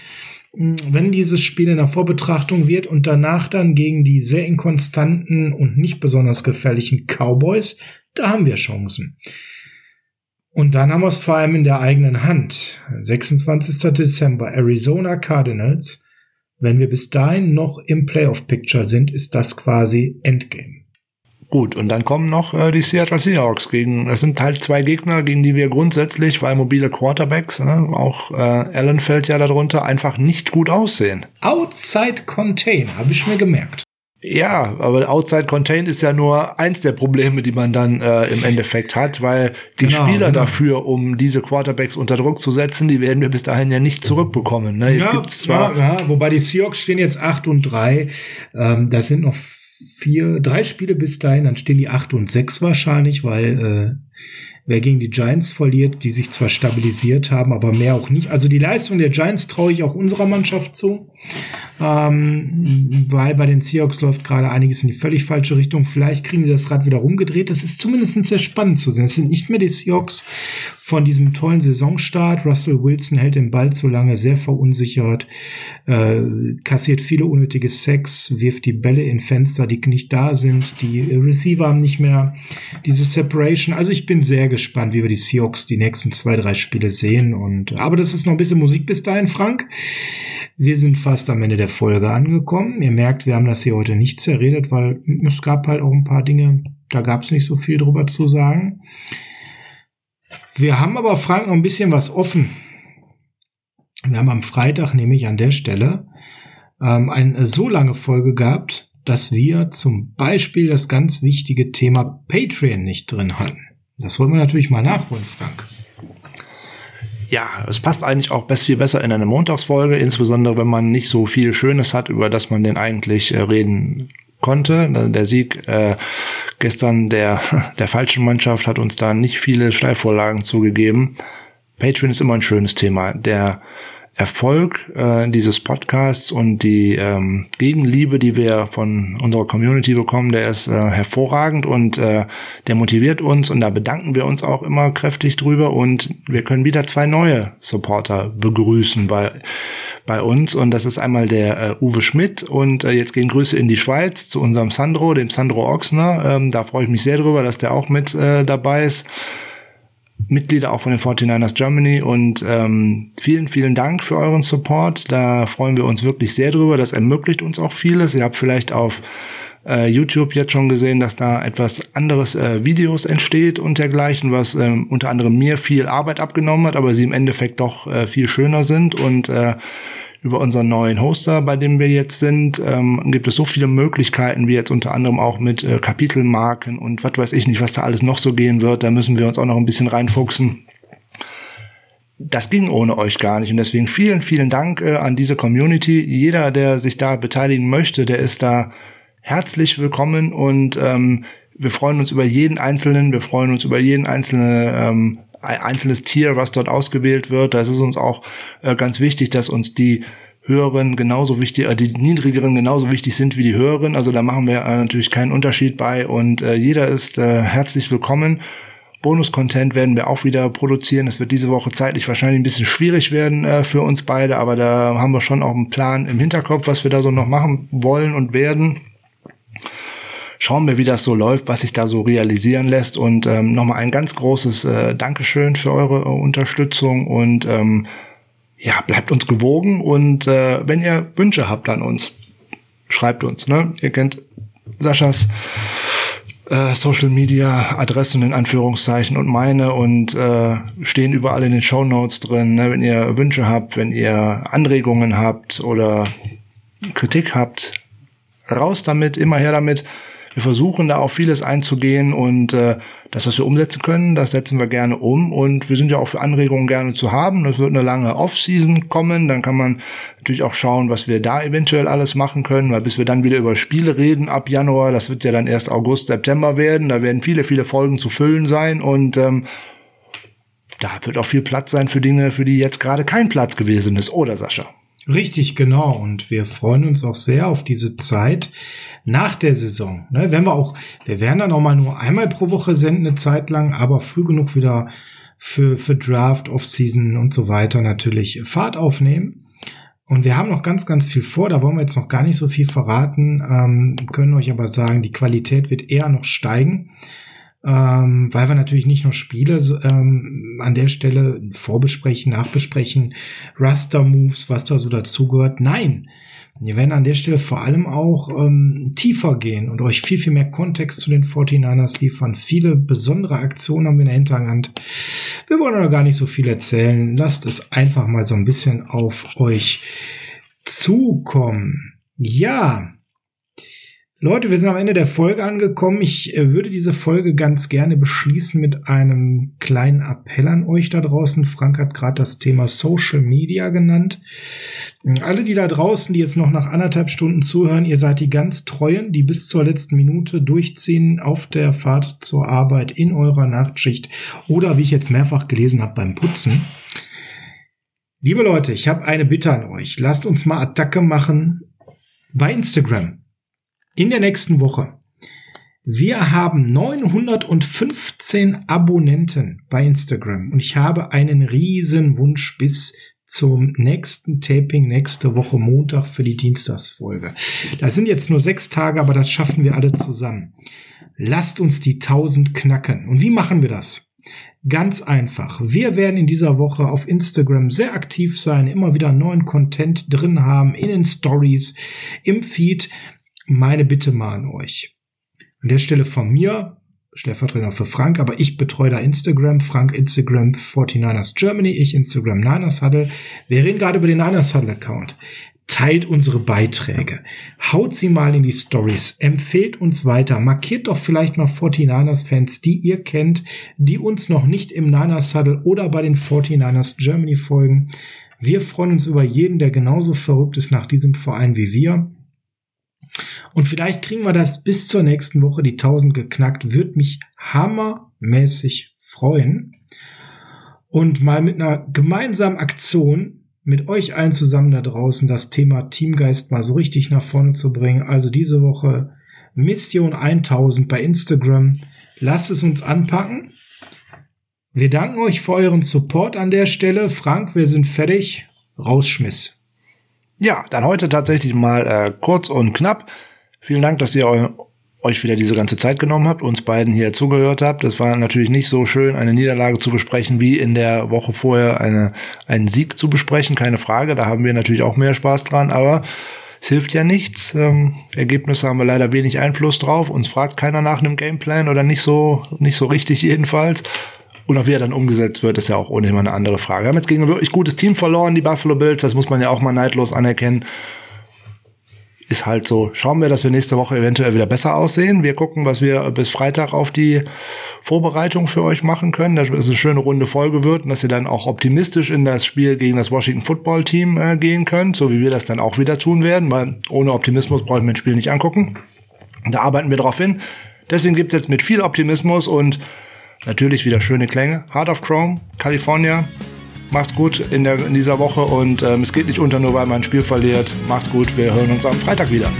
[SPEAKER 1] mh, wenn dieses Spiel in der Vorbetrachtung wird und danach dann gegen die sehr inkonstanten und nicht besonders gefährlichen Cowboys. Da haben wir Chancen. Und dann haben wir es vor allem in der eigenen Hand. 26. Dezember, Arizona Cardinals. Wenn wir bis dahin noch im Playoff-Picture sind, ist das quasi Endgame.
[SPEAKER 2] Gut, und dann kommen noch äh, die Seattle Seahawks gegen, das sind halt zwei Gegner, gegen die wir grundsätzlich, weil mobile Quarterbacks, ne, auch äh, Allen fällt ja darunter, einfach nicht gut aussehen.
[SPEAKER 1] Outside Contain, habe ich mir gemerkt.
[SPEAKER 2] Ja, aber Outside Contain ist ja nur eins der Probleme, die man dann äh, im Endeffekt hat, weil die
[SPEAKER 1] Genau,
[SPEAKER 2] Spieler
[SPEAKER 1] genau.
[SPEAKER 2] dafür, um diese Quarterbacks unter Druck zu setzen, die werden wir bis dahin ja nicht zurückbekommen. Ne? Jetzt
[SPEAKER 1] Ja,
[SPEAKER 2] gibt's zwar
[SPEAKER 1] ja, ja, wobei die Seahawks stehen jetzt 8 und 3. Ähm, das sind noch vier, drei Spiele bis dahin, dann stehen die 8 und 6 wahrscheinlich, weil äh, wer gegen die Giants verliert, die sich zwar stabilisiert haben, aber mehr auch nicht. Also die Leistung der Giants traue ich auch unserer Mannschaft zu. Ähm, weil bei den Seahawks läuft gerade einiges in die völlig falsche Richtung. Vielleicht kriegen die das Rad wieder rumgedreht. Das ist zumindest sehr spannend zu sehen. Es sind nicht mehr die Seahawks von diesem tollen Saisonstart. Russell Wilson hält den Ball zu lange, sehr verunsichert, äh, kassiert viele unnötige Sacks, wirft die Bälle in Fenster, die nicht da sind. Die Receiver haben nicht mehr diese Separation. Also ich bin sehr gespannt, wie wir die Seahawks die nächsten zwei, drei Spiele sehen. Und aber das ist noch ein bisschen Musik bis dahin, Frank. Wir sind fast am Ende der Folge angekommen. Ihr merkt, wir haben das hier heute nicht zerredet, weil es gab halt auch ein paar Dinge, da gab es nicht so viel drüber zu sagen. Wir haben aber, Frank, noch ein bisschen was offen. Wir haben am Freitag nämlich an der Stelle ähm, eine so lange Folge gehabt, dass wir zum Beispiel das ganz wichtige Thema Patreon nicht drin hatten. Das wollen wir natürlich mal nachholen, Frank.
[SPEAKER 2] Ja, es passt eigentlich auch best viel besser in eine Montagsfolge, insbesondere wenn man nicht so viel Schönes hat, über das man denn eigentlich äh, reden konnte. Der Sieg äh, gestern der, der falschen Mannschaft hat uns da nicht viele Steilvorlagen zugegeben. Patreon ist immer ein schönes Thema. Der Erfolg äh, dieses Podcasts und die ähm, Gegenliebe, die wir von unserer Community bekommen, der ist äh, hervorragend und äh, der motiviert uns und da bedanken wir uns auch immer kräftig drüber und wir können wieder zwei neue Supporter begrüßen bei bei uns und das ist einmal der äh, Uwe Schmidt und äh, jetzt gehen Grüße in die Schweiz zu unserem Sandro, dem Sandro Ochsner. Ähm, da freue ich mich sehr drüber, dass der auch mit äh, dabei ist. Mitglieder auch von den 49ers Germany und ähm, vielen, vielen Dank für euren Support. Da freuen wir uns wirklich sehr drüber. Das ermöglicht uns auch vieles. Ihr habt vielleicht auf äh, YouTube jetzt schon gesehen, dass da etwas anderes äh, Videos entsteht und dergleichen, was ähm, unter anderem mir viel Arbeit abgenommen hat, aber sie im Endeffekt doch äh, viel schöner sind und äh, über unseren neuen Hoster, bei dem wir jetzt sind, ähm, gibt es so viele Möglichkeiten, wie jetzt unter anderem auch mit äh, Kapitelmarken und was weiß ich nicht, was da alles noch so gehen wird. Da müssen wir uns auch noch ein bisschen reinfuchsen. Das ging ohne euch gar nicht und deswegen vielen, vielen Dank äh, an diese Community. Jeder, der sich da beteiligen möchte, der ist da herzlich willkommen und ähm, wir freuen uns über jeden Einzelnen, wir freuen uns über jeden einzelnen ähm, ein einzelnes Tier, was dort ausgewählt wird. Das ist uns auch äh, ganz wichtig, dass uns die höheren genauso wichtig, äh, die niedrigeren genauso wichtig sind wie die höheren. Also da machen wir äh, natürlich keinen Unterschied bei und äh, jeder ist äh, herzlich willkommen. Bonus-Content werden wir auch wieder produzieren. Es wird diese Woche zeitlich wahrscheinlich ein bisschen schwierig werden äh, für uns beide, aber da haben wir schon auch einen Plan im Hinterkopf, was wir da so noch machen wollen und werden schauen wir, wie das so läuft, was sich da so realisieren lässt. Und ähm, nochmal ein ganz großes äh, Dankeschön für eure äh, Unterstützung und ähm, ja, bleibt uns gewogen. Und äh, wenn ihr Wünsche habt an uns, schreibt uns. Ne? Ihr kennt Saschas äh, Social Media Adressen in Anführungszeichen und meine und äh, stehen überall in den Show Notes drin. Ne? Wenn ihr Wünsche habt, wenn ihr Anregungen habt oder Kritik habt, raus damit, immer her damit. Wir versuchen da auf vieles einzugehen und äh, das, was wir umsetzen können, das setzen wir gerne um und wir sind ja auch für Anregungen gerne zu haben. Es wird eine lange Off-Season kommen, dann kann man natürlich auch schauen, was wir da eventuell alles machen können, weil bis wir dann wieder über Spiele reden ab Januar, das wird ja dann erst August, September werden, da werden viele, viele Folgen zu füllen sein und ähm, da wird auch viel Platz sein für Dinge, für die jetzt gerade kein Platz gewesen ist, oder Sascha?
[SPEAKER 1] Richtig, genau. Und wir freuen uns auch sehr auf diese Zeit nach der Saison. Ne, wenn wir auch, wir werden dann auch mal nur einmal pro Woche senden, eine Zeit lang, aber früh genug wieder für, für Draft, Offseason und so weiter natürlich Fahrt aufnehmen. Und wir haben noch ganz, ganz viel vor. Da wollen wir jetzt noch gar nicht so viel verraten, ähm, können euch aber sagen, die Qualität wird eher noch steigen. Ähm, weil wir natürlich nicht nur Spiele ähm, an der Stelle vorbesprechen, nachbesprechen, Raster-Moves, was da so dazugehört. Nein, wir werden an der Stelle vor allem auch ähm, tiefer gehen und euch viel, viel mehr Kontext zu den 49ers liefern. Viele besondere Aktionen haben wir in der Hinterhand. Wir wollen aber gar nicht so viel erzählen. Lasst es einfach mal so ein bisschen auf euch zukommen. Ja, Leute, wir sind am Ende der Folge angekommen. Ich äh, würde diese Folge ganz gerne beschließen mit einem kleinen Appell an euch da draußen. Frank hat gerade das Thema Social Media genannt. Alle, die da draußen, die jetzt noch nach anderthalb Stunden zuhören, ihr seid die ganz Treuen, die bis zur letzten Minute durchziehen auf der Fahrt zur Arbeit in eurer Nachtschicht oder wie ich jetzt mehrfach gelesen habe beim Putzen. Liebe Leute, ich habe eine Bitte an euch. Lasst uns mal Attacke machen bei Instagram in der nächsten Woche. Wir haben 915 Abonnenten bei Instagram und ich habe einen riesen Wunsch bis zum nächsten Taping nächste Woche Montag für die Dienstagsfolge. Das sind jetzt nur sechs Tage, aber das schaffen wir alle zusammen. Lasst uns die 1000 knacken. Und wie machen wir das? Ganz einfach. Wir werden in dieser Woche auf Instagram sehr aktiv sein, immer wieder neuen Content drin haben, in den Stories, im Feed meine Bitte mal an euch. An der Stelle von mir, Stellvertreter für Frank, aber ich betreue da Instagram, Frank Instagram 49ers Germany, ich Instagram Niners Huddle. Wir reden gerade über den Niners Huddle Account. Teilt unsere Beiträge. Haut sie mal in die Stories. Empfehlt uns weiter. Markiert doch vielleicht mal 49ers Fans, die ihr kennt, die uns noch nicht im Niners Huddle oder bei den 49ers Germany folgen. Wir freuen uns über jeden, der genauso verrückt ist nach diesem Verein wie wir. Und vielleicht kriegen wir das bis zur nächsten Woche, die 1000 geknackt. Würde mich hammermäßig freuen. Und mal mit einer gemeinsamen Aktion mit euch allen zusammen da draußen das Thema Teamgeist mal so richtig nach vorne zu bringen. Also diese Woche Mission 1000 bei Instagram. Lasst es uns anpacken. Wir danken euch für euren Support an der Stelle. Frank, wir sind fertig. Rausschmiss.
[SPEAKER 2] Ja, dann heute tatsächlich mal äh, kurz und knapp. Vielen Dank, dass ihr eu euch wieder diese ganze Zeit genommen habt, uns beiden hier zugehört habt. Das war natürlich nicht so schön, eine Niederlage zu besprechen, wie in der Woche vorher eine, einen Sieg zu besprechen, keine Frage. Da haben wir natürlich auch mehr Spaß dran, aber es hilft ja nichts. Ähm, Ergebnisse haben wir leider wenig Einfluss drauf. Uns fragt keiner nach einem Gameplan oder nicht so, nicht so richtig jedenfalls. Und auch wie er dann umgesetzt wird, ist ja auch ohnehin mal eine andere Frage. Wir haben jetzt gegen ein wirklich gutes Team verloren, die Buffalo Bills. Das muss man ja auch mal neidlos anerkennen. Ist halt so. Schauen wir, dass wir nächste Woche eventuell wieder besser aussehen. Wir gucken, was wir bis Freitag auf die Vorbereitung für euch machen können, dass es eine schöne runde Folge wird und dass ihr dann auch optimistisch in das Spiel gegen das Washington Football Team äh, gehen könnt, so wie wir das dann auch wieder tun werden, weil ohne Optimismus brauche ich mir das Spiel nicht angucken. Da arbeiten wir drauf hin. Deswegen gibt's jetzt mit viel Optimismus und Natürlich wieder schöne Klänge. Heart of Chrome, California. Macht's gut in, der, in dieser Woche und ähm, es geht nicht unter, nur weil man ein Spiel verliert. Macht's gut, wir hören uns am Freitag wieder.